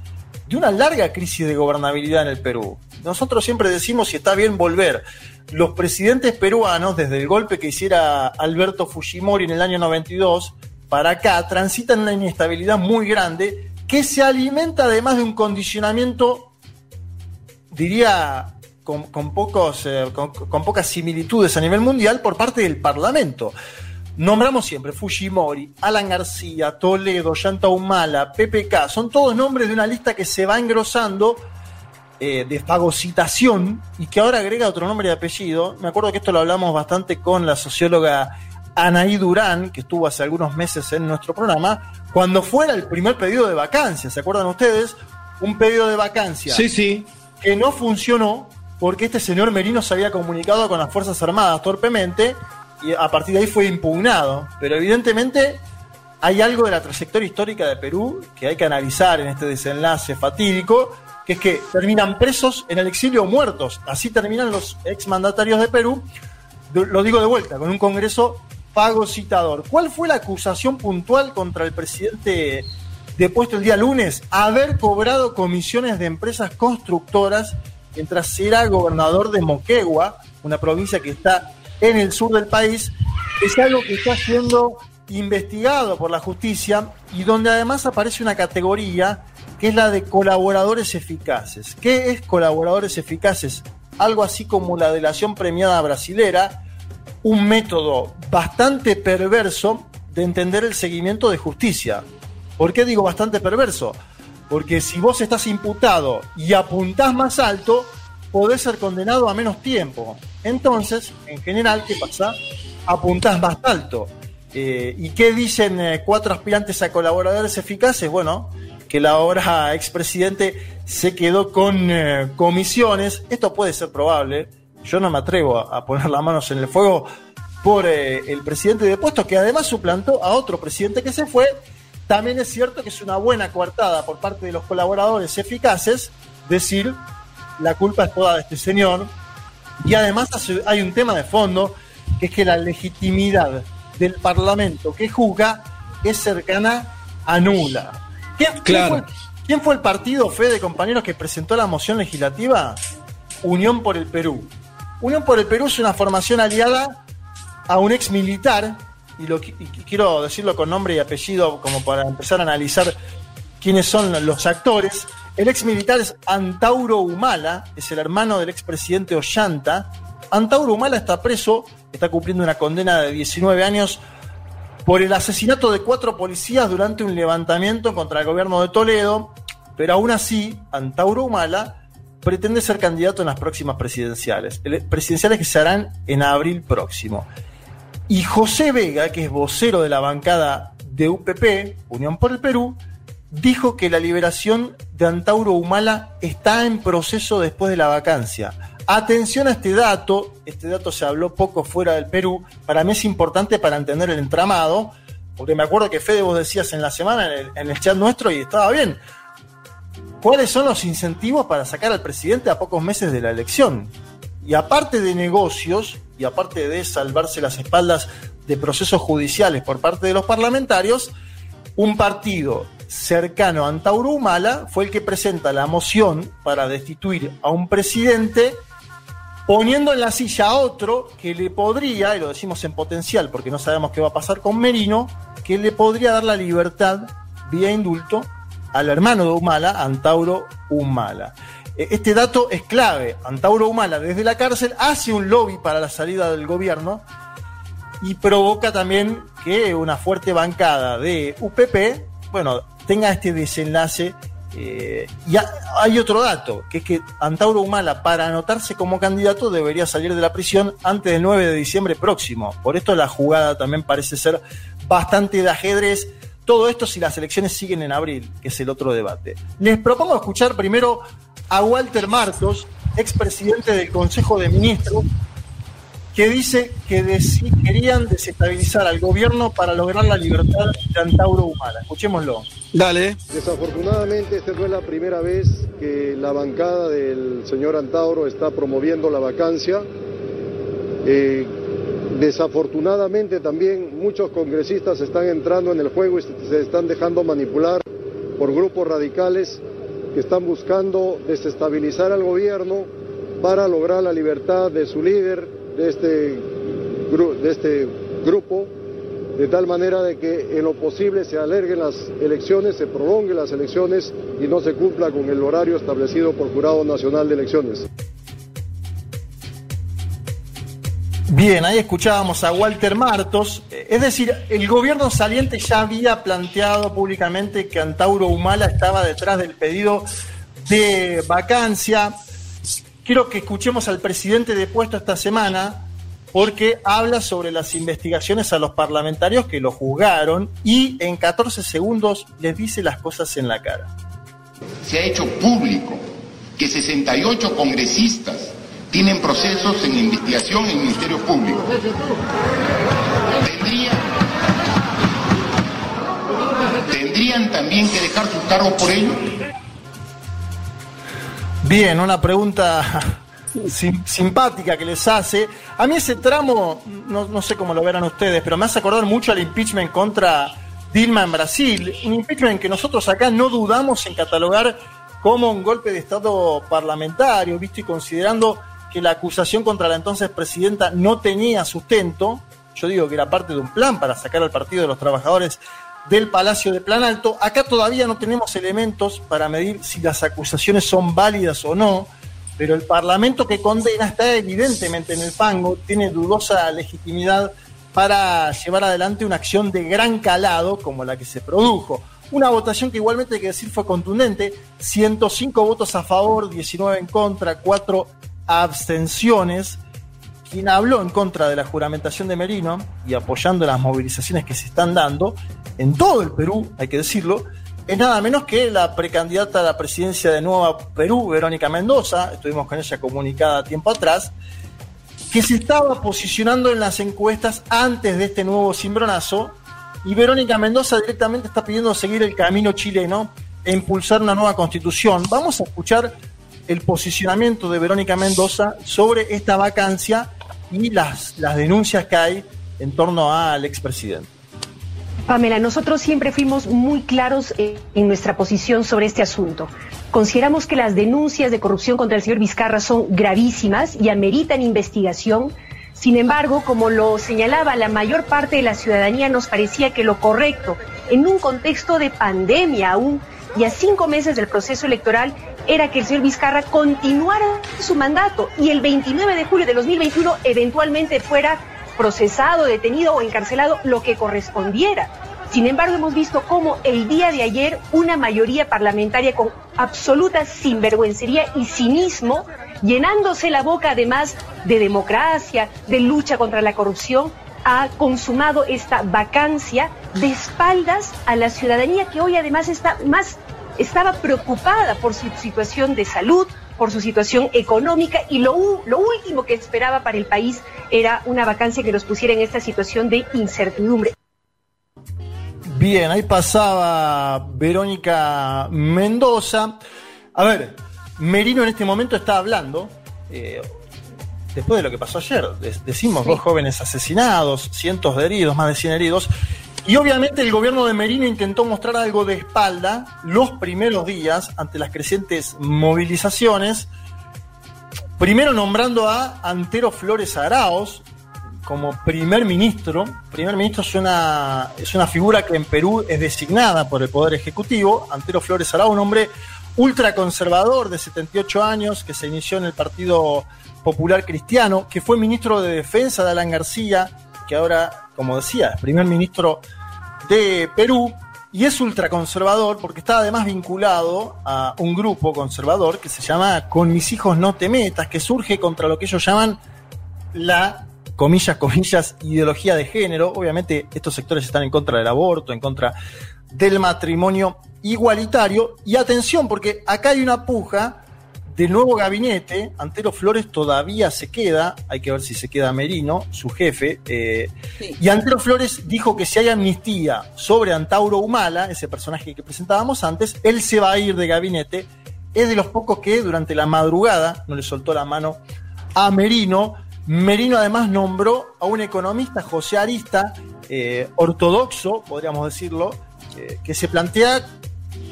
de una larga crisis de gobernabilidad en el Perú. Nosotros siempre decimos si está bien volver. Los presidentes peruanos, desde el golpe que hiciera Alberto Fujimori en el año 92, para acá, transitan una inestabilidad muy grande que se alimenta además de un condicionamiento, diría, con, pocos, eh, con pocas similitudes a nivel mundial por parte del Parlamento. Nombramos siempre Fujimori, Alan García, Toledo, Yanta Humala, PPK, son todos nombres de una lista que se va engrosando eh, de fagocitación y que ahora agrega otro nombre y apellido. Me acuerdo que esto lo hablamos bastante con la socióloga Anaí Durán, que estuvo hace algunos meses en nuestro programa, cuando fuera el primer pedido de vacancia, ¿se acuerdan ustedes? Un pedido de vacancia Sí, sí. que no funcionó porque este señor Merino se había comunicado con las Fuerzas Armadas torpemente y a partir de ahí fue impugnado. Pero evidentemente hay algo de la trayectoria histórica de Perú que hay que analizar en este desenlace fatídico, que es que terminan presos en el exilio o muertos. Así terminan los exmandatarios de Perú, lo digo de vuelta, con un Congreso fagocitador. ¿Cuál fue la acusación puntual contra el presidente depuesto el día lunes? Haber cobrado comisiones de empresas constructoras mientras era gobernador de Moquegua, una provincia que está en el sur del país. Es algo que está siendo investigado por la justicia y donde además aparece una categoría que es la de colaboradores eficaces. ¿Qué es colaboradores eficaces? algo así como la delación premiada brasilera, un método bastante perverso de entender el seguimiento de justicia. ¿Por qué digo bastante perverso? Porque si vos estás imputado y apuntás más alto, podés ser condenado a menos tiempo. Entonces, en general, ¿qué pasa? Apuntás más alto. Eh, ¿Y qué dicen eh, cuatro aspirantes a colaboradores eficaces? Bueno, que la ahora expresidente se quedó con eh, comisiones. Esto puede ser probable. Yo no me atrevo a, a poner las manos en el fuego por el presidente de puesto, que además suplantó a otro presidente que se fue. También es cierto que es una buena coartada por parte de los colaboradores eficaces decir la culpa es toda de este señor. Y además hay un tema de fondo, que es que la legitimidad del Parlamento que juzga es cercana a nula. ¿Quién, fue, ¿Quién, fue, el partido, fe de compañeros, que presentó la moción legislativa? Unión por el Perú. Unión por el Perú es una formación aliada a un ex militar, y, quiero decirlo con nombre y apellido como para empezar a analizar quiénes son los actores. El ex militar es Antauro Humala, es el hermano del expresidente Ollanta. Antauro Humala está preso, está cumpliendo una condena de 19 años por el asesinato de cuatro policías durante un levantamiento contra el gobierno de Toledo, pero aún así, Antauro Humala pretende ser candidato en las próximas presidenciales, presidenciales que se harán en abril próximo. Y José Vega, que es vocero de la bancada de UPP, Unión por el Perú, dijo que la liberación de Antauro Humala está en proceso después de la vacancia. Atención a este dato, este dato se habló poco fuera del Perú, para mí es importante para entender el entramado, porque me acuerdo que Fede vos decías en la semana en el, chat nuestro y estaba bien. ¿Cuáles son los incentivos para sacar al presidente a pocos meses de la elección? Y aparte de negocios, y aparte de salvarse las espaldas de procesos judiciales por parte de los parlamentarios, un partido cercano a Antauro Humala fue el que presenta la moción para destituir a un presidente poniendo en la silla a otro que le podría, y lo decimos en potencial porque no sabemos qué va a pasar con Merino, que le podría dar la libertad vía indulto al hermano de Humala, Antauro Humala. E, este dato es clave. Antauro Humala desde la cárcel hace un lobby para la salida del gobierno y provoca también que una fuerte bancada de UPP, bueno, tenga este desenlace. Eh, y hay otro dato, que es que Antauro Humala, para anotarse como candidato, debería salir de la prisión antes del 9 de diciembre próximo. Por esto la jugada también parece ser bastante de ajedrez. Todo esto si las elecciones siguen en abril, que es el otro debate. Les propongo escuchar primero a Walter Martos, expresidente del Consejo de Ministros, que dice que querían desestabilizar al gobierno para lograr la libertad de Antauro Humala. Escuchémoslo. Dale. Desafortunadamente, esta no es la primera vez que la bancada del señor Antauro está promoviendo la vacancia. Eh, desafortunadamente también muchos congresistas están entrando en el juego y se están dejando manipular por grupos radicales que están buscando desestabilizar al gobierno para lograr la libertad de su líder, de este, de este grupo, de tal manera de que en lo posible se alerguen las elecciones, se prolonguen las elecciones y no se cumpla con el horario establecido por Jurado Nacional de Elecciones. Bien, ahí escuchábamos a Walter Martos. Es decir, el gobierno saliente ya había planteado públicamente que Antauro Humala estaba detrás del pedido de vacancia. Quiero que escuchemos al presidente de puesto esta semana porque habla sobre las investigaciones a los parlamentarios que lo juzgaron y en 14 segundos les dice las cosas en la cara. Se ha hecho público que 68 congresistas tienen procesos en investigación en el Ministerio Público. Tendrían, ¿Tendrían también que dejar sus cargos por ello? Bien, una pregunta simpática que les hace. A mí ese tramo, no, sé cómo lo verán ustedes, pero me hace acordar mucho al impeachment contra Dilma en Brasil. Un impeachment que nosotros acá no dudamos en catalogar como un golpe de Estado parlamentario, visto y considerando que la acusación contra la entonces presidenta no tenía sustento. Yo digo que era parte de un plan para sacar al Partido de los Trabajadores del Palacio de Plan Alto. Acá todavía no tenemos elementos para medir si las acusaciones son válidas o no, pero el Parlamento que condena está evidentemente en el fango, tiene dudosa legitimidad para llevar adelante una acción de gran calado como la que se produjo. Una votación que igualmente hay que decir fue contundente, 105 votos a favor, 19 en contra, 4 abstenciones. Quien habló en contra de la juramentación de Merino y apoyando las movilizaciones que se están dando en todo el Perú, hay que decirlo, es nada menos que la precandidata a la presidencia de Nueva Perú, Verónica Mendoza, estuvimos con ella comunicada tiempo atrás, que se estaba posicionando en las encuestas antes de este nuevo cimbronazo, y Verónica Mendoza directamente está pidiendo seguir el camino chileno e impulsar una nueva constitución. Vamos a escuchar el posicionamiento de Verónica Mendoza sobre esta vacancia y las, las denuncias que hay en torno al expresidente. Pamela, nosotros siempre fuimos muy claros en nuestra posición sobre este asunto. Consideramos que las denuncias de corrupción contra el señor Vizcarra son gravísimas y ameritan investigación. Sin embargo, como lo señalaba la mayor parte de la ciudadanía, nos parecía que lo correcto, en un contexto de pandemia aún y a cinco meses del proceso electoral, era que el señor Vizcarra continuara su mandato y el 29 de julio de 2021 eventualmente fuera procesado, detenido o encarcelado lo que correspondiera. Sin embargo, hemos visto cómo el día de ayer una mayoría parlamentaria con absoluta sinvergüencería y cinismo, llenándose la boca además de democracia, de lucha contra la corrupción, ha consumado esta vacancia de espaldas a la ciudadanía que hoy además está más estaba preocupada por su situación de salud, por su situación económica y lo, lo último que esperaba para el país era una vacancia que los pusiera en esta situación de incertidumbre. Bien, ahí pasaba Verónica Mendoza. A ver, Merino en este momento está hablando, eh, después de lo que pasó ayer, decimos dos jóvenes asesinados, cientos de heridos, más de 100 heridos, y obviamente el gobierno de Merino intentó mostrar algo de espalda los primeros días ante las crecientes movilizaciones, primero nombrando a Antero Flores Araos como primer ministro. Primer ministro es una, es una figura que en Perú es designada por el Poder Ejecutivo. Antero Flores Araos, un hombre ultraconservador de 78 años que se inició en el Partido Popular Cristiano, que fue ministro de Defensa de Alan García, que ahora, como decía, primer ministro de Perú, y es ultraconservador porque está además vinculado a un grupo conservador que se llama Con mis hijos no te metas, que surge contra lo que ellos llaman la, comillas, comillas, ideología de género. Obviamente estos sectores están en contra del aborto, en contra del matrimonio igualitario. Y atención, porque acá hay una puja del nuevo gabinete, Antero Flores todavía se queda, hay que ver si se queda Merino, su jefe, eh, y Antero Flores dijo que si hay amnistía sobre Antauro Humala, ese personaje que presentábamos antes, él se va a ir de gabinete, es de los pocos que durante la madrugada no le soltó la mano a Merino, Merino además nombró a un economista, José Arista, eh, ortodoxo, podríamos decirlo, eh, que se plantea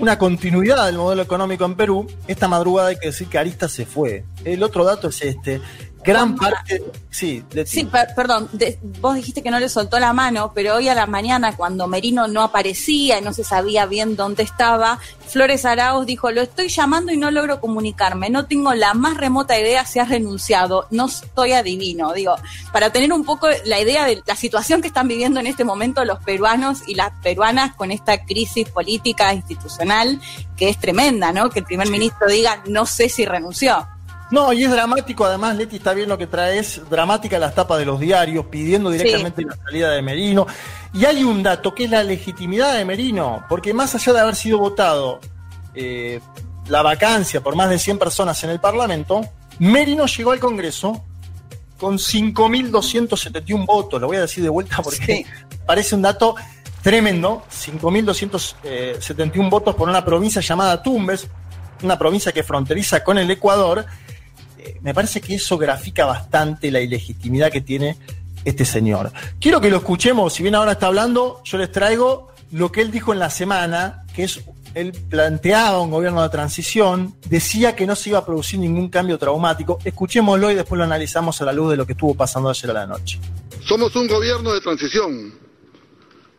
una continuidad del modelo económico en Perú. Esta madrugada hay que decir que Arista se fue. El otro dato es este gran parte. Sí, sí perdón, vos dijiste que no le soltó la mano, pero hoy a la mañana, cuando Merino no aparecía y no se sabía bien dónde estaba, Flores Arauz dijo: Lo estoy llamando y no logro comunicarme. No tengo la más remota idea si has renunciado. No estoy adivino. Digo, para tener un poco la idea de la situación que están viviendo en este momento los peruanos y las peruanas con esta crisis política institucional que es tremenda, ¿no? Que el primer ministro diga: No sé si renunció. No, y es dramático, además, Leti está bien lo que trae, es dramática las tapas de los diarios, pidiendo directamente la salida de Merino. Y hay un dato que es la legitimidad de Merino, porque más allá de haber sido votado eh, la vacancia por más de 100 personas en el Parlamento, Merino llegó al Congreso con 5.271 votos, lo voy a decir de vuelta porque parece un dato tremendo, 5.271 votos por una provincia llamada Tumbes, una provincia que fronteriza con el Ecuador, me parece que eso grafica bastante la ilegitimidad que tiene este señor. Quiero que lo escuchemos, si bien ahora está hablando, yo les traigo lo que él dijo en la semana, que es, él planteaba un gobierno de transición, decía que no se iba a producir ningún cambio traumático. Escuchémoslo y después lo analizamos a la luz de lo que estuvo pasando ayer a la noche. Somos un gobierno de transición.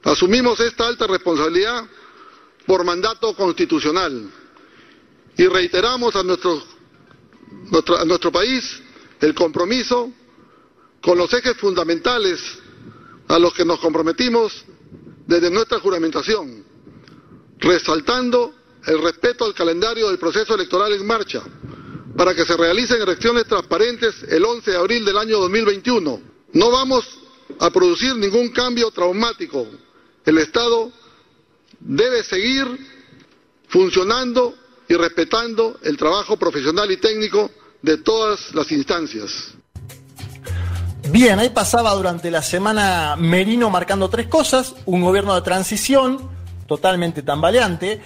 Asumimos esta alta responsabilidad por mandato constitucional y reiteramos a nuestros a nuestro país el compromiso con los ejes fundamentales a los que nos comprometimos desde nuestra juramentación, resaltando el respeto al calendario del proceso electoral en marcha, para que se realicen elecciones transparentes el 11 de abril del año 2021. No vamos a producir ningún cambio traumático. El Estado debe seguir funcionando y respetando el trabajo profesional y técnico de todas las instancias. Bien, ahí pasaba durante la semana Merino marcando tres cosas, un gobierno de transición totalmente tambaleante,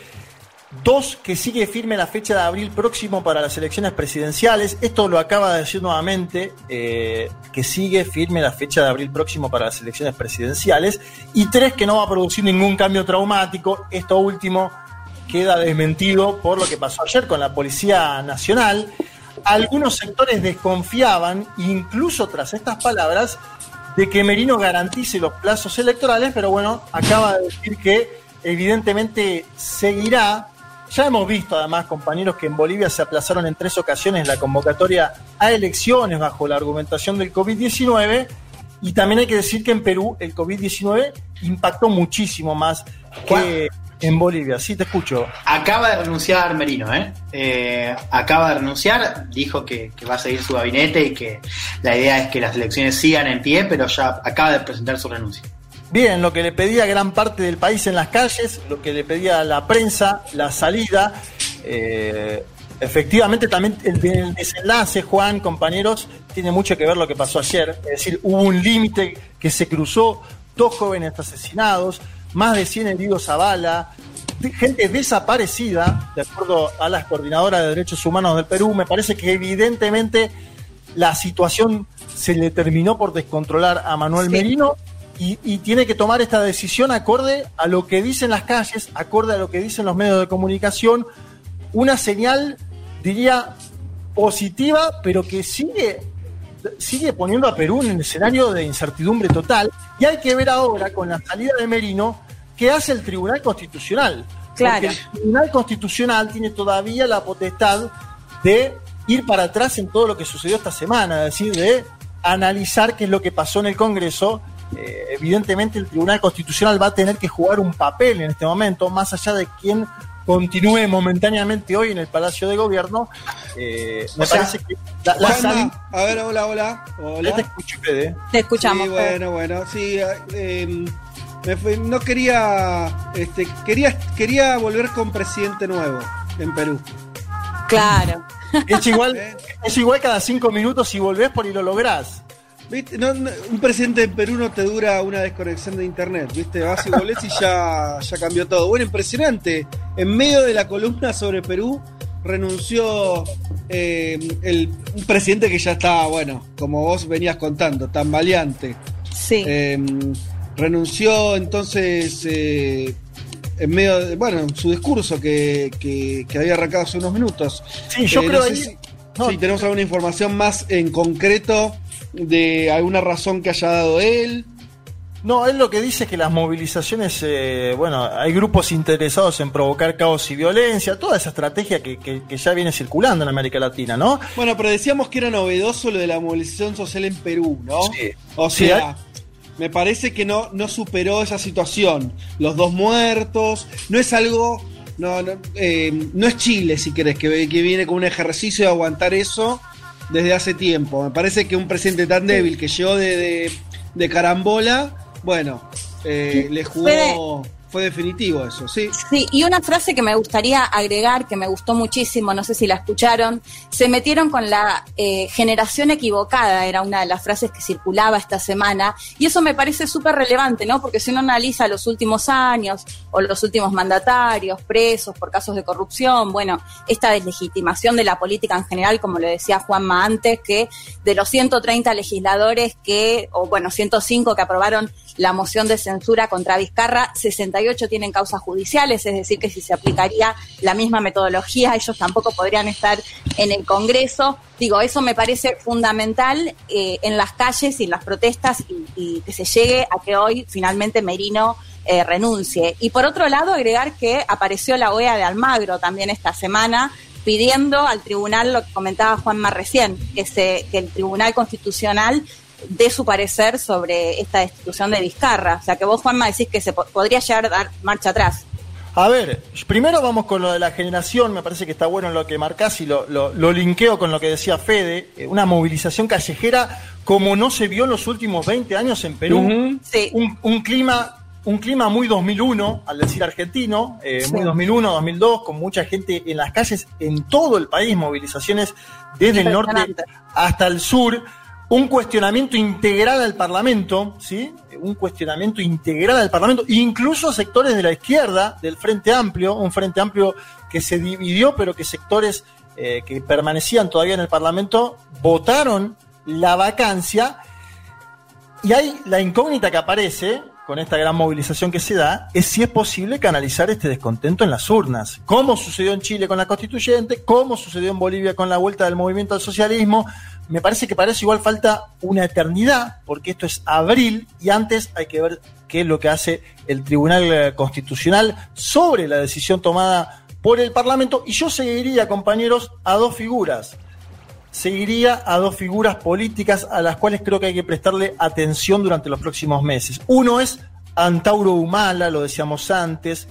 dos que sigue firme la fecha de abril próximo para las elecciones presidenciales, esto lo acaba de decir nuevamente, eh, que sigue firme la fecha de abril próximo para las elecciones presidenciales, y tres que no va a producir ningún cambio traumático, esto último queda desmentido por lo que pasó ayer con la Policía Nacional algunos sectores desconfiaban, incluso tras estas palabras, de que Merino garantice los plazos electorales, pero bueno, acaba de decir que evidentemente seguirá. Ya hemos visto además, compañeros, que en Bolivia se aplazaron en tres ocasiones la convocatoria a elecciones bajo la argumentación del COVID-19. Y también hay que decir que en Perú el COVID-19 impactó muchísimo más que, en Bolivia, sí, te escucho. Acaba de renunciar Merino, ¿eh? eh acaba de renunciar, dijo que, va a seguir su gabinete y que la idea es que las elecciones sigan en pie, pero ya acaba de presentar su renuncia. Bien, lo que le pedía gran parte del país en las calles, lo que le pedía la prensa, la salida. Eh, efectivamente, también el, el, desenlace, Juan, compañeros, tiene mucho que ver lo que pasó ayer. Es decir, hubo un límite que se cruzó, dos jóvenes asesinados, más de 100 heridos a bala, gente desaparecida, de acuerdo a las coordinadoras de derechos humanos del Perú. Me parece que evidentemente la situación se le terminó por descontrolar a Manuel Merino y, y, tiene que tomar esta decisión acorde a lo que dicen las calles, acorde a lo que dicen los medios de comunicación. Una señal, diría, positiva, pero que sigue sigue poniendo a Perú en el escenario de incertidumbre total. Y hay que ver ahora, con la salida de Merino, qué hace el Tribunal Constitucional. Claro. Porque el Tribunal Constitucional tiene todavía la potestad de ir para atrás en todo lo que sucedió esta semana, es decir, de analizar qué es lo que pasó en el Congreso. Eh, evidentemente el Tribunal Constitucional va a tener que jugar un papel en este momento, más allá de quién continúe momentáneamente hoy en el Palacio de Gobierno. Eh, me parece que la, A ver, hola, hola. hola. Te escucho, Fede. Te escuchamos. Sí, bueno, bueno, sí. Eh, no quería, este, quería, quería volver con presidente nuevo en Perú. Claro. Es igual, es igual cada cinco minutos si volvés por y lo lográs. ¿Viste? un presidente en Perú no te dura una desconexión de internet, ¿viste? Vas y volvés y ya, ya cambió todo. Bueno, impresionante. En medio de la columna sobre Perú renunció eh, el, un presidente que ya estaba, bueno, como vos venías contando, tan valiente. Sí. Em, renunció entonces eh, en medio de, bueno, su discurso que, que, había arrancado hace unos minutos. Sí, yo eh, creo que si, si tenemos alguna información más en concreto de alguna razón que haya dado él. No, él lo que dice es que las movilizaciones, eh, bueno, hay grupos interesados en provocar caos y violencia, toda esa estrategia que, que, ya viene circulando en América Latina, ¿no? Bueno, pero decíamos que era novedoso lo de la movilización social en Perú, ¿no? Sí. O sea, me parece que no, no superó esa situación. Los dos muertos, no es algo no, no, eh, no, es Chile, si querés, que, que, viene con un ejercicio de aguantar eso desde hace tiempo. Me parece que un presidente tan débil que llegó de, de, carambola, bueno, eh, le jugó fue definitivo eso, sí. Sí, y una frase que me gustaría agregar, que me gustó muchísimo, no sé si la escucharon, se metieron con la eh, generación equivocada, era una de las frases que circulaba esta semana, y eso me parece súper relevante, ¿no? Porque si uno analiza los últimos años o los últimos mandatarios presos por casos de corrupción, bueno, esta deslegitimación de la política en general, como le decía Juanma antes, que de los 130 legisladores que, o bueno, 105 que aprobaron la moción de censura contra Vizcarra, 68 tienen causas judiciales, es decir, que si se aplicaría la misma metodología, ellos tampoco podrían estar en el Congreso. Digo, eso me parece fundamental eh, en las calles y en las protestas y, que se llegue a que hoy finalmente Merino eh, renuncie. Y por otro lado, agregar que apareció la OEA de Almagro también esta semana pidiendo al tribunal lo que comentaba Juanma recién, que, se, que el Tribunal Constitucional dé su parecer sobre esta destitución de Vizcarra. O sea, que vos, Juanma, decís que se podría llegar a dar marcha atrás. A ver, primero vamos con lo de la generación, me parece que está bueno lo que marcás y lo, lo, linkeo con lo que decía Fede, eh, una movilización callejera como no se vio en los últimos 20 años en Perú, sí. un, clima un clima muy 2001, al decir argentino, eh, muy 2001, 2002, con mucha gente en las calles en todo el país, movilizaciones desde el norte hasta el sur un cuestionamiento integral al Parlamento, ¿sí? Un cuestionamiento integral al Parlamento, incluso sectores de la izquierda, del Frente Amplio, un Frente Amplio que se dividió, pero que sectores eh, que permanecían todavía en el Parlamento votaron la vacancia. Y hay la incógnita que aparece con esta gran movilización que se da, es si es posible canalizar este descontento en las urnas. Como sucedió en Chile con la constituyente, como sucedió en Bolivia con la vuelta del movimiento al socialismo, me parece que para eso igual falta una eternidad, porque esto es abril y antes hay que ver qué es lo que hace el Tribunal eh, Constitucional sobre la decisión tomada por el Parlamento. Y yo seguiría, compañeros, a dos figuras. Seguiría a dos figuras políticas a las cuales creo que hay que prestarle atención durante los próximos meses. Uno es Antauro Humala, lo decíamos antes,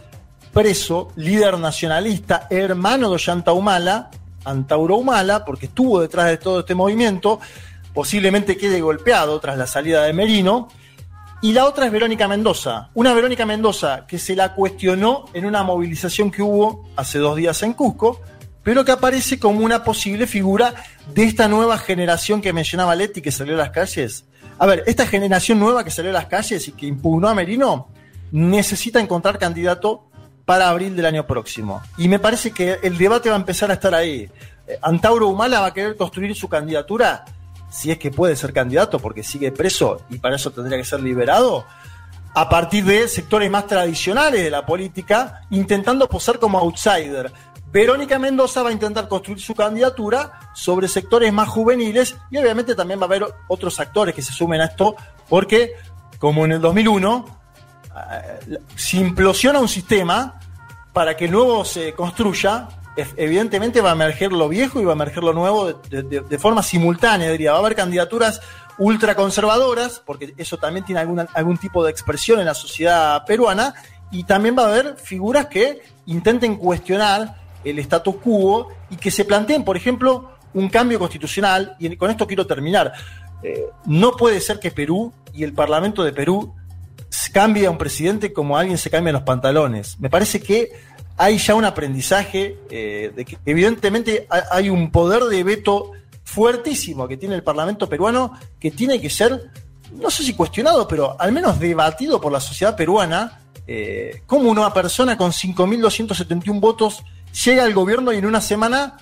preso, líder nacionalista, hermano de Ollanta Humala, Antauro Humala, porque estuvo detrás de todo este movimiento, posiblemente quede golpeado tras la salida de Merino. Y la otra es Verónica Mendoza, una Verónica Mendoza que se la cuestionó en una movilización que hubo hace dos días en Cusco, pero que aparece como una posible figura de esta nueva generación que mencionaba Leti que salió a las calles. A ver, esta generación nueva que salió a las calles y que impugnó a Merino necesita encontrar candidato para abril del año próximo. Y me parece que el debate va a empezar a estar ahí. Eh, Antauro Humala va a querer construir su candidatura, si es que puede ser candidato, porque sigue preso y para eso tendría que ser liberado, a partir de sectores más tradicionales de la política, intentando posar como outsider. Verónica Mendoza va a intentar construir su candidatura sobre sectores más juveniles y obviamente también va a haber otros actores que se sumen a esto, porque como en el 2001, eh, si implosiona un sistema, para que el nuevo se construya, evidentemente va a emerger lo viejo y va a emerger lo nuevo de, forma simultánea, diría. Va a haber candidaturas ultraconservadoras, porque eso también tiene algún tipo de expresión en la sociedad peruana, y también va a haber figuras que intenten cuestionar el status quo y que se planteen, por ejemplo, un cambio constitucional, y con esto quiero terminar. Eh, no puede ser que Perú y el Parlamento de Perú cambia a un presidente como alguien se cambia los pantalones. Me parece que hay ya un aprendizaje eh, de que evidentemente hay un poder de veto fuertísimo que tiene el Parlamento peruano que tiene que ser, no sé si cuestionado, pero al menos debatido por la sociedad peruana, eh, como una persona con 5.271 votos llega al gobierno y en una semana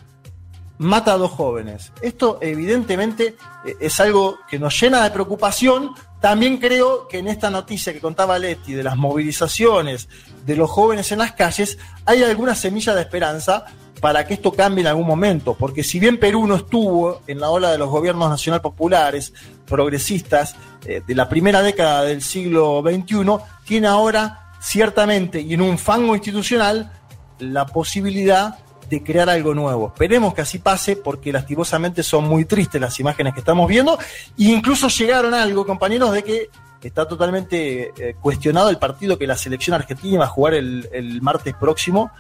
mata a dos jóvenes. Esto evidentemente eh, es algo que nos llena de preocupación. También creo que en esta noticia que contaba Leti de las movilizaciones de los jóvenes en las calles, hay alguna semilla de esperanza para que esto cambie en algún momento, porque si bien Perú no estuvo en la ola de los gobiernos nacional populares, progresistas, eh, de la primera década del siglo XXI, tiene ahora ciertamente y en un fango institucional la posibilidad de crear algo nuevo. Esperemos que así pase porque lastimosamente son muy tristes las imágenes que estamos viendo e incluso llegaron algo, compañeros, de que está totalmente eh, cuestionado el partido que la selección argentina va a jugar el martes próximo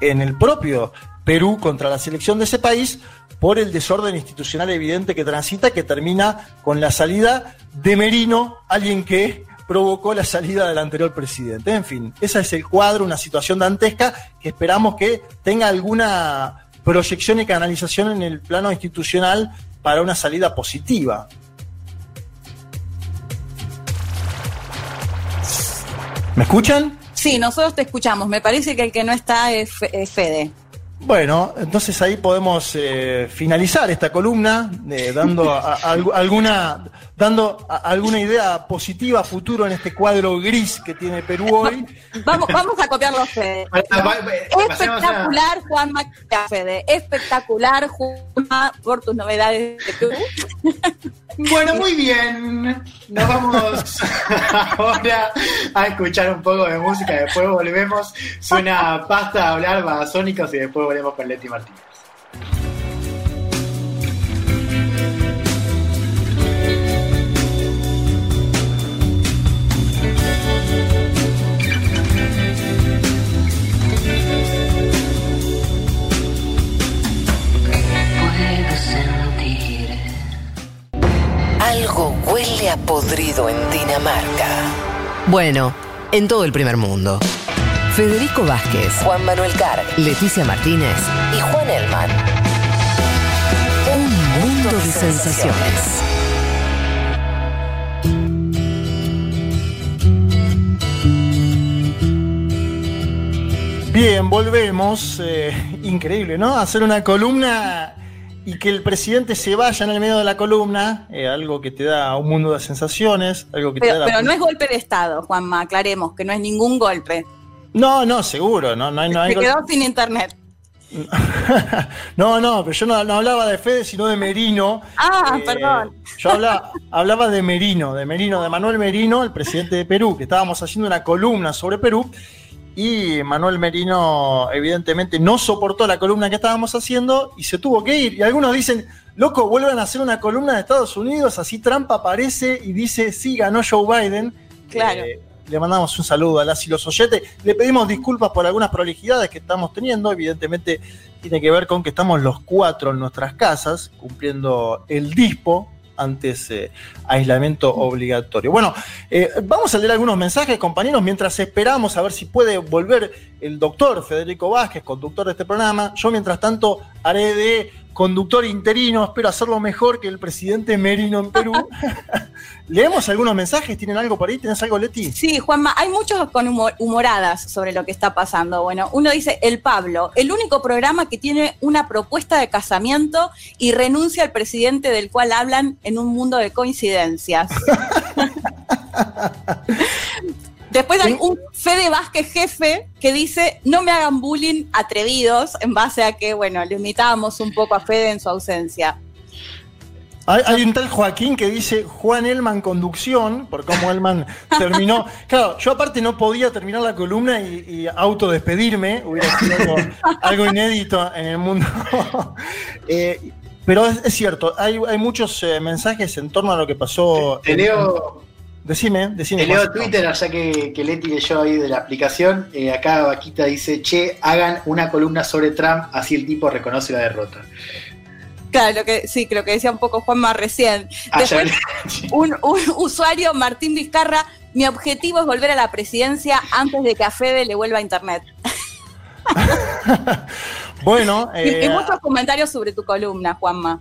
en el propio Perú contra la selección de ese país por el desorden institucional evidente que transita, que termina con la salida de Merino, alguien que provocó la salida del anterior presidente. En fin, ese es el cuadro, una situación dantesca que esperamos que tenga alguna proyección y canalización en el plano institucional para una salida positiva. ¿Me escuchan? Sí, nosotros te escuchamos. Me parece que el que no está es, Fede. Bueno, entonces ahí podemos eh, finalizar esta columna eh, dando alguna dando alguna idea positiva a futuro en este cuadro gris que tiene Perú hoy. Vamos, vamos a copiarlo a Fede. Espectacular, Juan Fede. Espectacular, Juanma, por tus novedades de Perú. Bueno, muy bien. Nos vamos ahora a escuchar un poco de música. Después volvemos. Suena pasta a hablar basónicos y después luego con Leti Martínez. Algo huele a podrido en Dinamarca. Bueno, en todo el primer mundo. Federico Vázquez, Juan Manuel Carg, Leticia Martínez y Juan Elman. Un mundo de sensaciones. Bien, volvemos. eh, increíble, ¿no? Hacer una columna y que el presidente se vaya en el medio de la columna, eh, algo que te da un mundo de sensaciones, algo que te Pero, da la- pero no es golpe de Estado, Juanma, aclaremos que no es ningún golpe. No, no, seguro, no, no hay, no hay Se quedó sin internet. No, no, pero yo no, no hablaba de Fede, sino de Merino. Ah, Eh, perdón. Yo hablaba, hablaba de Merino, de Merino, de Manuel Merino, el presidente de Perú, que estábamos haciendo una columna sobre Perú. Y Manuel Merino, evidentemente, no soportó la columna que estábamos haciendo y se tuvo que ir. Y algunos dicen, loco, vuelvan a hacer una columna de Estados Unidos, así Trump aparece y dice, sí, ganó Joe Biden. Claro. Eh, le mandamos un saludo a las y los oyentes. Le pedimos disculpas por algunas prolijidades que estamos teniendo. Evidentemente, tiene que ver con que estamos los cuatro en nuestras casas, cumpliendo el dispo antes eh, aislamiento obligatorio. Bueno, eh, vamos a leer algunos mensajes, compañeros, mientras esperamos a ver si puede volver el doctor Federico Vázquez, conductor de este programa. Yo, mientras tanto, haré de conductor interino, espero hacerlo mejor que el presidente Merino en Perú. Leemos algunos mensajes, ¿tienen algo por ahí? ¿Tienes algo, Leti? Sí, Juanma, hay muchos con humor- humoradas sobre lo que está pasando. Bueno, uno dice, El Pablo, el único programa que tiene una propuesta de casamiento y renuncia al presidente del cual hablan en un mundo de coincidencias. Después hay un Fede Vázquez jefe que dice, no me hagan bullying atrevidos, en base a que, bueno, limitábamos un poco a Fede en su ausencia. Hay, hay un tal Joaquín que dice Juan Elman conducción, por cómo Elman terminó. Claro, yo aparte no podía terminar la columna y, y autodespedirme, hubiera sido algo, algo inédito en el mundo. Eh, pero es, es cierto, hay, hay muchos eh, mensajes en torno a lo que pasó. Te en- leo, Decime, decime. te leo. Twitter, allá que, que Leti leyó ahí de la aplicación. Eh, acá Vaquita dice, che, hagan una columna sobre Trump, así el tipo reconoce la derrota. Claro, lo que, sí, creo que decía un poco Juanma recién. Ah, Después, un, un usuario, Martín Vizcarra, mi objetivo es volver a la presidencia antes de que a Fede le vuelva a internet. Bueno, Y- eh, y muchos comentarios sobre tu columna, Juanma.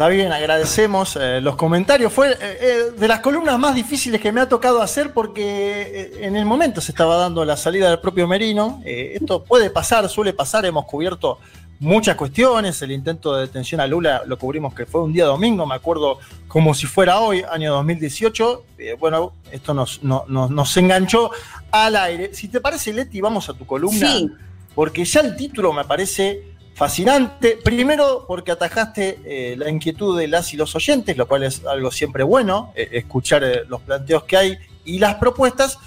Está bien, agradecemos eh, los comentarios. Fue eh, eh, de las columnas más difíciles que me ha tocado hacer porque en el momento se estaba dando la salida del propio Merino. Eh, esto puede pasar, suele pasar. Hemos cubierto muchas cuestiones. El intento de detención a Lula lo cubrimos que fue un día domingo, me acuerdo como si fuera hoy, año 2018. Eh, bueno, esto nos, no- no- nos enganchó al aire. Si te parece, Leti, vamos a tu columna. Sí. Porque ya el título me parece fascinante. Primero, porque atajaste eh, la inquietud de las y los oyentes, lo cual es algo siempre bueno, eh, escuchar eh, los planteos que hay y las propuestas.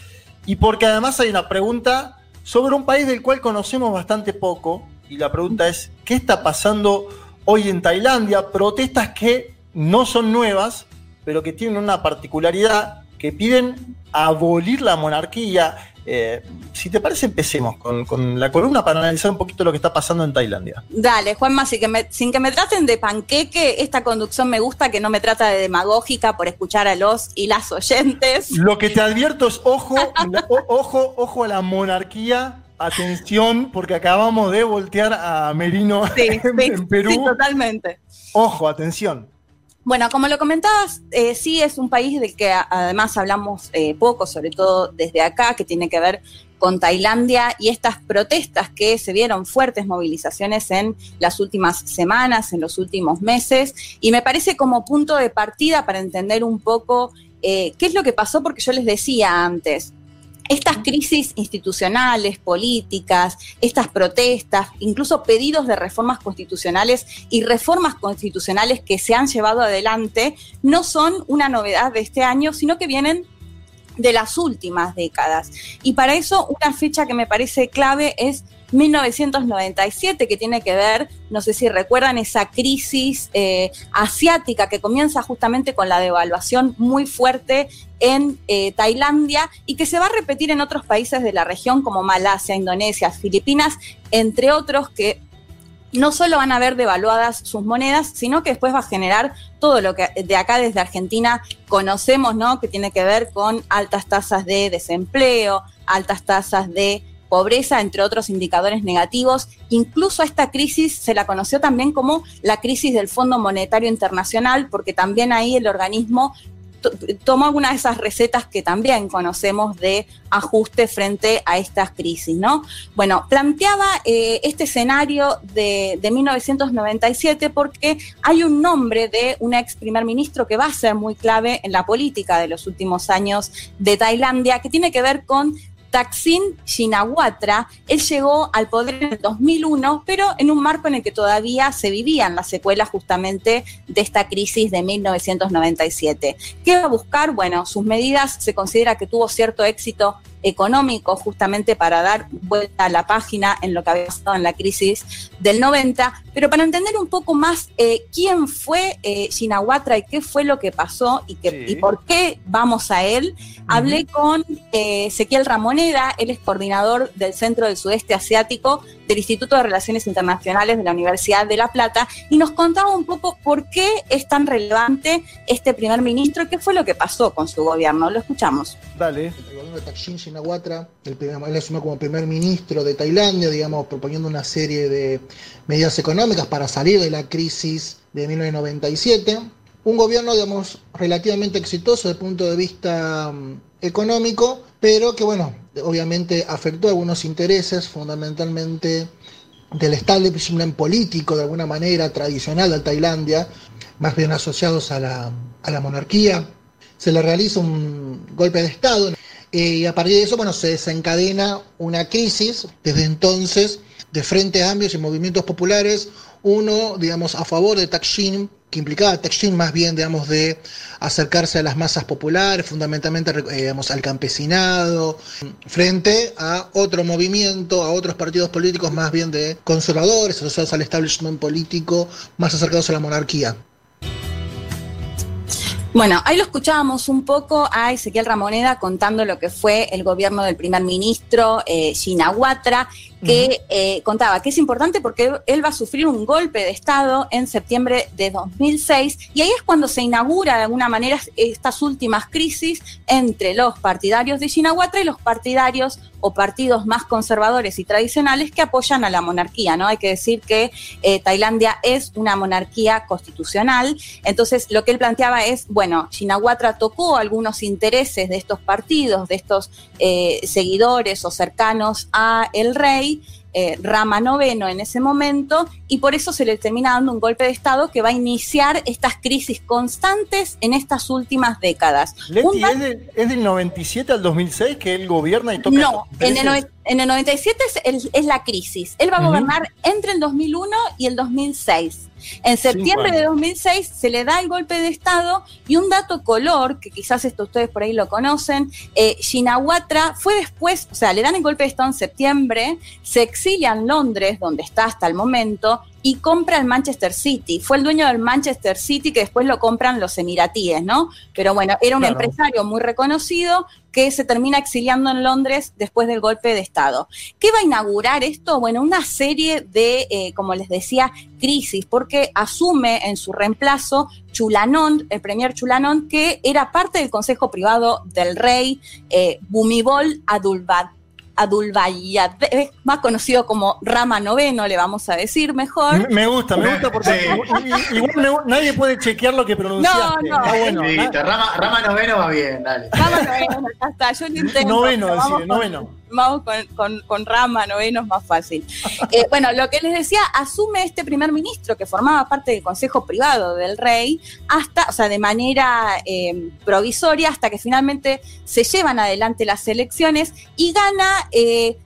Y porque además hay una pregunta sobre un país del cual conocemos bastante poco. Y la pregunta es, ¿qué está pasando hoy en Tailandia? Protestas que no son nuevas, pero que tienen una particularidad, que piden abolir la monarquía. Eh, si te parece, empecemos con, con la columna para analizar un poquito lo que está pasando en Tailandia. Dale, Juanma, sin que, me, sin que me traten de panqueque, esta conducción me gusta que no me trata de demagógica por escuchar a los y las oyentes. Lo que te advierto es ojo, la- o- ojo, ojo a la monarquía. Atención, porque acabamos de voltear a Merino Sí, en, sí, en Perú. sí, totalmente. Ojo, atención. Bueno, como lo comentabas, eh, sí es un país del que además hablamos eh, poco, sobre todo desde acá, que tiene que ver con Tailandia y estas protestas que se vieron fuertes movilizaciones en las últimas semanas, en los últimos meses, y me parece como punto de partida para entender un poco eh, qué es lo que pasó, porque yo les decía antes, estas crisis institucionales, políticas, estas protestas, incluso pedidos de reformas constitucionales y reformas constitucionales que se han llevado adelante, no son una novedad de este año, sino que vienen de las últimas décadas. Y para eso una fecha que me parece clave es 1997, que tiene que ver, no sé si recuerdan, esa crisis eh, asiática que comienza justamente con la devaluación muy fuerte en eh, Tailandia y que se va a repetir en otros países de la región como Malasia, Indonesia, Filipinas, entre otros que no solo van a ver devaluadas sus monedas, sino que después va a generar todo lo que de acá desde Argentina conocemos, ¿no? Que tiene que ver con altas tasas de desempleo, altas tasas de pobreza, entre otros indicadores negativos. Incluso esta crisis se la conoció también como la crisis del Fondo Monetario Internacional, porque también ahí el organismo tomó algunas de esas recetas que también conocemos de ajuste frente a estas crisis, ¿no? Bueno, planteaba eh, este escenario de, 1997 porque hay un nombre de un ex primer ministro que va a ser muy clave en la política de los últimos años de Tailandia, que tiene que ver con Taksin Shinawatra, él llegó al poder en el 2001, pero en un marco en el que todavía se vivían las secuelas justamente de esta crisis de 1997. ¿Qué va a buscar? Bueno, sus medidas se considera que tuvo cierto éxito económico justamente para dar vuelta a la página en lo que había pasado en la crisis del 90, pero para entender un poco más eh, quién fue eh, Shinawatra y qué fue lo que pasó y, que, y por qué vamos a él, hablé con eh, Ezequiel Ramoneda, él es coordinador del Centro del Sudeste Asiático del Instituto de Relaciones Internacionales de la Universidad de La Plata y nos contaba un poco por qué es tan relevante este primer ministro y qué fue lo que pasó con su gobierno. Lo escuchamos. Dale. El gobierno de Thaksin Shinawatra, el él asumió como primer ministro de Tailandia, digamos, proponiendo una serie de medidas económicas para salir de la crisis de 1997. Un gobierno, digamos, relativamente exitoso desde el punto de vista mm, económico, pero que, bueno, obviamente afectó algunos intereses, fundamentalmente del establishment político, de alguna manera, tradicional de Tailandia, más bien asociados a la, a la monarquía. Se le realiza un golpe de Estado eh, y a partir de eso, bueno, se desencadena una crisis. Desde entonces, de frentes amplios y movimientos populares, uno, digamos, a favor de Taksin, que implicaba Taksin más bien, digamos, de acercarse a las masas populares, fundamentalmente, eh, digamos, al campesinado, frente a otro movimiento, a otros partidos políticos más bien de conservadores, asociados al establishment político, más acercados a la monarquía. Bueno, ahí lo escuchábamos un poco a Ezequiel Ramoneda contando lo que fue el gobierno del primer ministro eh, que eh, contaba que es importante porque él va a sufrir un golpe de Estado en septiembre de 2006 y ahí es cuando se inaugura de alguna manera estas últimas crisis entre los partidarios de Shinawatra y los partidarios o partidos más conservadores y tradicionales que apoyan a la monarquía, ¿no? Hay que decir que eh, Tailandia es una monarquía constitucional, entonces lo que él planteaba es, bueno, Shinawatra tocó algunos intereses de estos partidos, de estos eh, seguidores o cercanos a el rey, eh, Rama noveno en ese momento, y por eso se le termina dando un golpe de Estado que va a iniciar estas crisis constantes en estas últimas décadas. Leti, ¿es, del 97 al 2006 que él gobierna y toca? No, en el, en el, 97 es, la crisis. Él va a gobernar entre el 2001 y el 2006. En septiembre de 2006 se le da el golpe de Estado y un dato color, que quizás esto ustedes por ahí lo conocen, eh, Shinawatra fue después, o sea, le dan el golpe de Estado en septiembre, se exilia en Londres, donde está hasta el momento, y compra el Manchester City. Fue el dueño del Manchester City que después lo compran los emiratíes, ¿no? Pero bueno, era un empresario muy reconocido que se termina exiliando en Londres después del golpe de Estado. ¿Qué va a inaugurar esto? Bueno, una serie de, eh, como les decía, crisis, porque asume en su reemplazo Chulanón, el premier Chulanón, que era parte del Consejo Privado del Rey eh, Bumibol Adulbad Adulbayat, más conocido como Rama Noveno, le vamos a decir mejor. Me gusta, me gusta porque igual nadie puede chequear lo que pronunciaste. No, no. Rama, Rama, Noveno va bien, dale. Rama Noveno, ya está, yo lo intento. Noveno, decir, noveno vamos con, rama, noveno es más fácil. Eh, bueno, lo que les decía, asume este primer ministro que formaba parte del Consejo Privado del Rey, hasta, o sea, de manera eh, provisoria, hasta que finalmente se llevan adelante las elecciones y gana eh,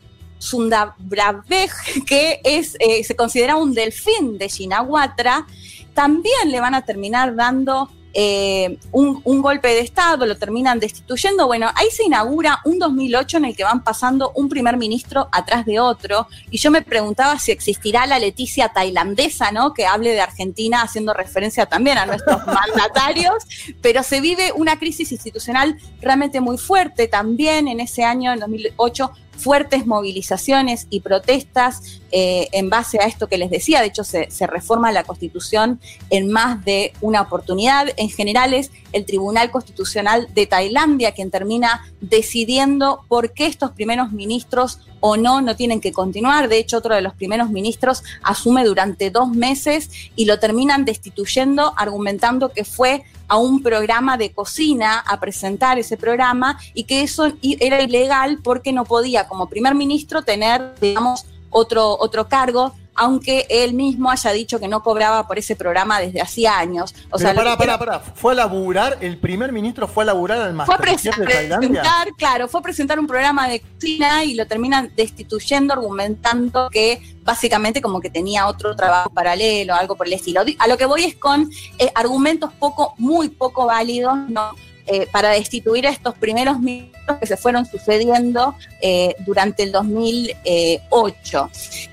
que es, eh, se considera un delfín de Shinawatra. También le van a terminar dando eh, un, golpe de Estado, lo terminan destituyendo. Bueno, ahí se inaugura un 2008 en el que van pasando un primer ministro atrás de otro. Y yo me preguntaba si existirá la Leticia tailandesa, ¿no? Que hable de Argentina haciendo referencia también a nuestros mandatarios. Pero se vive una crisis institucional realmente muy fuerte. También en ese año, en 2008, fuertes movilizaciones y protestas eh, en base a esto que les decía. De hecho, se, se, reforma la Constitución en más de una oportunidad. En general es el Tribunal Constitucional de Tailandia quien termina decidiendo por qué estos primeros ministros o no no tienen que continuar. De hecho, otro de los primeros ministros asume durante dos meses y lo terminan destituyendo argumentando que fue a un programa de cocina a presentar ese programa y que eso era ilegal porque no podía como primer ministro tener, digamos, otro, otro cargo aunque él mismo haya dicho que no cobraba por ese programa desde hacía años. O sea, pará, pará, pará. Fue a laburar, el primer ministro fue a laburar al Masterchef de Tailandia. Claro, fue a presentar un programa de cocina y lo terminan destituyendo argumentando que básicamente como que tenía otro trabajo paralelo, algo por el estilo. A lo que voy es con eh, argumentos poco, muy poco válidos, ¿no? Eh, para destituir a estos primeros ministros que se fueron sucediendo eh, durante el 2008.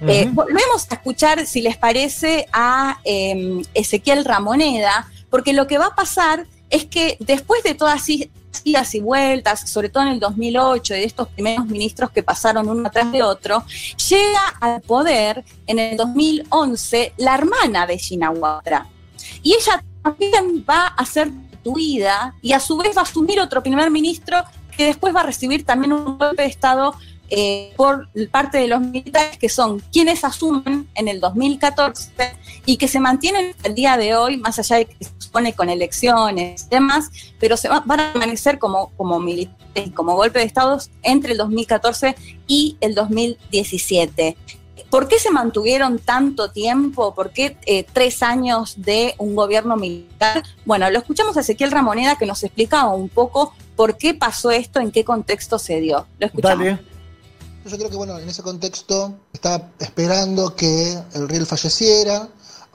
Eh, volvemos a escuchar, si les parece, a em, Ezequiel Ramoneda, porque lo que va a pasar es que después de todas idas y vueltas, sobre todo en el 2008, de estos primeros ministros que pasaron uno tras de otro, llega al poder en el 2011 la hermana de Shinawatra. Y ella también va a ser y a su vez va a asumir otro primer ministro que después va a recibir también un golpe de Estado eh, por parte de los militares, que son quienes asumen en el 2014 y que se mantienen el día de hoy, más allá de que se supone con elecciones y demás, pero se van a permanecer como, como militares, como golpe de Estado entre el 2014 y el 2017. ¿Por qué se mantuvieron tanto tiempo? ¿Por qué eh, tres años de un gobierno militar? Bueno, lo escuchamos a Ezequiel Ramoneda que nos explicaba un poco por qué pasó esto, en qué contexto se dio. Lo escuchamos. Yo creo que bueno, en ese contexto estaba esperando que el Riel falleciera,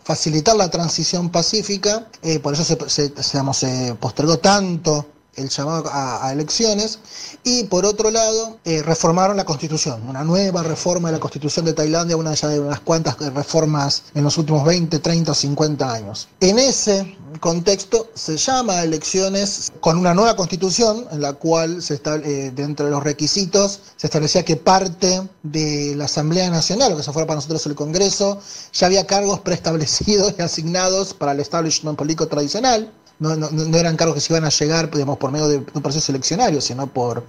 facilitar la transición pacífica, eh, por eso se, se postergó tanto el llamado a, elecciones, y por otro lado, eh, reformaron la constitución, una nueva reforma de la constitución de Tailandia, una de unas cuantas reformas en los últimos 20, 30 o 50 años. En ese contexto se llama a elecciones con una nueva constitución, en la cual se está, eh, dentro de los requisitos se establecía que parte de la Asamblea Nacional, lo que se fuera para nosotros el Congreso, ya había cargos preestablecidos y asignados para el establishment político tradicional no, no, no, eran cargos que se iban a llegar digamos, por medio de un proceso seleccionario, sino por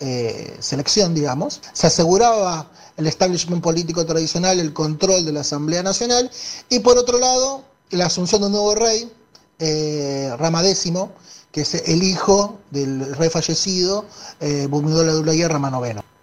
eh, selección, digamos. Se aseguraba el establishment político tradicional, el control de la Asamblea Nacional, y por otro lado, la asunción de un nuevo rey, eh, Rama X, que es el hijo del rey fallecido, eh, Bumidol la Rama IX.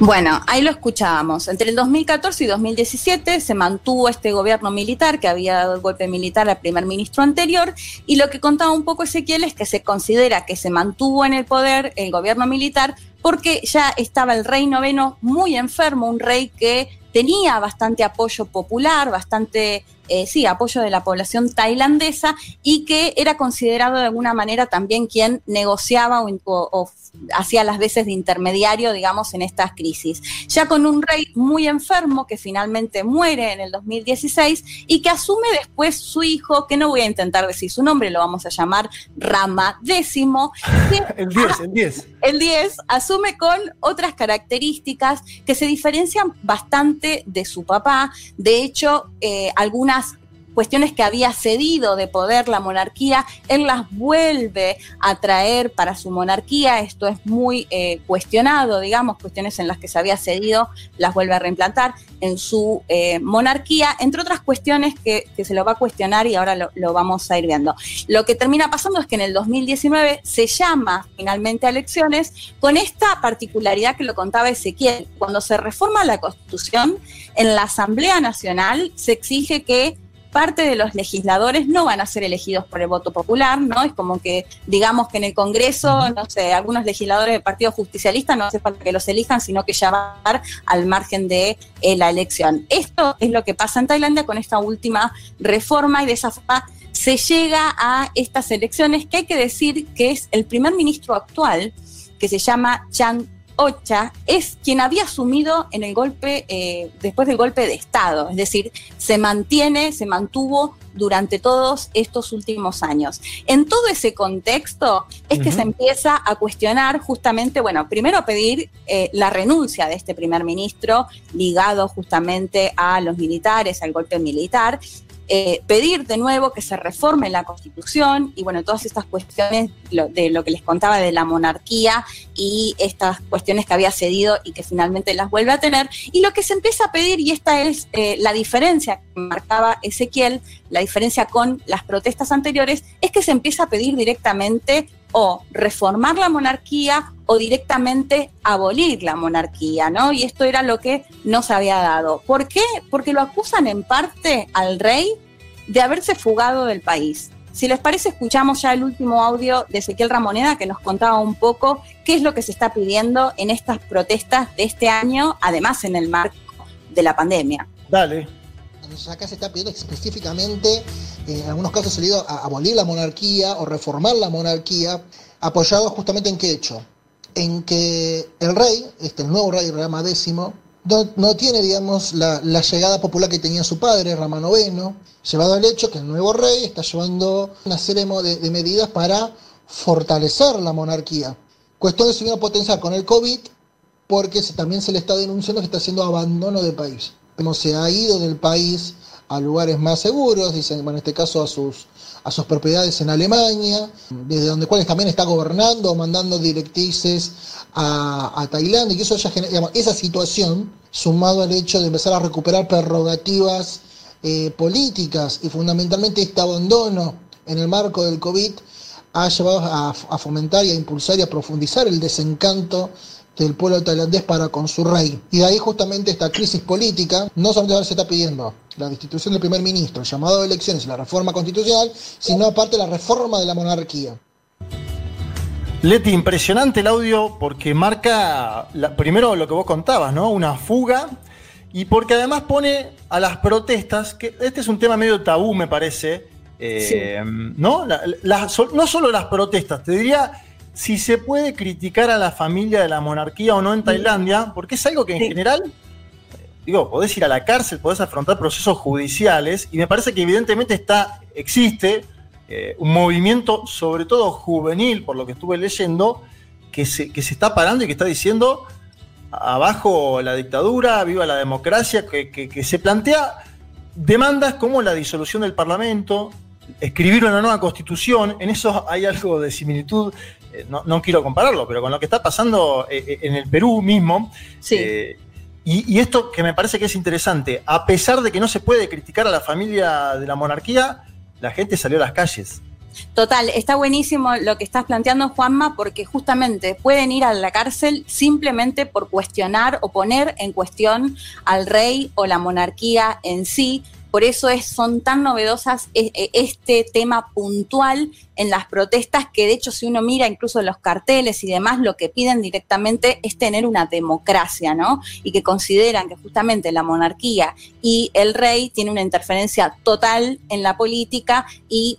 Bueno, ahí lo escuchábamos. Entre el 2014 y 2017 se mantuvo este gobierno militar que había dado el golpe militar al primer ministro anterior y lo que contaba un poco Ezequiel es que se considera que se mantuvo en el poder el gobierno militar porque ya estaba el rey noveno muy enfermo, un rey que tenía bastante apoyo popular, bastante, eh, sí, apoyo de la población tailandesa y que era considerado de alguna manera también quien negociaba o, hacía las veces de intermediario, digamos, en estas crisis. Ya con un rey muy enfermo que finalmente muere en el 2016 y que asume después su hijo, que no voy a intentar decir su nombre, lo vamos a llamar Rama X. el 10, el 10. El 10 asume con otras características que se diferencian bastante de su papá. De hecho, eh, algunas cuestiones que había cedido de poder la monarquía, él las vuelve a traer para su monarquía. Esto es muy eh, cuestionado, digamos, cuestiones en las que se había cedido, las vuelve a reimplantar en su eh, monarquía, entre otras cuestiones que, se lo va a cuestionar y ahora lo, lo, vamos a ir viendo. Lo que termina pasando es que en el 2019 se llama finalmente a elecciones con esta particularidad que lo contaba Ezequiel. Cuando se reforma la Constitución, en la Asamblea Nacional se exige que parte de los legisladores no van a ser elegidos por el voto popular, ¿no? Es como que, digamos que en el Congreso, no sé, algunos legisladores del Partido Justicialista no hace falta que los elijan, sino que ya van al margen de eh, la elección. Esto es lo que pasa en Tailandia con esta última reforma y de esa forma se llega a estas elecciones que hay que decir que es el primer ministro actual, que se llama Chan Ocha es quien había asumido en el golpe, eh, después del golpe de Estado, es decir, se mantiene, se mantuvo durante todos estos últimos años. En todo ese contexto es que se empieza a cuestionar justamente, bueno, primero a pedir eh, la renuncia de este primer ministro ligado justamente a los militares, al golpe militar, eh, pedir de nuevo que se reforme la constitución y bueno, todas estas cuestiones de lo que les contaba de la monarquía y estas cuestiones que había cedido y que finalmente las vuelve a tener. Y lo que se empieza a pedir, y esta es eh, la diferencia que marcaba Ezequiel, la diferencia con las protestas anteriores, es que se empieza a pedir directamente o reformar la monarquía o directamente abolir la monarquía, ¿no? Y esto era lo que no se había dado. ¿Por qué? Porque lo acusan en parte al rey de haberse fugado del país. Si les parece, escuchamos ya el último audio de Ezequiel Ramoneda que nos contaba un poco qué es lo que se está pidiendo en estas protestas de este año, además en el marco de la pandemia. Dale. Acá se está pidiendo específicamente, en algunos casos se ido a abolir la monarquía o reformar la monarquía, apoyado justamente en qué hecho en que el rey, este, el nuevo rey Rama X, no, tiene, digamos, la, llegada popular que tenía su padre, Rama IX, llevado al hecho que el nuevo rey está llevando una serie de, medidas para fortalecer la monarquía. Cuestión de subir a potenciar con el COVID, porque también se le está denunciando que está haciendo abandono del país. Se ha ido del país a lugares más seguros, dicen, bueno, en este caso a sus, a sus propiedades en Alemania, desde donde cuales también está gobernando, mandando directrices a, Tailandia, y eso ya genera, esa situación, sumado al hecho de empezar a recuperar prerrogativas eh, políticas y fundamentalmente este abandono en el marco del COVID, ha llevado a, a fomentar y a impulsar y a profundizar el desencanto del pueblo tailandés para con su rey. Y de ahí justamente esta crisis política, no solamente se está pidiendo la destitución del primer ministro, el llamado de elecciones y la reforma constitucional, sino aparte la reforma de la monarquía. Leti, impresionante el audio porque marca primero lo que vos contabas, ¿no? Una fuga y porque además pone a las protestas, que este es un tema medio tabú, me parece, eh, ¿no? no solo las protestas, te diría si se puede criticar a la familia de la monarquía o no en Tailandia, porque es algo que en general, digo, podés ir a la cárcel, podés afrontar procesos judiciales, y me parece que evidentemente está, existe eh, un movimiento, sobre todo juvenil, por lo que estuve leyendo, que se, que se está parando y que está diciendo abajo la dictadura, viva la democracia, que, que se plantea demandas como la disolución del Parlamento, escribir una nueva constitución, en eso hay algo de similitud eh, no, quiero compararlo, pero con lo que está pasando eh, eh, en el Perú mismo. y, esto que me parece que es interesante, a pesar de que no se puede criticar a la familia de la monarquía, la gente salió a las calles. Total, está buenísimo lo que estás planteando, Juanma, porque justamente pueden ir a la cárcel simplemente por cuestionar o poner en cuestión al rey o la monarquía en sí, por eso es, son tan novedosas e, e, este tema puntual en las protestas que de hecho si uno mira incluso los carteles y demás, lo que piden directamente es tener una democracia, ¿no? Y que consideran que justamente la monarquía y el rey tienen una interferencia total en la política y,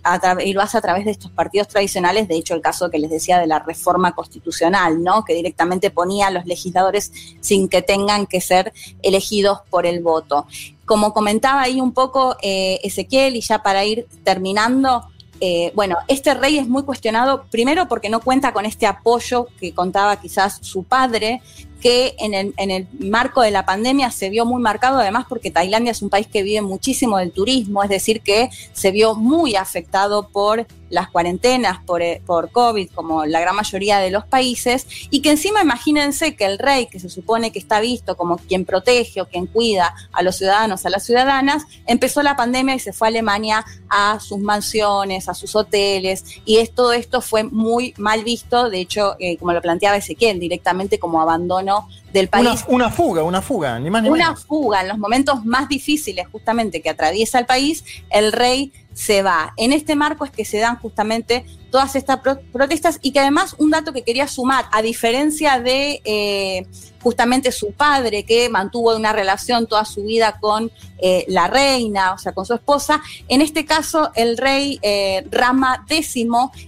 lo hace a través de estos partidos tradicionales, de hecho el caso que les decía de la reforma constitucional, ¿no? Que directamente ponía a los legisladores sin que tengan que ser elegidos por el voto. Como comentaba ahí un poco eh, Ezequiel, y ya para ir terminando, eh, bueno, este rey es muy cuestionado, primero porque no cuenta con este apoyo que contaba quizás su padre, que en el, en el, marco de la pandemia se vio muy marcado, además porque Tailandia es un país que vive muchísimo del turismo, es decir, que se vio muy afectado por las cuarentenas por, eh, por COVID, como la gran mayoría de los países, y que encima imagínense que el rey, que se supone que está visto como quien protege o quien cuida a los ciudadanos, a las ciudadanas, empezó la pandemia y se fue a Alemania a sus mansiones, a sus hoteles, y todo esto fue muy mal visto, de hecho, eh, como lo planteaba Ezequiel, directamente como abandono ¿no? Del país. Una, una fuga, una fuga, ni más ni una menos. fuga en los momentos más difíciles justamente que atraviesa el país, el rey se va. En este marco es que se dan justamente todas estas pro- protestas y que además un dato que quería sumar, a diferencia de eh, justamente su padre que mantuvo una relación toda su vida con eh, la reina, o sea, con su esposa, en este caso el rey eh, Rama X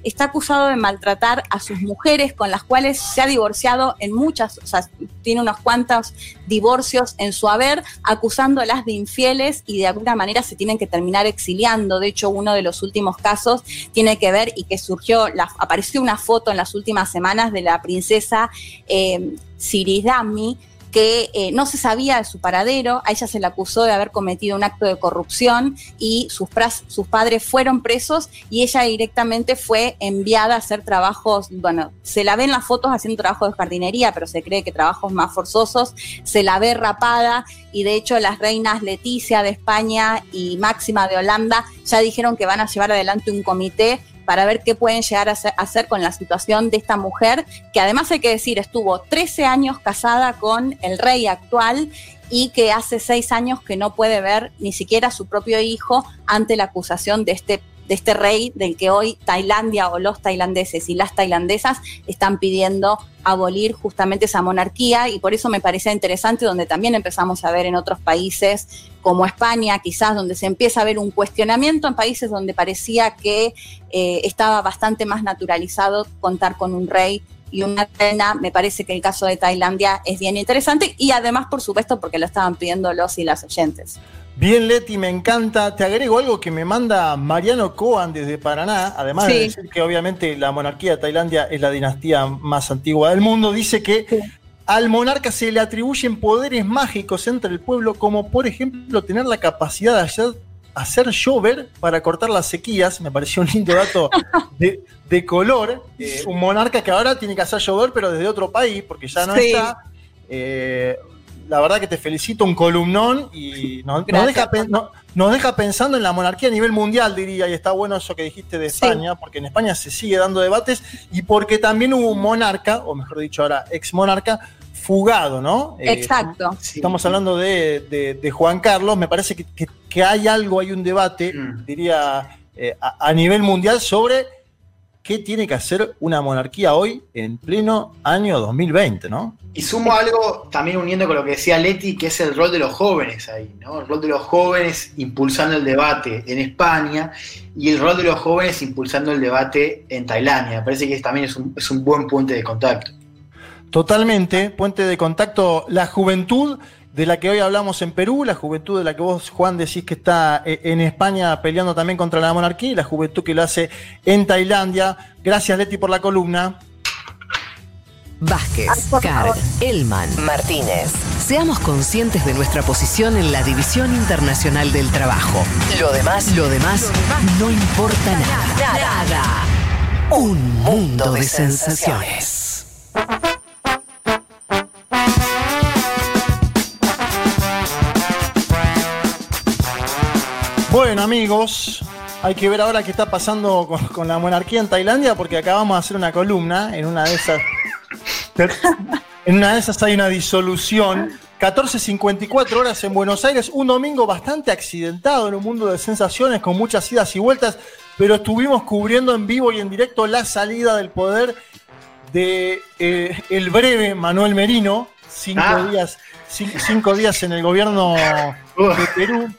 está acusado de maltratar a sus mujeres con las cuales se ha divorciado en muchas, o sea, tiene unos cuantos divorcios en su haber, acusándolas de infieles y de alguna manera se tienen que terminar exiliando. De hecho, uno de los últimos casos tiene que ver y que surgió, la- apareció una foto en las últimas semanas de la princesa eh, Siridami, que eh, no se sabía de su paradero, a ella se le acusó de haber cometido un acto de corrupción y sus, padres fueron presos y ella directamente fue enviada a hacer trabajos, bueno, se la ve en las fotos haciendo trabajos de jardinería, pero se cree que trabajos más forzosos, se la ve rapada y de hecho las reinas Leticia de España y Máxima de Holanda ya dijeron que van a llevar adelante un comité para ver qué pueden llegar a hacer, con la situación de esta mujer, que además hay que decir, estuvo 13 años casada con el rey actual y que hace seis años que no puede ver ni siquiera a su propio hijo ante la acusación de este, de este rey del que hoy Tailandia o los tailandeses y las tailandesas están pidiendo abolir justamente esa monarquía y por eso me parece interesante donde también empezamos a ver en otros países como España, quizás donde se empieza a ver un cuestionamiento en países donde parecía que eh, estaba bastante más naturalizado contar con un rey y una reina. Me parece que el caso de Tailandia es bien interesante y además, por supuesto, porque lo estaban pidiendo los y las oyentes. Bien, Leti, me encanta. Te agrego algo que me manda Mariano Coan desde Paraná, además de decir que obviamente la monarquía de Tailandia es la dinastía más antigua del mundo, dice que al monarca se le atribuyen poderes mágicos entre el pueblo, como por ejemplo tener la capacidad de hacer, hacer llover para cortar las sequías. Me pareció un lindo dato de, de color. Eh, un monarca que ahora tiene que hacer llover, pero desde otro país, porque ya no Sí. está. Eh, la verdad que te felicito, un columnón y nos, nos deja, nos deja pensando en la monarquía a nivel mundial, diría, y está bueno eso que dijiste de España, porque en España se sigue dando debates y porque también hubo un monarca, o mejor dicho ahora, ex monarca, fugado, ¿no? Eh, Exacto. Estamos hablando de, de- de Juan Carlos, me parece que, que- que hay algo, hay un debate, diría, eh, a, a nivel mundial sobre qué tiene que hacer una monarquía hoy en pleno año 2020, ¿no? Y sumo algo también uniendo con lo que decía Leti, que es el rol de los jóvenes ahí, ¿no? El rol de los jóvenes impulsando el debate en España y el rol de los jóvenes impulsando el debate en Tailandia. Me parece que también es un, es un buen puente de contacto. Totalmente, puente de contacto, la juventud de la que hoy hablamos en Perú, la juventud de la que vos, Juan, decís que está eh, en España peleando también contra la monarquía y la juventud que lo hace en Tailandia. Gracias, Leti, por la columna. Vázquez, Carg, Elman, Martínez. Seamos conscientes de nuestra posición en la División Internacional del Trabajo. Lo demás, lo demás, no importa nada. Nada. Un mundo de sensaciones. Bueno, amigos, hay que ver ahora qué está pasando con, con la monarquía en Tailandia, porque acabamos de hacer una columna en una de esas. En una de esas hay una disolución. 14.54 horas en Buenos Aires, un domingo bastante accidentado en un mundo de sensaciones con muchas idas y vueltas, pero estuvimos cubriendo en vivo y en directo la salida del poder de eh, el breve Manuel Merino, cinco, Ah. días, cin- cinco días en el gobierno de Perú.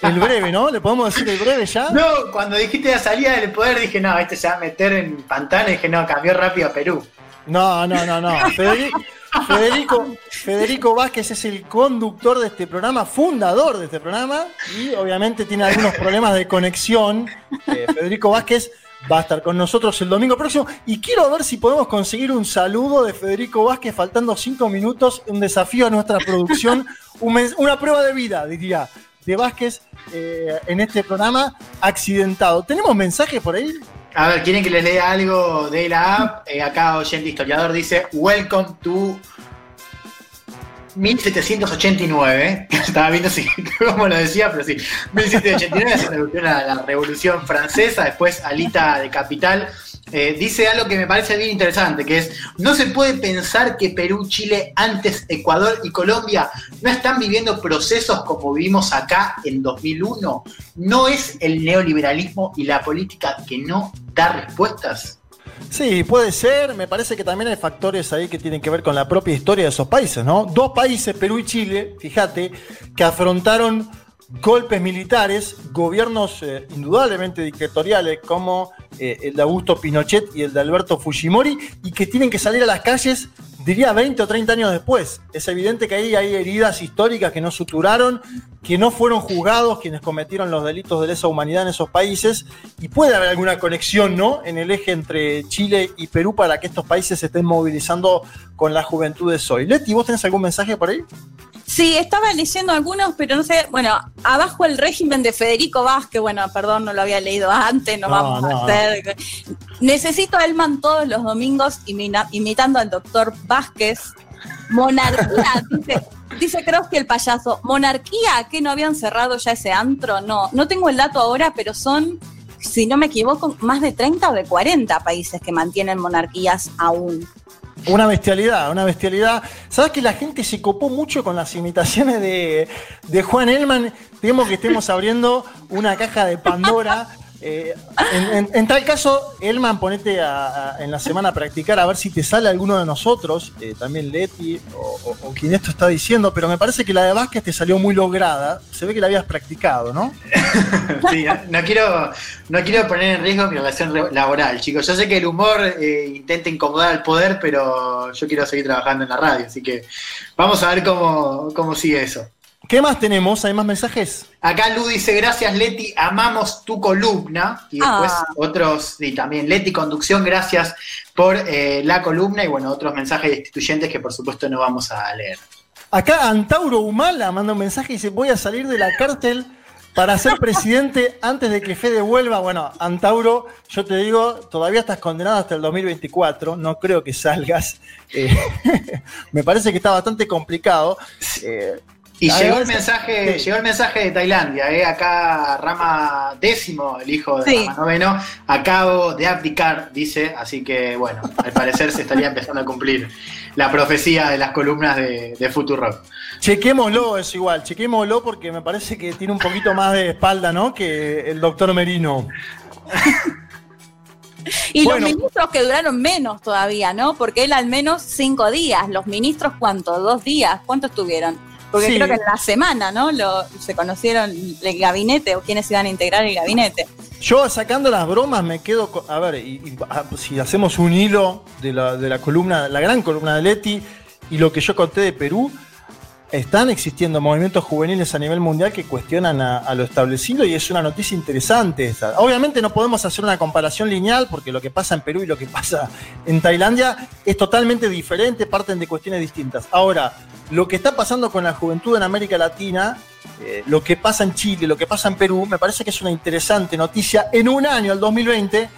El breve, ¿no? ¿Le podemos decir el breve ya? No, cuando dijiste la salida del poder dije, no, este se va a meter en pantano y dije, no, cambió rápido a Perú. No, no, no, no. Federico, Federico, Federico Vázquez es el conductor de este programa, fundador de este programa, y obviamente tiene algunos problemas de conexión. Eh, Federico Vázquez va a estar con nosotros el domingo próximo. Y quiero ver si podemos conseguir un saludo de Federico Vázquez faltando cinco minutos, un desafío a nuestra producción, un una prueba de vida, diría, de Vázquez eh, en este programa accidentado. ¿Tenemos mensajes por ahí? A ver, ¿quieren que les lea algo de la app? Eh, acá oyente historiador dice, Welcome to 1789. Estaba viendo si, cómo lo decía, pero sí. 1789 se revolución la Revolución Francesa, después Alita de Capital eh, dice algo que me parece bien interesante, que es, no se puede pensar que Perú, Chile, antes Ecuador y Colombia no están viviendo procesos como vivimos acá en 2001. ¿No es el neoliberalismo y la política que no da respuestas? Sí, puede ser. Me parece que también hay factores ahí que tienen que ver con la propia historia de esos países, ¿no? Dos países, Perú y Chile, fíjate, que afrontaron golpes militares, gobiernos eh, indudablemente dictatoriales como eh, el de Augusto Pinochet y el de Alberto Fujimori, y que tienen que salir a las calles, diría 20 o 30 años después. Es evidente que ahí hay heridas históricas que no suturaron, que no fueron juzgados quienes cometieron los delitos de lesa humanidad en esos países, y puede haber alguna conexión, ¿no?, en el eje entre Chile y Perú para que estos países se estén movilizando con las juventudes hoy. Leti, ¿vos tenés algún mensaje por ahí? Sí, estaba leyendo algunos, pero no sé, bueno, abajo el régimen de Federico Vázquez, bueno, perdón, no lo había leído antes, no, vamos a hacer. Necesito a Elman todos los domingos imitando al doctor Vázquez. Monarquía, dice, dice que el payaso. Monarquía, que no habían cerrado ya ese antro, no, no tengo el dato ahora, pero son, si no me equivoco, más de 30 o de 40 países que mantienen monarquías aún. Una bestialidad, una bestialidad. ¿Sabes que la gente se copó mucho con las imitaciones de, de Juan Elman? Temo que estemos abriendo una caja de Pandora eh, en, tal caso, Elman, ponete en la semana a practicar a ver si te sale alguno de nosotros, eh, también Leti o, quien esto está diciendo, pero me parece que la de Vázquez te salió muy lograda. Se ve que la habías practicado, ¿no? sí, no, quiero, no quiero poner en riesgo mi relación laboral, chicos. Yo sé que el humor eh, intenta incomodar al poder, pero yo quiero seguir trabajando en la radio, así que vamos a ver cómo, cómo sigue eso. ¿Qué más tenemos? ¿Hay más mensajes? Acá Lu dice, gracias Leti, amamos tu columna. Y después Ah. otros, y también Leti Conducción, gracias por eh, la columna. Y bueno, otros mensajes destituyentes que por supuesto no vamos a leer. Acá Antauro Humala manda un mensaje y dice, voy a salir de la cárcel para ser presidente antes de que Fede vuelva. Bueno, Antauro, yo te digo, todavía estás condenado hasta el 2024, no creo que salgas. Eh, me parece que está bastante complicado. Eh, Y llegó el mensaje, sí. llegó el mensaje de Tailandia, eh, acá Rama décimo, el hijo de Sí. Rama noveno, acabo de abdicar, dice, así que bueno, al parecer se estaría empezando a cumplir la profecía de las columnas de, de Futurock. Chequémoslo, es igual, chequémoslo porque me parece que tiene un poquito más de espalda, ¿no? Que el doctor Merino. Y Bueno. los ministros que duraron menos todavía, ¿no? Porque él al menos cinco días. Los ministros, ¿cuánto? ¿Dos días? ¿Cuánto estuvieron? Porque Sí. creo que en la semana, ¿no? Lo, se conocieron el gabinete o quienes iban a integrar el gabinete. Yo sacando las bromas me quedo con, a ver, y, y, ah, si hacemos un hilo de la, de la columna, la gran columna de Leti y lo que yo conté de Perú, están existiendo movimientos juveniles a nivel mundial que cuestionan a, lo establecido y es una noticia interesante esta. Obviamente no podemos hacer una comparación lineal porque lo que pasa en Perú y lo que pasa en Tailandia es totalmente diferente, parten de cuestiones distintas. Ahora, lo que está pasando con la juventud en América Latina, eh, lo que pasa en Chile, lo que pasa en Perú, me parece que es una interesante noticia en un año, el 2020,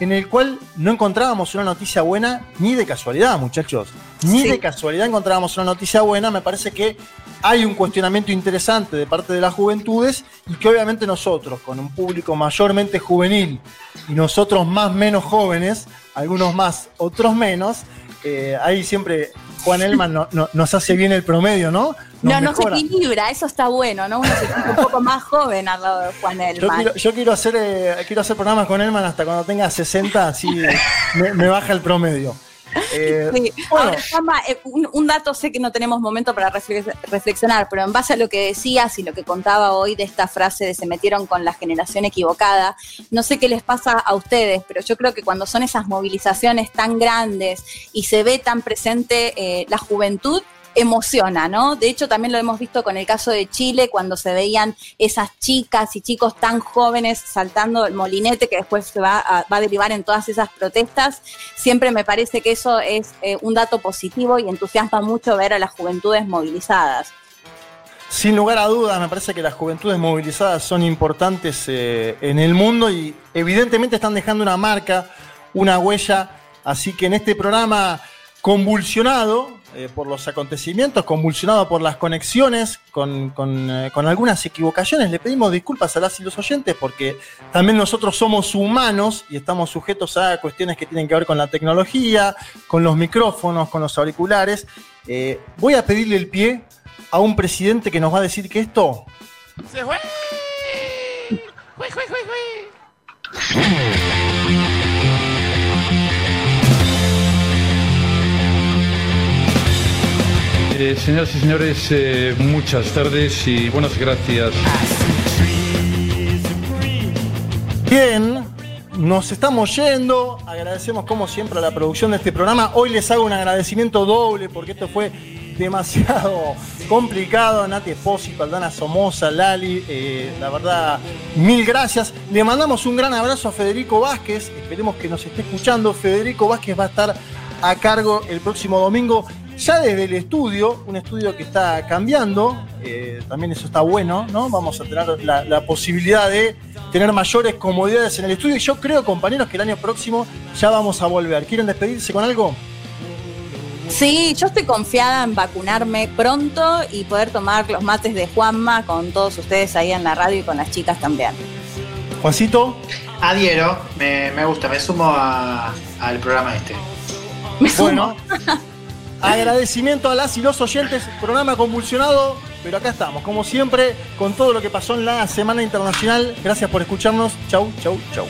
en el cual no encontrábamos una noticia buena ni de casualidad, muchachos. Ni Sí. de casualidad encontrábamos una noticia buena. Me parece que hay un cuestionamiento interesante de parte de las juventudes y que obviamente nosotros, con un público mayormente juvenil y nosotros más menos jóvenes, algunos más, otros menos, eh, ahí siempre Juan Elman no- no- nos hace bien el promedio, ¿no? No, no se equilibra, eso está bueno, ¿no? Uno se siente un poco más joven al lado de Juan Yo Elman. quiero, yo quiero hacer, eh, quiero hacer programas con Elman hasta cuando tenga 60, así me, me baja el promedio. Eh, Sí. bueno. Ahora, Juanma, eh, un, un dato, sé que no tenemos momento para reflex- reflexionar, pero en base a lo que decías y lo que contaba hoy de esta frase de se metieron con la generación equivocada, no sé qué les pasa a ustedes, pero yo creo que cuando son esas movilizaciones tan grandes y se ve tan presente eh, la juventud, emociona, ¿no? De hecho, también lo hemos visto con el caso de Chile, cuando se veían esas chicas y chicos tan jóvenes saltando el molinete que después se va a, va a derivar en todas esas protestas. Siempre me parece que eso es eh, un dato positivo y entusiasma mucho ver a las juventudes movilizadas. Sin lugar a dudas, me parece que las juventudes movilizadas son importantes eh, en el mundo y evidentemente están dejando una marca, una huella. Así que en este programa convulsionado, eh, por los acontecimientos, convulsionado por las conexiones, con, eh, con algunas equivocaciones. Le pedimos disculpas a las y los oyentes porque también nosotros somos humanos y estamos sujetos a cuestiones que tienen que ver con la tecnología, con los micrófonos, con los auriculares. Eh, voy a pedirle el pie a un presidente que nos va a decir que esto ¡Se fue! ¡Jue, jue, jue, jue! Eh, señoras y señores, eh, muchas tardes y buenas gracias. Bien, nos estamos yendo. Agradecemos como siempre a la producción de este programa. Hoy les hago un agradecimiento doble porque esto fue demasiado complicado. Nati Espósito, Aldana Somoza, Lali, eh, la verdad, mil gracias. Le mandamos un gran abrazo a Federico Vázquez. Esperemos que nos esté escuchando. Federico Vázquez va a estar a cargo el próximo domingo. Ya desde el estudio, un estudio que está cambiando, eh, también eso está bueno, ¿no? Vamos a tener la, la posibilidad de tener mayores comodidades en el estudio. Y yo creo, compañeros, que el año próximo ya vamos a volver. ¿Quieren despedirse con algo? Sí, yo estoy confiada en vacunarme pronto y poder tomar los mates de Juanma con todos ustedes ahí en la radio y con las chicas también. Juancito. Adhiero, me, me gusta, me sumo a- al programa este. Bueno, agradecimiento a las y los oyentes, programa convulsionado, pero acá estamos, como siempre, con todo lo que pasó en la Semana Internacional. Gracias por escucharnos. Chau, chau, chau.